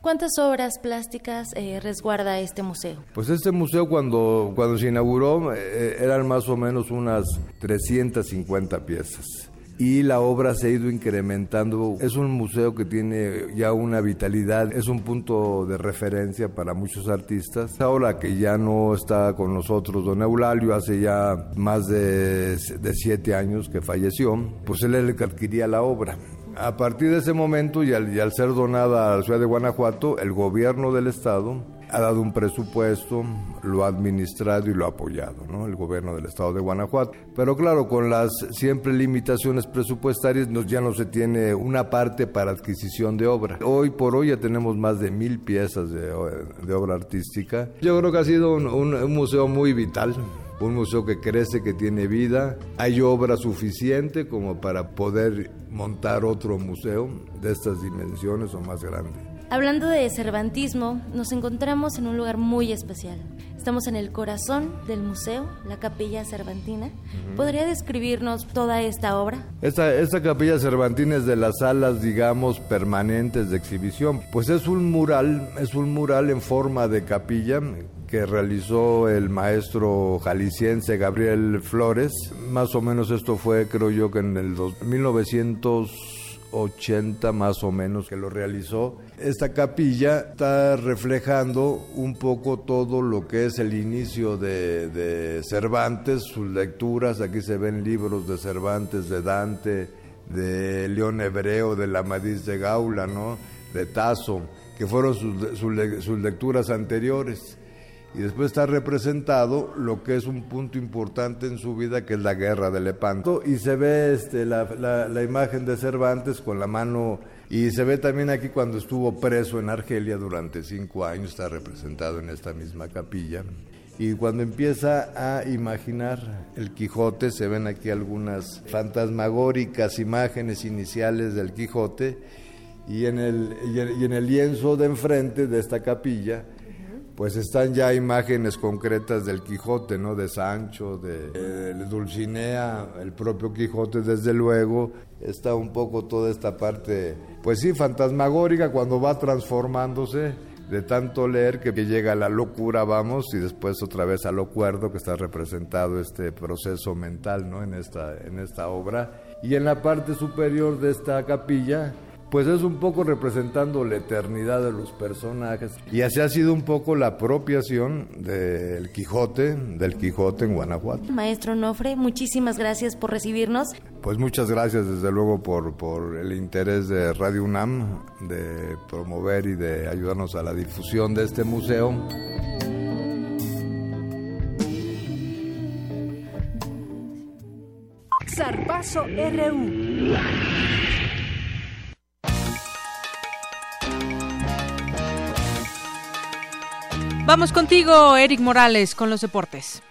¿Cuántas obras plásticas eh, resguarda este museo? Pues este museo cuando, cuando se inauguró eh, eran más o menos unas 350 piezas y la obra se ha ido incrementando. Es un museo que tiene ya una vitalidad, es un punto de referencia para muchos artistas. Ahora que ya no está con nosotros don Eulalio, hace ya más de, de siete años que falleció, pues él que adquiría la obra. A partir de ese momento y al, y al ser donada a la ciudad de Guanajuato, el gobierno del estado ha dado un presupuesto, lo ha administrado y lo ha apoyado, ¿no? El gobierno del estado de Guanajuato. Pero claro, con las siempre limitaciones presupuestarias, ya no se tiene una parte para adquisición de obra. Hoy por hoy ya tenemos más de mil piezas de, obra artística. Yo creo que ha sido un museo muy vital un museo que crece, que tiene vida. Hay obra suficiente como para poder montar otro museo de estas dimensiones o más grande. Hablando de Cervantismo, nos encontramos en un lugar muy especial. Estamos en el corazón del museo, la Capilla Cervantina. ¿Podría describirnos toda esta obra? Esta, esta Capilla Cervantina es de las salas, digamos, permanentes de exhibición. Pues es un mural, es un mural en forma de capilla que realizó el maestro jalisciense Gabriel Flores. Más o menos esto fue, creo yo, que en el 1900 80 más o menos que lo realizó. Esta capilla está reflejando un poco todo lo que es el inicio de, Cervantes, sus lecturas, aquí se ven libros de Cervantes, de Dante, de León Hebreo, de la Amadís de Gaula, ¿no? de Tasso, que fueron sus lecturas anteriores y después está representado lo que es un punto importante en su vida, que es la guerra de Lepanto. Y se ve este, la, la, imagen de Cervantes con la mano, y se ve también aquí cuando estuvo preso en Argelia durante cinco años, está representado en esta misma capilla. Y cuando empieza a imaginar el Quijote, se ven aquí algunas fantasmagóricas imágenes iniciales del Quijote, y en el, y en el lienzo de enfrente de esta capilla, pues están ya imágenes concretas del Quijote, ¿no? De Sancho, de, Dulcinea, el propio Quijote, desde luego. Está un poco toda esta parte, pues sí, fantasmagórica cuando va transformándose de tanto leer que llega a la locura, vamos, y después otra vez al acuerdo que está representado este proceso mental, ¿no? En esta, en esta obra. Y en la parte superior de esta capilla, pues es un poco representando la eternidad de los personajes. Y así ha sido un poco la apropiación del Quijote, del Quijote en Guanajuato. Maestro Nofre, muchísimas gracias por recibirnos. Pues muchas gracias desde luego por, por el interés de Radio UNAM de promover y de ayudarnos a la difusión de este museo. Zarpazo RU. Vamos contigo, Eric Morales, con los deportes.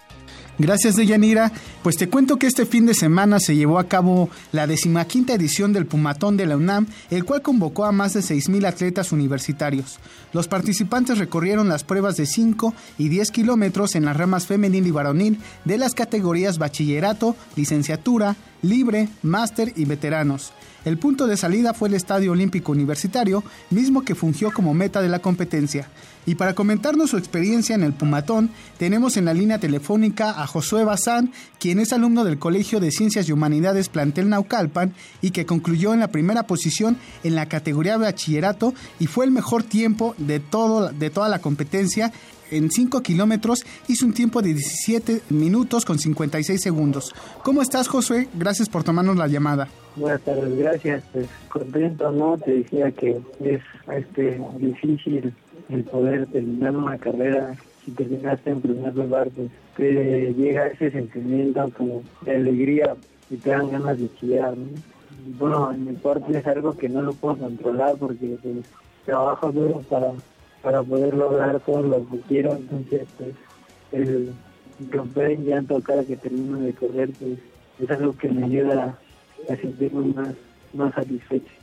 Gracias, Deyanira. Pues te cuento que este fin de semana se llevó a cabo la decimaquinta edición del Pumatón de la UNAM, el cual convocó a más de 6.000 atletas universitarios. Los participantes recorrieron las pruebas de 5 y 10 kilómetros en las ramas femenil y varonil de las categorías bachillerato, licenciatura, libre, máster y veteranos. El punto de salida fue el Estadio Olímpico Universitario, mismo que fungió como meta de la competencia. Y para comentarnos su experiencia en el Pumatón, tenemos en la línea telefónica a Josué Bazán, quien es alumno del Colegio de Ciencias y Humanidades Plantel Naucalpan y que concluyó en la primera posición en la categoría bachillerato y fue el mejor tiempo de, todo, de toda la competencia en 5 kilómetros hizo un tiempo de 17 minutos con 56 segundos. ¿Cómo estás, Josué? Gracias por tomarnos la llamada. Buenas tardes, gracias. Pues contento, ¿no? Te decía que es este difícil el poder terminar una carrera si terminaste en primer lugar, pues te llega ese sentimiento como de alegría y te dan ganas de chillar, ¿no? Bueno, en mi parte es algo que no lo puedo controlar porque pues, trabajo duro para, para poder lograr todo lo que quiero, entonces pues el romper en llanto cada que termino de correr pues es algo que me ayuda a sentirme más, más satisfecho.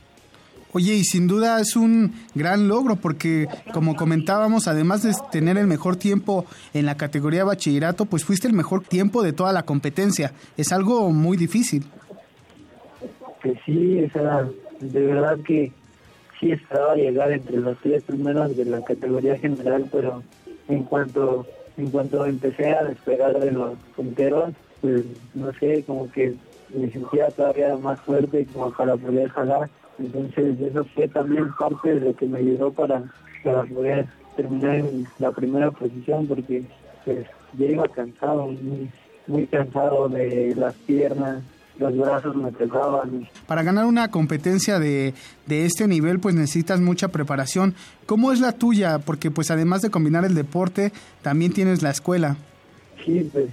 Oye, y sin duda es un gran logro porque, como comentábamos, además de tener el mejor tiempo en la categoría bachillerato, pues fuiste el mejor tiempo de toda la competencia. Es algo muy difícil. Que sí, esa, de verdad que sí esperaba llegar entre los tres primeros de la categoría general, pero en cuanto en cuanto empecé a despegar de los punteros, pues no sé, como que me sentía todavía más fuerte como para poder jalar entonces eso fue también parte de lo que me ayudó para, para poder terminar en la primera posición porque pues ya iba cansado, muy, muy cansado de las piernas, los brazos me pesaban. Para ganar una competencia de, de este nivel pues necesitas mucha preparación. ¿Cómo es la tuya? Porque pues además de combinar el deporte, también tienes la escuela. Sí, pues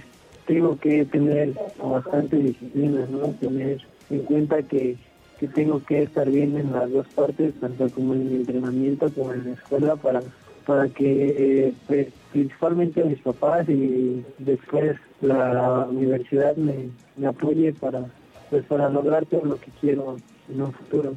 tengo que tener bastante disciplina, ¿no? Tener en cuenta que que tengo que estar bien en las dos partes, tanto como en mi entrenamiento como en la escuela, para, para que eh, pues, principalmente mis papás y después la universidad me, me apoye para, pues, para lograr todo lo que quiero en un futuro.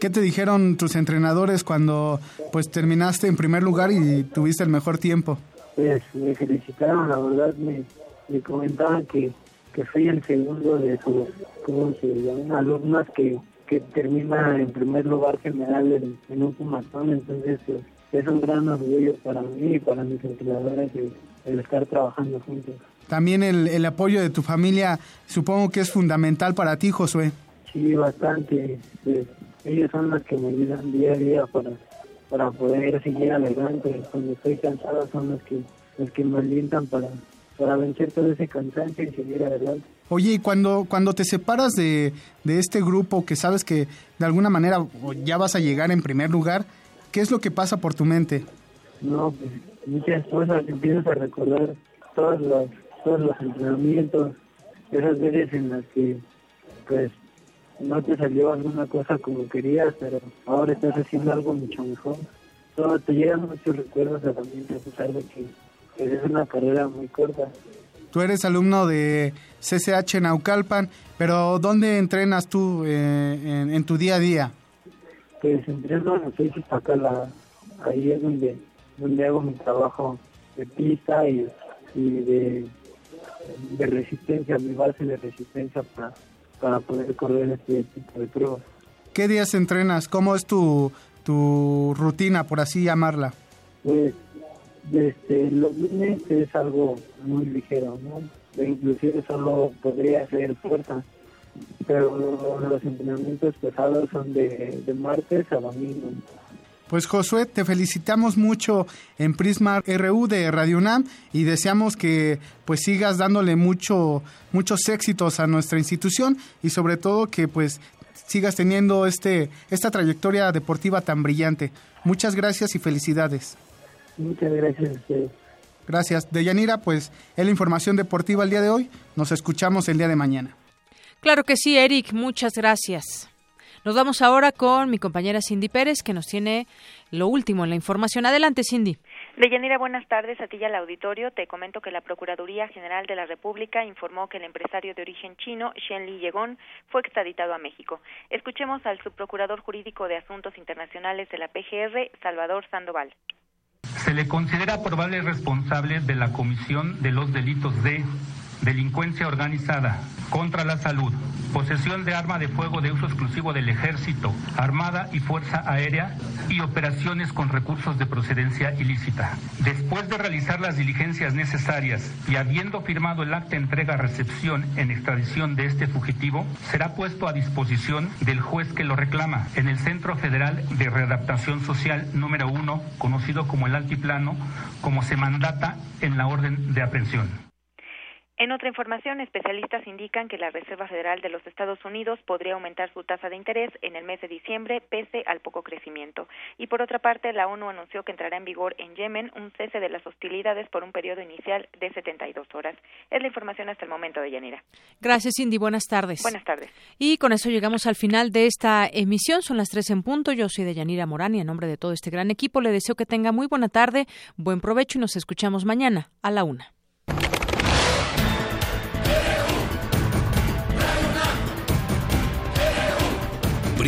¿Qué te dijeron tus entrenadores cuando pues terminaste en primer lugar y tuviste el mejor tiempo? Pues me felicitaron, la verdad me, me comentaban que, que fui el segundo de sus ¿cómo se llaman? alumnas que que termina en primer lugar general en, un fumatón, entonces pues, es un gran orgullo para mí y para mis entrenadores el, estar trabajando juntos. También el, el apoyo de tu familia supongo que es fundamental para ti, Josué. Sí, bastante. Pues, ellos son los que me ayudan día a día para, para poder seguir adelante. Cuando estoy cansado son los que, los que me alientan para, para vencer todo ese cansancio y seguir adelante. Oye, y cuando, cuando te separas de, de este grupo que sabes que de alguna manera ya vas a llegar en primer lugar, ¿qué es lo que pasa por tu mente? No, pues muchas cosas, empiezas a recordar todos los, todos los entrenamientos, esas veces en las que pues no te salió alguna cosa como querías, pero ahora estás haciendo algo mucho mejor. Todo te llegan muchos recuerdos a la mente a pesar de que pues, es una carrera muy corta. Tú eres alumno de CCH Naucalpan, pero ¿dónde entrenas tú eh, en, tu día a día? Pues entreno en la ahí es donde, donde hago mi trabajo de pista y, de, de, resistencia, mi base de resistencia para, para poder correr este tipo de pruebas. ¿Qué días entrenas? ¿Cómo es tu, tu rutina, por así llamarla? Pues este, los lunes es algo muy ligero, ¿no? E inclusive solo podría hacer fuerza, pero los entrenamientos pesados son de, de martes a domingo. Pues Josué, te felicitamos mucho en Prisma RU de Radio UNAM y deseamos que pues sigas dándole mucho muchos éxitos a nuestra institución y sobre todo que pues sigas teniendo este esta trayectoria deportiva tan brillante. Muchas gracias y felicidades. Muchas gracias a ustedes. Gracias. Deyanira, pues es la información deportiva el día de hoy. Nos escuchamos el día de mañana. Claro que sí, Eric, muchas gracias. Nos vamos ahora con mi compañera Cindy Pérez, que nos tiene lo último en la información. Adelante, Cindy. Deyanira, buenas tardes. A ti y al auditorio. Te comento que la Procuraduría General de la República informó que el empresario de origen chino, Shen Li Yegon, fue extraditado a México. Escuchemos al subprocurador jurídico de Asuntos Internacionales de la PGR, Salvador Sandoval. Se le considera probable responsable de la comisión de los delitos de delincuencia organizada, contra la salud, posesión de arma de fuego de uso exclusivo del ejército, armada y fuerza aérea y operaciones con recursos de procedencia ilícita. Después de realizar las diligencias necesarias y habiendo firmado el acta entrega-recepción en extradición de este fugitivo, será puesto a disposición del juez que lo reclama en el Centro Federal de Readaptación Social número uno, conocido como el Altiplano, como se mandata en la orden de aprehensión. En otra información, especialistas indican que la Reserva Federal de los Estados Unidos podría aumentar su tasa de interés en el mes de diciembre pese al poco crecimiento. Y por otra parte, la ONU anunció que entrará en vigor en Yemen un cese de las hostilidades por un periodo inicial de 72 horas. Es la información hasta el momento de Yanira. Gracias, Cindy. Buenas tardes. Buenas tardes. Y con eso llegamos al final de esta emisión. Son las tres en punto. Yo soy de Yanira Morán y en nombre de todo este gran equipo le deseo que tenga muy buena tarde, buen provecho y nos escuchamos mañana a la una.